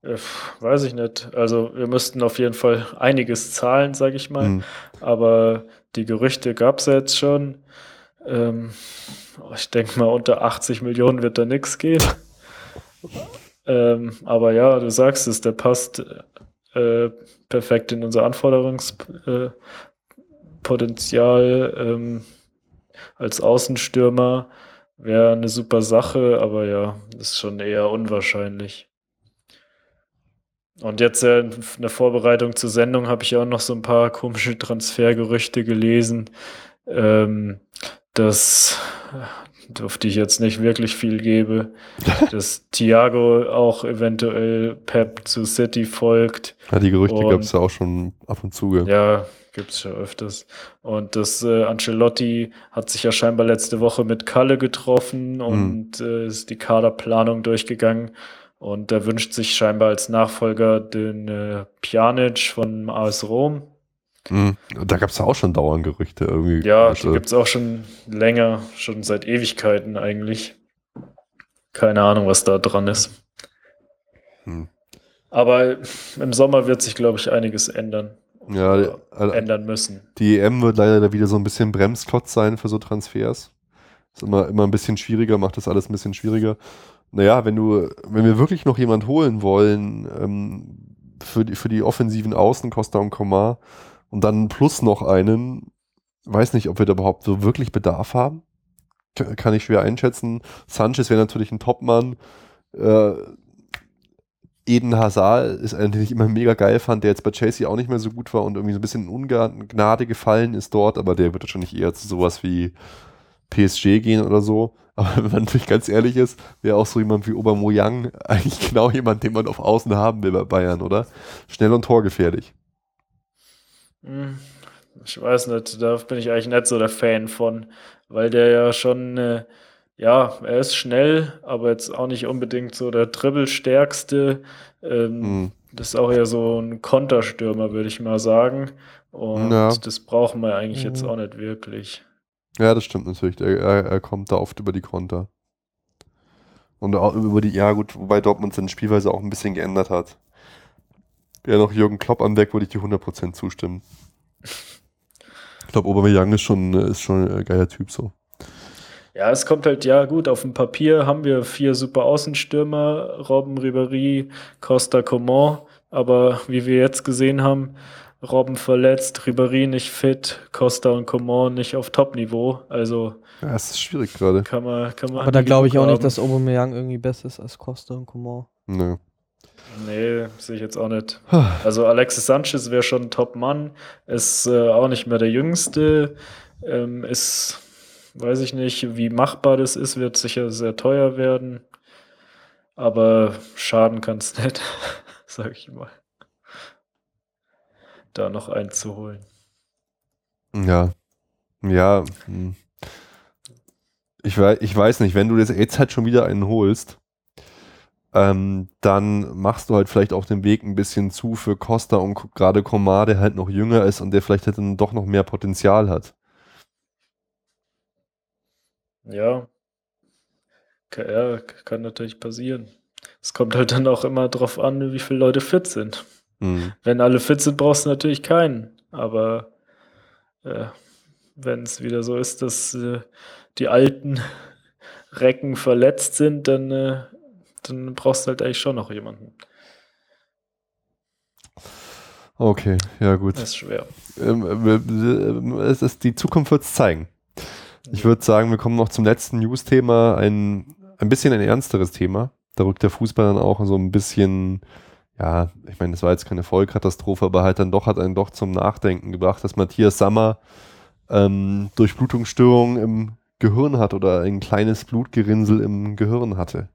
Äh, weiß ich nicht. Also wir müssten auf jeden Fall einiges zahlen, sage ich mal. mh, Aber die Gerüchte gab es ja jetzt schon. Ähm, ich denke mal, unter 80 Millionen wird da nichts gehen. ähm, aber ja, du sagst es, der passt äh, perfekt in unser Anforderungspotenzial äh, ähm, als Außenstürmer. Wäre eine super Sache, aber ja, ist schon eher unwahrscheinlich. Und jetzt äh, in der Vorbereitung zur Sendung habe ich auch noch so ein paar komische Transfergerüchte gelesen, ähm, dass, die ich jetzt nicht wirklich viel gebe, dass Thiago auch eventuell Pep zu City folgt. ja, die Gerüchte gab es ja auch schon ab und zu. Ja, gibt's schon öfters. Und das äh, Ancelotti hat sich ja scheinbar letzte Woche mit Kalle getroffen und äh, ist die Kaderplanung durchgegangen. Und er wünscht sich scheinbar als Nachfolger den äh, Pjanic von AS Rom. Mhm. Da gab es ja auch schon dauernd Gerüchte irgendwie. Ja, Also, die gibt's auch schon länger, schon seit Ewigkeiten eigentlich. Keine Ahnung, was da dran ist. Hm. Aber im Sommer wird sich, glaube ich, einiges ändern. Ja, also- ändern müssen. Die EM wird leider da wieder so ein bisschen Bremsklotz sein für so Transfers. Ist immer, immer ein bisschen schwieriger, macht das alles ein bisschen schwieriger. Naja, wenn du, wenn wir wirklich noch jemand holen wollen, ähm, für die, für die offensiven Außen, Costa und Komar, und dann plus noch einen, weiß nicht, ob wir da überhaupt so wirklich Bedarf haben. Kann ich schwer einschätzen. Sanchez wäre natürlich ein Topmann. Äh, Eden Hazard ist einer, den ich immer mega geil fand, der jetzt bei Chelsea auch nicht mehr so gut war und irgendwie so ein bisschen in Ungnade gefallen ist dort, aber der wird wahrscheinlich eher zu sowas wie PSG gehen oder so. Aber wenn man natürlich ganz ehrlich ist, wäre auch so jemand wie Aubameyang eigentlich genau jemand, den man auf Außen haben will bei Bayern, oder? Schnell und torgefährlich. Hm, Ich weiß nicht, da bin ich eigentlich nicht so der Fan von, weil der ja schon, äh, ja, er ist schnell, aber jetzt auch nicht unbedingt so der Dribbelstärkste. Ähm, Hm. Das ist auch eher so ein Konterstürmer, würde ich mal sagen. Und Ja. das brauchen wir eigentlich jetzt Mhm. auch nicht wirklich. Ja, das stimmt natürlich. Er, er, er kommt da oft über die Konter. Und auch über die, ja gut, wobei Dortmund seine Spielweise auch ein bisschen geändert hat. Wäre noch Jürgen Klopp am Weg, würde ich dir 100% zustimmen. Ich glaube, Aubameyang ist schon, äh, ist schon ein geiler Typ so. Ja, es kommt halt, ja gut, auf dem Papier haben wir vier super Außenstürmer, Robben, Ribéry, Costa, Coman, aber wie wir jetzt gesehen haben, Robben verletzt, Ribéry nicht fit, Costa und Coman nicht auf Top-Niveau, also Ja, es ist schwierig gerade. kann man, kann man Aber da glaube ich auch nicht, haben. dass Aubameyang irgendwie besser ist als Costa und Coman. Nö. Nee, sehe ich jetzt auch nicht. Also Alexis Sanchez wäre schon ein Top-Mann, ist äh, auch nicht mehr der Jüngste, ähm, ist, weiß ich nicht, wie machbar das ist, wird sicher sehr teuer werden, aber schaden kann es nicht, sag ich mal. Da noch einen zu holen. Ja. Ja. hm. Ich weiß, ich weiß nicht, wenn du jetzt, jetzt halt schon wieder einen holst, ähm, dann machst du halt vielleicht auch den Weg ein bisschen zu für Costa und gerade Komar, der halt noch jünger ist und der vielleicht halt dann doch noch mehr Potenzial hat. Ja, ja, kann natürlich passieren. Es kommt halt dann auch immer drauf an, wie viele Leute fit sind. Hm. Wenn alle fit sind, brauchst du natürlich keinen. Aber äh, wenn es wieder so ist, dass äh, die alten Recken verletzt sind, dann, äh, dann brauchst du halt eigentlich schon noch jemanden. Okay, ja gut. Das ist schwer. Ähm, äh, äh, es ist, die Zukunft wird es zeigen. Ich würde sagen, wir kommen noch zum letzten News-Thema, ein, ein bisschen ein ernsteres Thema. Da rückt der Fußball dann auch so ein bisschen, ja, ich meine, das war jetzt keine Vollkatastrophe, aber halt dann doch hat einen doch zum Nachdenken gebracht, dass Matthias Sammer ähm, Durchblutungsstörungen im Gehirn hat oder ein kleines Blutgerinnsel im Gehirn hatte.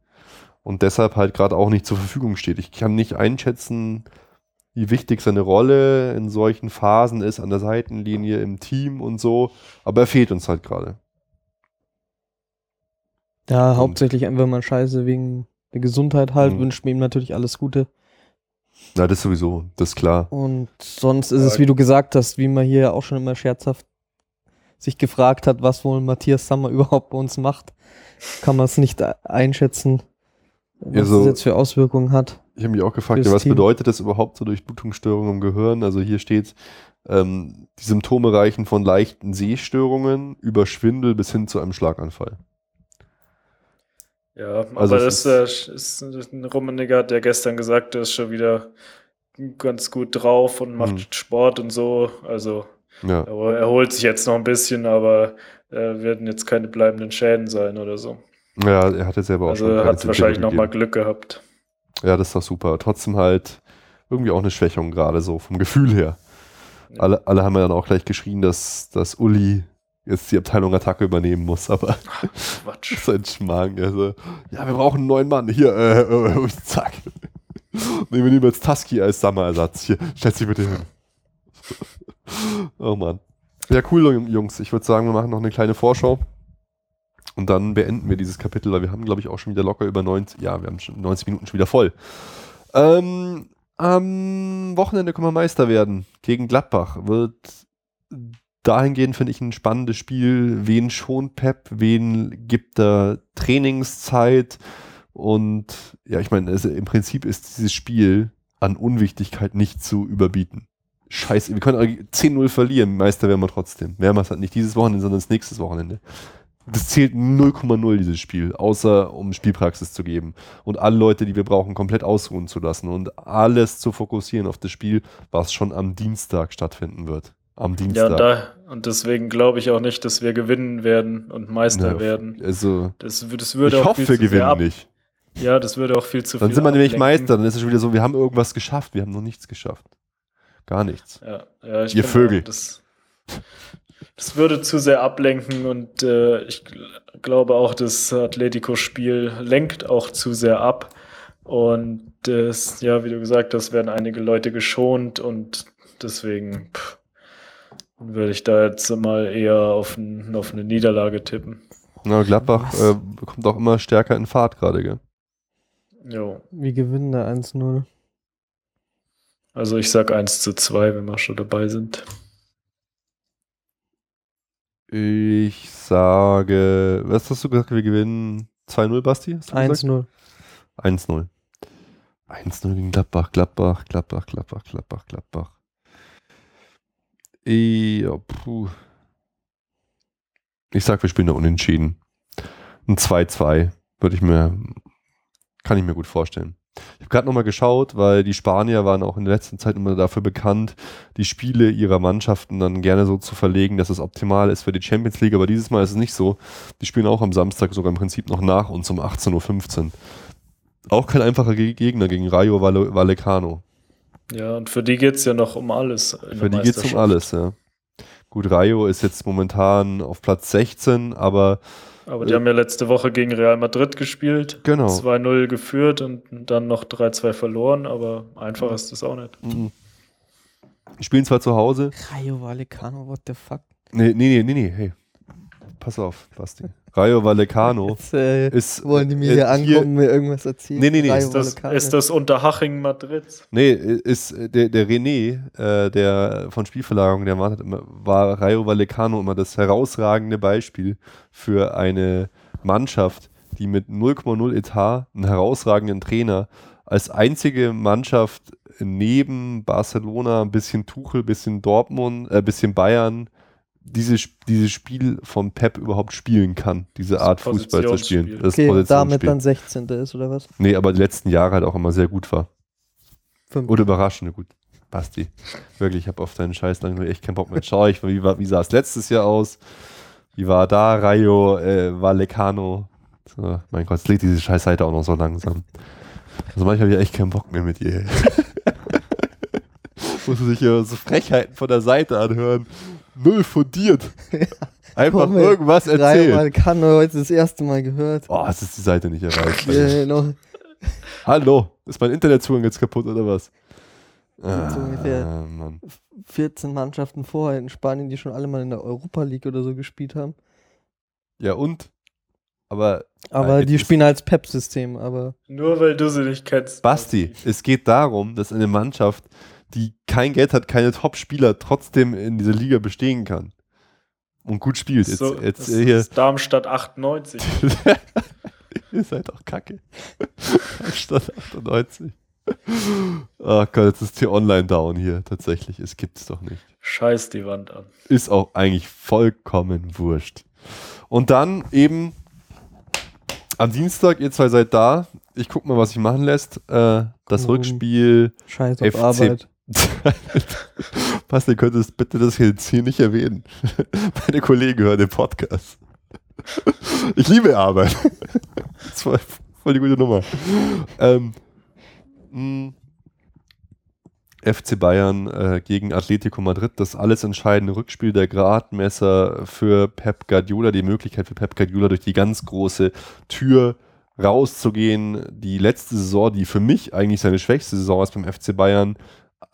Und deshalb halt gerade auch nicht zur Verfügung steht. Ich kann nicht einschätzen, wie wichtig seine Rolle in solchen Phasen ist, an der Seitenlinie, im Team und so. Aber er fehlt uns halt gerade. Ja, Und- hauptsächlich einfach mal scheiße wegen der Gesundheit halt. Mhm. Wünschen wir ihm natürlich alles Gute. Na, das sowieso, das ist klar. Und sonst ist es, wie du gesagt hast, wie man hier auch schon immer scherzhaft sich gefragt hat, was wohl Matthias Sammer überhaupt bei uns macht, kann man es nicht einschätzen, was Ja, so- es jetzt für Auswirkungen hat. Ich habe mich auch gefragt, ja, was Team. bedeutet das überhaupt so Durchblutungsstörungen im Gehirn? Also hier steht, ähm, die Symptome reichen von leichten Sehstörungen über Schwindel bis hin zu einem Schlaganfall. Ja, Also aber das äh, ist ein Rummeniger, hat ja gestern gesagt, der ist schon wieder ganz gut drauf und macht Hm. Sport und so. Also Ja, er erholt sich jetzt noch ein bisschen, aber äh, werden jetzt keine bleibenden Schäden sein oder so. Ja er hatte selber auch Also schon er keine hat wahrscheinlich Symptome noch mal gegeben. Glück gehabt. Ja, das ist doch super. Trotzdem halt irgendwie auch eine Schwächung gerade so vom Gefühl her. Ja. Alle, alle haben ja dann auch gleich geschrien, dass, dass Uli jetzt die Abteilung Attacke übernehmen muss, aber Quatsch. Das ist ein Schmarrn. Also, ja, wir brauchen einen neuen Mann. Hier, äh, äh, zack. Nehmen wir lieber jetzt Tusky als Summer-Ersatz. Hier, stell dich bitte hin. oh Mann. Ja, cool, Jungs. Ich würde sagen, wir machen noch eine kleine Vorschau. Und dann beenden wir dieses Kapitel, weil wir haben, glaube ich, auch schon wieder locker über 90, ja, wir haben schon 90 Minuten schon wieder voll. Ähm, am Wochenende können wir Meister werden. Gegen Gladbach. Wird dahingehend, finde ich, ein spannendes Spiel. Wen schont Pep? Wen gibt er Trainingszeit? Und ja, ich meine, also im Prinzip ist dieses Spiel an Unwichtigkeit nicht zu überbieten. Scheiße, wir können auch 10-0 verlieren, Meister werden wir trotzdem. Es halt nicht dieses Wochenende, sondern das nächste Wochenende. Das zählt 0,0 dieses Spiel, außer um Spielpraxis zu geben und alle Leute, die wir brauchen, komplett ausruhen zu lassen und alles zu fokussieren auf das Spiel, was schon am Dienstag stattfinden wird. Am Ja, Dienstag. und, da, und deswegen glaube ich auch nicht, dass wir gewinnen werden und Meister Ja, werden. Also, Das, das würde ich auch hoffe, wir gewinnen ab, nicht. Ja, das würde auch viel zu Dann viel sind wir nämlich. Meister, dann ist es schon wieder so, wir haben irgendwas geschafft, wir haben noch nichts geschafft. Gar nichts. Ja, ja, Ihr Vögel. auch, Das, das würde zu sehr ablenken und äh, ich gl- glaube auch, das Atletico-Spiel lenkt auch zu sehr ab. Und das, ja, wie du gesagt hast, werden einige Leute geschont und deswegen pff, würde ich da jetzt mal eher auf, ein, auf eine Niederlage tippen. Na, Gladbach äh, kommt auch immer stärker in Fahrt gerade, gell? Jo. Wir gewinnen da 1-0. Also ich sag 1 zu 2, wenn wir schon dabei sind. Ich sage, was hast du gesagt? Wir gewinnen 2-0, Basti? Hast du gesagt? 1-0. 1-0. 1-0 gegen Gladbach, Gladbach, Gladbach, Gladbach, Gladbach, Gladbach. Ja, puh. Ich sag, wir spielen da unentschieden. Ein 2-2 würde ich mir, kann ich mir gut vorstellen. Ich habe gerade nochmal geschaut, weil die Spanier waren auch in der letzten Zeit immer dafür bekannt, die Spiele ihrer Mannschaften dann gerne so zu verlegen, dass es optimal ist für die Champions League. Aber dieses Mal ist es nicht so. Die spielen auch am Samstag sogar im Prinzip noch nach uns um 18.15 Uhr. Auch kein einfacher Ge- Gegner gegen Rayo Valle- Vallecano. Ja, und für die geht es ja noch um alles. Für die geht es um alles, ja. Gut, Rayo ist jetzt momentan auf Platz 16, aber Aber die haben ja letzte Woche gegen Real Madrid gespielt. Genau. 2-0 geführt und dann noch 3-2 verloren, aber einfach ist das auch nicht. die spielen zwar zu Hause. Rayo Vallecano, what the fuck? Nee, nee, nee, nee, nee, hey. Pass auf, Basti. Rayo Vallecano Jetzt äh, ist. wollen die mir äh, hier ankommen, mir irgendwas erzählen. Nee, nee, nee, Rayo Ist das, Vallecano. ist das Unterhaching Madrid? Nee, ist äh, der, der René, äh, der von Spielverlagerung, der war, war Rayo Vallecano immer das herausragende Beispiel für eine Mannschaft, die mit 0,0 Etat einen herausragenden Trainer als einzige Mannschaft neben Barcelona, ein bisschen Tuchel, ein bisschen Dortmund, ein äh, bisschen Bayern, dieses, dieses Spiel von Pep überhaupt spielen kann, diese Das Art Fußball zu spielen. Das okay, und damit dann 16. ist, oder was? Nee, aber die letzten Jahre halt auch immer sehr gut war. Fünf. Oder überraschend gut. Basti. Wirklich, ich habe auf deinen Scheiß langsam echt keinen Bock mehr. Schau ich, wie, war, wie sah es letztes Jahr aus? Wie war da Rayo äh, Vallecano? So, mein Gott, es lädt diese scheiß Seite auch noch so langsam. Also manchmal habe ich echt keinen Bock mehr mit ihr. Muss sich hier so Frechheiten von der Seite anhören. Null fundiert. Einfach Komm, irgendwas erzählen. Dreimal kann heute das erste Mal gehört. Oh, es ist die Seite nicht erreicht. Ja, noch Hallo, ist mein Internetzugang jetzt kaputt oder was? So ungefähr. Ah, Mann. 14 Mannschaften vorher in Spanien, die schon alle mal in der Europa League oder so gespielt haben. Ja und? Aber Aber die spielen als Pep-System, aber Nur weil du sie nicht kennst. Basti, es geht darum, dass eine Mannschaft, die kein Geld hat, keine Top-Spieler trotzdem in dieser Liga bestehen kann. Und gut spielt. Jetzt, So, jetzt das hier. ist Darmstadt 98. Ihr seid auch kacke. Statt 98. Oh Gott, jetzt ist hier online down hier. Tatsächlich, es gibt es doch nicht. Scheiß die Wand an. Ist auch eigentlich vollkommen wurscht. Und dann eben am Dienstag, ihr zwei seid da. Ich guck mal, was sich machen lässt. Äh, das Oh. Rückspiel scheiß auf FC Arbeit. Was, ihr könntest bitte das jetzt hier nicht erwähnen. Meine Kollegen hören den Podcast. Ich liebe Arbeit. Das war voll die gute Nummer. Ähm, mh, FC Bayern äh, gegen Atletico Madrid, das alles entscheidende Rückspiel der Gradmesser für Pep Guardiola, die Möglichkeit für Pep Guardiola durch die ganz große Tür rauszugehen. Die letzte Saison, die für mich eigentlich seine schwächste Saison ist beim FC Bayern,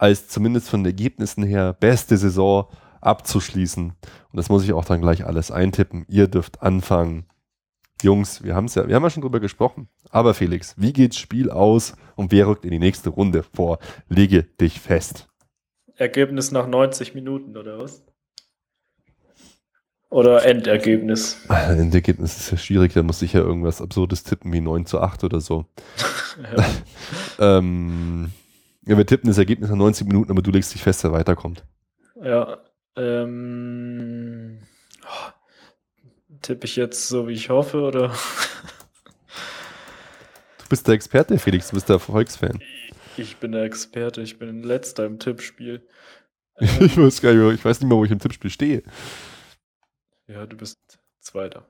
als zumindest von den Ergebnissen her beste Saison abzuschließen. Und das muss ich auch dann gleich alles eintippen. Ihr dürft anfangen. Jungs, wir haben es ja, wir haben ja schon drüber gesprochen. Aber Felix, wie geht's Spiel aus und wer rückt in die nächste Runde vor? Lege dich fest. Ergebnis nach 90 Minuten, oder was? Oder Endergebnis. Ein Ergebnis ist ja schwierig, da muss ich ja irgendwas Absurdes tippen, wie 9 zu 8 oder so. Ähm, ja, wir tippen das Ergebnis nach 90 Minuten, aber du legst dich fest, wer weiterkommt. ja ähm, oh, tippe ich jetzt so, wie ich hoffe, oder? Du bist der Experte, Felix, du bist der Erfolgsfan. Ich bin der Experte, ich bin letzter im Tippspiel. Ich weiß, gar nicht, ich weiß nicht mehr, wo ich im Tippspiel stehe. Ja, du bist Zweiter.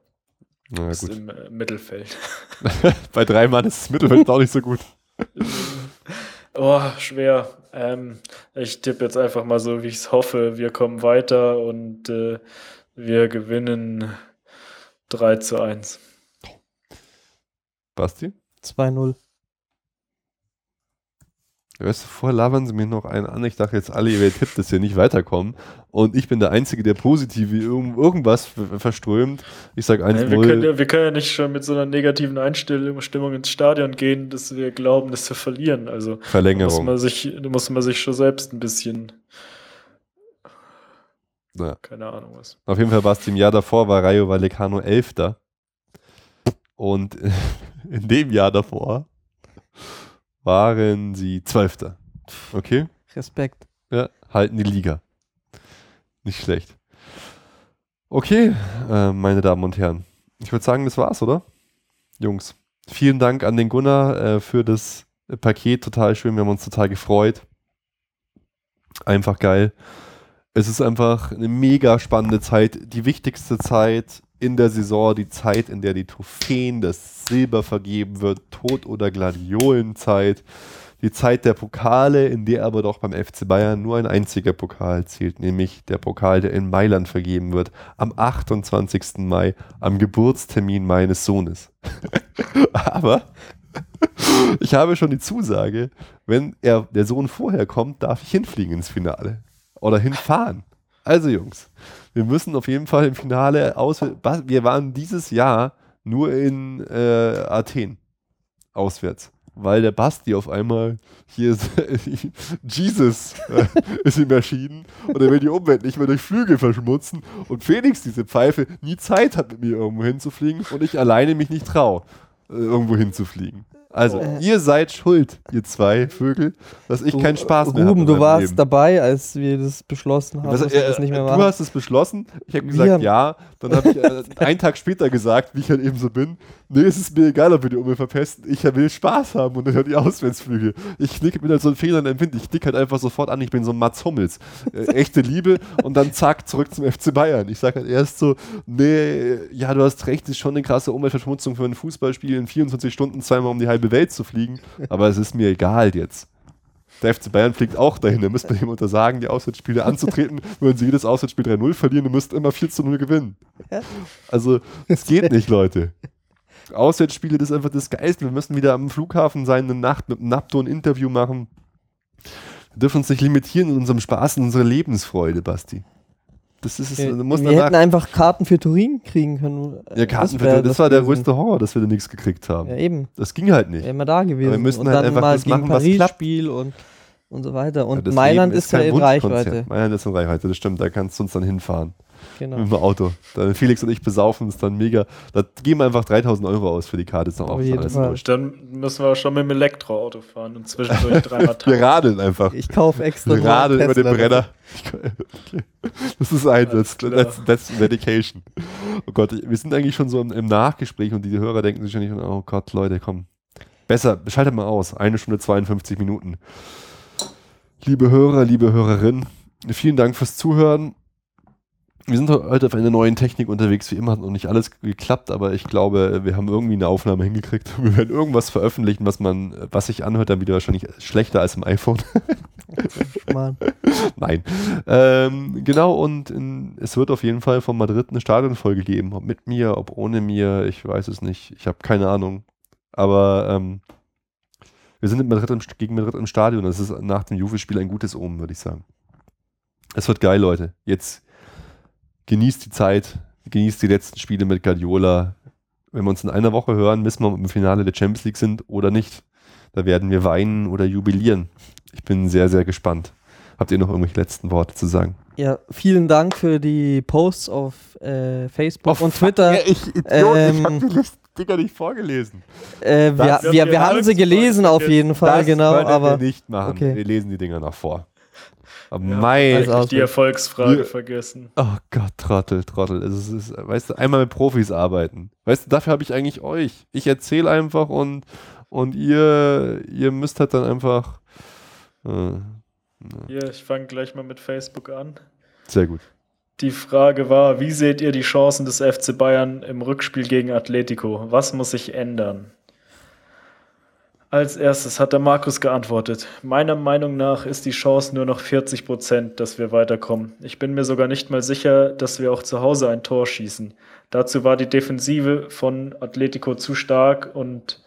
Du Na bist gut. im äh, Mittelfeld. Bei drei Mann ist das Mittelfeld auch nicht so gut. Oh, schwer. Ähm, ich tippe jetzt einfach mal so, wie ich es hoffe. Wir kommen weiter und äh, wir gewinnen 3 zu 1. Basti? 2-0. Weißt du, vorher labern sie mir noch einen an. Ich dachte jetzt alle, ihr tippt, dass wir nicht weiterkommen. Und ich bin der Einzige, der positiv irgend- irgendwas ver- verströmt. Ich sage Nein, wir, können 1-0. ja, wir können ja nicht schon mit so einer negativen Einstellung Stimmung ins Stadion gehen, dass wir glauben, dass wir verlieren. Also da muss Verlängerung. man sich, da muss man sich schon selbst ein bisschen, Ja. keine Ahnung was. Auf jeden Fall, Basti, im Jahr davor war Rayo Vallecano Elfter. Und in dem Jahr davor waren sie Zwölfter. Okay? Respekt. Ja, halten die Liga. Nicht schlecht. Okay, äh, meine Damen und Herren. Ich würde sagen, das war's, oder? Jungs. Vielen Dank an den Gunnar äh, für das Paket. Total schön. Wir haben uns total gefreut. Einfach geil. Es ist einfach eine mega spannende Zeit. Die wichtigste Zeit in der Saison. Die Zeit, in der die Trophäen, das Silber vergeben wird. Tod- oder Gladiolenzeit die Zeit der Pokale, in der aber doch beim FC Bayern nur ein einziger Pokal zählt, nämlich der Pokal, der in Mailand vergeben wird, am 28. Mai, am Geburtstermin meines Sohnes. aber ich habe schon die Zusage, wenn er, der Sohn vorher kommt, darf ich hinfliegen ins Finale oder hinfahren. Also Jungs, wir müssen auf jeden Fall im Finale aus. Wir waren dieses Jahr nur in äh, Athen auswärts weil der Basti auf einmal hier ist, Jesus äh, ist ihm erschienen und er will die Umwelt nicht mehr durch Flügel verschmutzen und Felix, diese Pfeife, nie Zeit hat, mit mir irgendwo hinzufliegen und ich alleine mich nicht traue, äh, irgendwo hinzufliegen. Also, Oh. ihr seid schuld, ihr zwei Vögel, dass ich keinen Spaß mehr habe. Ruben, du warst Leben. dabei, als wir das beschlossen haben, Was, dass wir äh, das nicht mehr du machen. hast es beschlossen, ich habe gesagt ja, dann habe ich äh, einen Tag später gesagt, wie ich halt eben so bin, Nee, es ist mir egal, ob wir die Umwelt verpesten. Ich will Spaß haben und dann höre die Auswärtsflüge. Ich knicke mit halt so einen Fehler in Wind. Ich knicke halt einfach sofort an. Ich bin so ein Mats Hummels. Äh, echte Liebe und dann zack, zurück zum FC Bayern. Ich sage halt erst so, nee, ja, du hast recht, es ist schon eine krasse Umweltverschmutzung für ein Fußballspiel in 24 Stunden zweimal um die halbe Welt zu fliegen. Aber es ist mir egal jetzt. Der FC Bayern fliegt auch dahin. Da müsste man ihm untersagen, die Auswärtsspiele anzutreten. Würden sie jedes Auswärtsspiel 3-0 verlieren und müssten immer 4 0 gewinnen. Also, es geht nicht, Leute. Auswärtsspiele, das ist einfach das Geist. Wir müssen wieder am Flughafen sein, eine Nacht mit Napto ein Interview machen. Wir dürfen uns nicht limitieren in unserem Spaß und unserer Lebensfreude, Basti. Das ist es. Wir, du musst wir hätten einfach Karten für Turin kriegen können. ja, Karten wär für, das war der größte Horror, dass wir da nichts gekriegt haben. Ja, eben. Das ging halt nicht. Wären wir da gewesen. wir müssen halt dann einfach mal das machen, was klappt. Spiel und, und so weiter. Und Ja, das Mailand Leben ist ja in. Reichweite. Mailand ist in Reichweite, das stimmt. Da kannst du uns dann hinfahren. Genau. Mit dem Auto. Dann Felix und ich besaufen uns dann mega. Da geben wir einfach 3000 Euro aus für die Karte. Ist Auf jeden alles Fall. Dann müssen wir auch schon mit dem Elektroauto fahren und zwischendurch dreimal Wir radeln einfach. Ich kaufe extra Wir radeln über den. Brenner. Okay. Das ist ein, das, klar. that's, that's Medication. Oh Gott, wir sind eigentlich schon so im, im Nachgespräch und die Hörer denken sich schon nicht, oh Gott, Leute, komm. Besser, schaltet mal aus. Eine Stunde 52 Minuten. Liebe Hörer, liebe Hörerinnen, vielen Dank fürs Zuhören. Wir sind heute auf einer neuen Technik unterwegs. Wie immer hat noch nicht alles geklappt, aber ich glaube, wir haben irgendwie eine Aufnahme hingekriegt. Wir werden irgendwas veröffentlichen, was man, was sich anhört, dann wieder wahrscheinlich schlechter als im iPhone. Nein. Ähm, genau, und in, es wird auf jeden Fall von Madrid eine Stadionfolge geben. Ob mit mir, ob ohne mir, ich weiß es nicht. Ich habe keine Ahnung. Aber ähm, wir sind Madrid im, gegen Madrid im Stadion. Das ist nach dem Juve-Spiel ein gutes Omen, würde ich sagen. Es wird geil, Leute. Jetzt genießt die Zeit, genießt die letzten Spiele mit Guardiola. Wenn wir uns in einer Woche hören, wissen wir, ob wir im Finale der Champions League sind oder nicht. Da werden wir weinen oder jubilieren. Ich bin sehr, sehr gespannt. Habt ihr noch irgendwelche letzten Worte zu sagen? Ja, vielen Dank für die Posts auf äh, Facebook Oh, und Twitter. Ja, ich Idiot, ich Ähm, hab die List- Dinger nicht vorgelesen. Äh, wir, Das- wir, wir, haben sie gelesen auf jeden Fall, das genau, aber wir nicht machen. okay. Wir lesen die Dinger noch vor. Aber Ja, mein, also- die Erfolgsfrage Wir- vergessen. oh Gott, Trottel, Trottel. Es ist, es ist, weißt du, einmal mit Profis arbeiten. Weißt du, dafür habe ich eigentlich euch. Ich erzähle einfach und, und ihr, ihr müsst halt dann einfach. Äh, Hier, ich fange gleich mal mit Facebook an. sehr gut. Die Frage war, wie seht ihr die Chancen des FC Bayern im Rückspiel gegen Atletico? Was muss sich ändern? Als erstes hat der Markus geantwortet. Meiner Meinung nach ist die Chance nur noch 40 Prozent, dass wir weiterkommen. Ich bin mir sogar nicht mal sicher, dass wir auch zu Hause ein Tor schießen. Dazu war die Defensive von Atletico zu stark und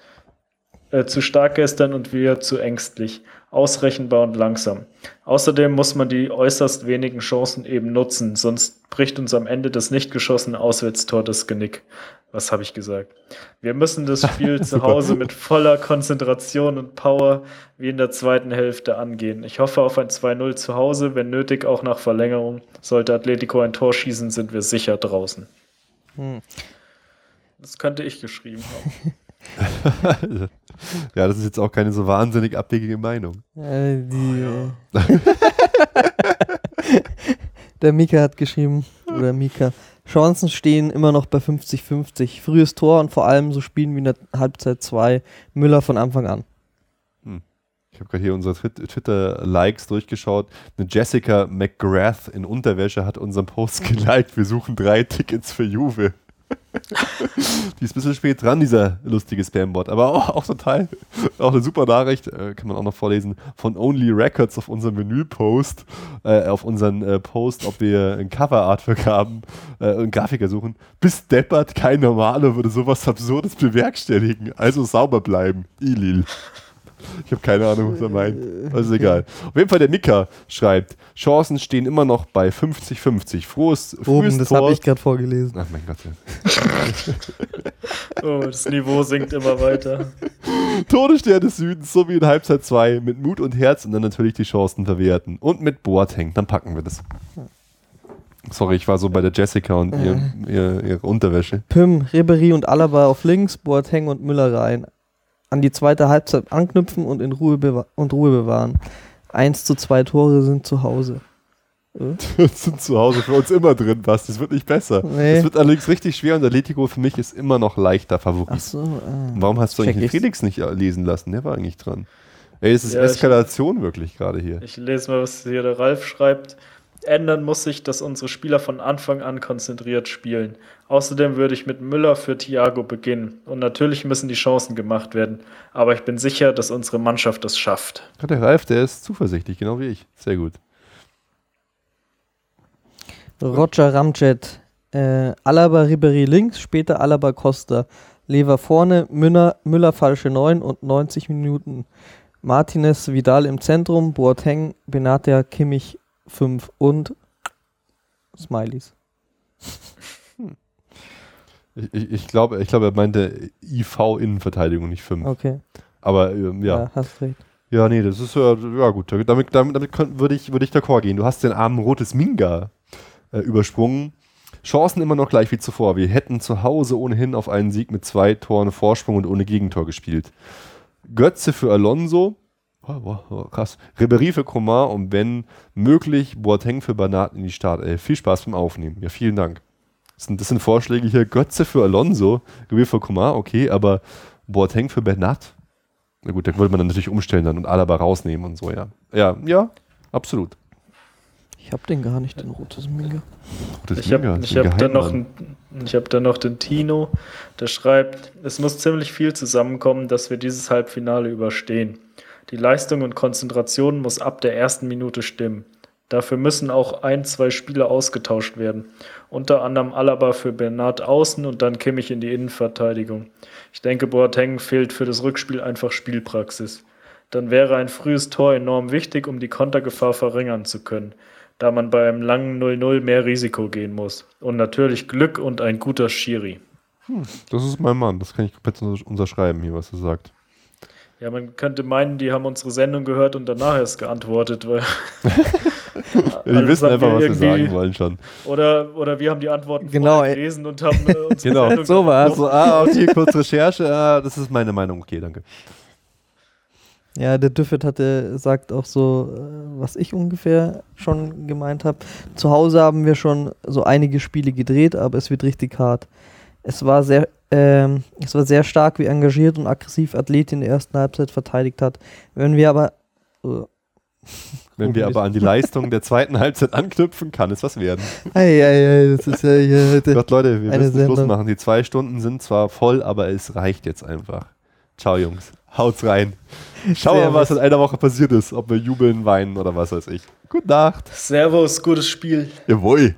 äh, zu stark gestern und wir zu ängstlich, ausrechenbar und langsam. Außerdem muss man die äußerst wenigen Chancen eben nutzen, sonst bricht uns am Ende das nicht geschossene Auswärtstor das Genick. Was habe ich gesagt? Wir müssen das Spiel zu Hause mit voller Konzentration und Power wie in der zweiten Hälfte angehen. Ich hoffe auf ein 2-0 zu Hause, wenn nötig auch nach Verlängerung. Sollte Atletico ein Tor schießen, sind wir sicher draußen. Hm. Das könnte ich geschrieben haben. ja, das ist jetzt auch keine so wahnsinnig abwegige Meinung. äh, die, der Mika hat geschrieben, oder Mika, Chancen stehen immer noch bei 50-50. Frühes Tor und vor allem so spielen wie in der Halbzeit 2 Müller von Anfang an. Ich habe gerade hier unsere Twit- Twitter-Likes durchgeschaut. Eine Jessica McGrath in Unterwäsche hat unseren Post geliked. Wir suchen drei Tickets für Juve. Die ist ein bisschen spät dran, dieser lustige Spam-Bot. Aber auch, auch total, auch eine super Nachricht, äh, kann man auch noch vorlesen, von Only Records auf unserem Menü-Post, äh, auf unseren äh, Post, ob wir ein Cover-Artwork haben äh, und Grafiker suchen. Bis deppert, kein Normaler würde sowas Absurdes bewerkstelligen. Also sauber bleiben. Ilil. Ich habe keine Ahnung, was er meint. Also egal. Auf jeden Fall der Mika schreibt, Chancen stehen immer noch bei 50-50. Frohes, Oben, frühes das habe ich gerade vorgelesen. Ach mein Gott. ja. Oh, das Niveau sinkt immer weiter. Todesstern des Südens, so wie in Halbzeit 2, mit Mut und Herz und dann natürlich die Chancen verwerten. Und mit Boateng, dann packen wir das. Sorry, ich war so bei der Jessica und ihr, ihr, ihre Unterwäsche. Pym, Ribery und Alaba auf links, Boateng und Müller rein. An die zweite Halbzeit anknüpfen und in Ruhe, bewa und Ruhe bewahren. 1 zu 2 Tore sind zu Hause. sind zu Hause für uns immer drin, Basti. Es wird nicht besser. Nee. Es wird allerdings richtig schwer und Atletico für mich ist immer noch leichter Favorit. Ach so. Ah. Warum hast du eigentlich den. Felix nicht äh, lesen lassen? Der war eigentlich dran. Ey, es ist Ja, ich- Eskalation wirklich gerade hier. Ich lese mal, was hier der Ralf schreibt. Ändern muss sich, dass unsere Spieler von Anfang an konzentriert spielen. Außerdem würde ich mit Müller für Thiago beginnen. Und natürlich müssen die Chancen gemacht werden. Aber ich bin sicher, dass unsere Mannschaft das schafft. Ja, der Ralf, der ist zuversichtlich, genau wie ich. Sehr gut. Roger Ramjet. Äh, Alaba Ribery links, später Alaba Costa. Lever vorne, Müller, Müller falsche 9 und 90 Minuten. Martinez Vidal im Zentrum, Boateng, Benatia, Kimmich 5 und Smileys. Ich, ich, ich glaube, ich glaube, er meinte IV-Innenverteidigung, nicht 5. Okay, Aber ähm, ja. ja, hast recht. Ja, nee, das ist ja, ja gut. Damit, damit, damit könnt- würde ich, würde ich d'accord gehen. Du hast den armen Rotes Minga äh, übersprungen. Chancen immer noch gleich wie zuvor. Wir hätten zu Hause ohnehin auf einen Sieg mit zwei Toren Vorsprung und ohne Gegentor gespielt. Götze für Alonso. Oh, oh, oh, krass. Ribéry für Coman und wenn möglich Boateng für Bernat in die Startelf. Viel Spaß beim Aufnehmen. Ja, vielen Dank. Das sind, das sind Vorschläge hier. Götze für Alonso, Ribéry für Coman, okay, aber Boateng für Bernat? Na gut, da würde man dann natürlich umstellen dann und Alaba rausnehmen und so, ja. Ja, ja, absolut. Ich hab den gar nicht, den rotes Minge. Das Ich habe hab dann, noch ich hab dann noch den Tino, der schreibt, es muss ziemlich viel zusammenkommen, dass wir dieses Halbfinale überstehen. Die Leistung und Konzentration muss ab der ersten Minute stimmen. Dafür müssen auch ein, zwei Spieler ausgetauscht werden. Unter anderem Alaba für Bernat außen und dann Kimmich in die Innenverteidigung. Ich denke, Boateng fehlt für das Rückspiel einfach Spielpraxis. Dann wäre ein frühes Tor enorm wichtig, um die Kontergefahr verringern zu können, da man bei einem langen 0-0 mehr Risiko gehen muss. Und natürlich Glück und ein guter Schiri. Das ist mein Mann, das kann ich komplett unter- unterschreiben hier, was er sagt. Ja, man könnte meinen, die haben unsere Sendung gehört und danach erst geantwortet, weil. Ja, die Also wissen einfach, wir was wir sagen wollen schon. Oder, oder wir haben die Antworten Genau, gelesen und haben äh, unsere Genau. Sendung So war's. Also, ah, okay, kurz Recherche, ah, das ist meine Meinung, okay, danke. Ja, der Düffet hatte, sagt auch so, äh, was ich ungefähr schon gemeint habe. Zu Hause haben wir schon so einige Spiele gedreht, aber es wird richtig hart. Es war sehr, ähm, es war sehr stark, wie engagiert und aggressiv Athlet in der ersten Halbzeit verteidigt hat. Wenn wir aber, äh, Wenn wir aber an die Leistung der zweiten Halbzeit anknüpfen, kann es was werden. ei, ei, ei, das ist ja hier heute. Gott, Leute, wir müssen Schluss Sendung. machen. Die zwei Stunden sind zwar voll, aber es reicht jetzt einfach. Ciao, Jungs. Haut's rein. Schauen wir mal, was in einer Woche passiert ist. Ob wir jubeln, weinen oder was weiß ich. Gute Nacht. Servus, gutes Spiel. Jawohl.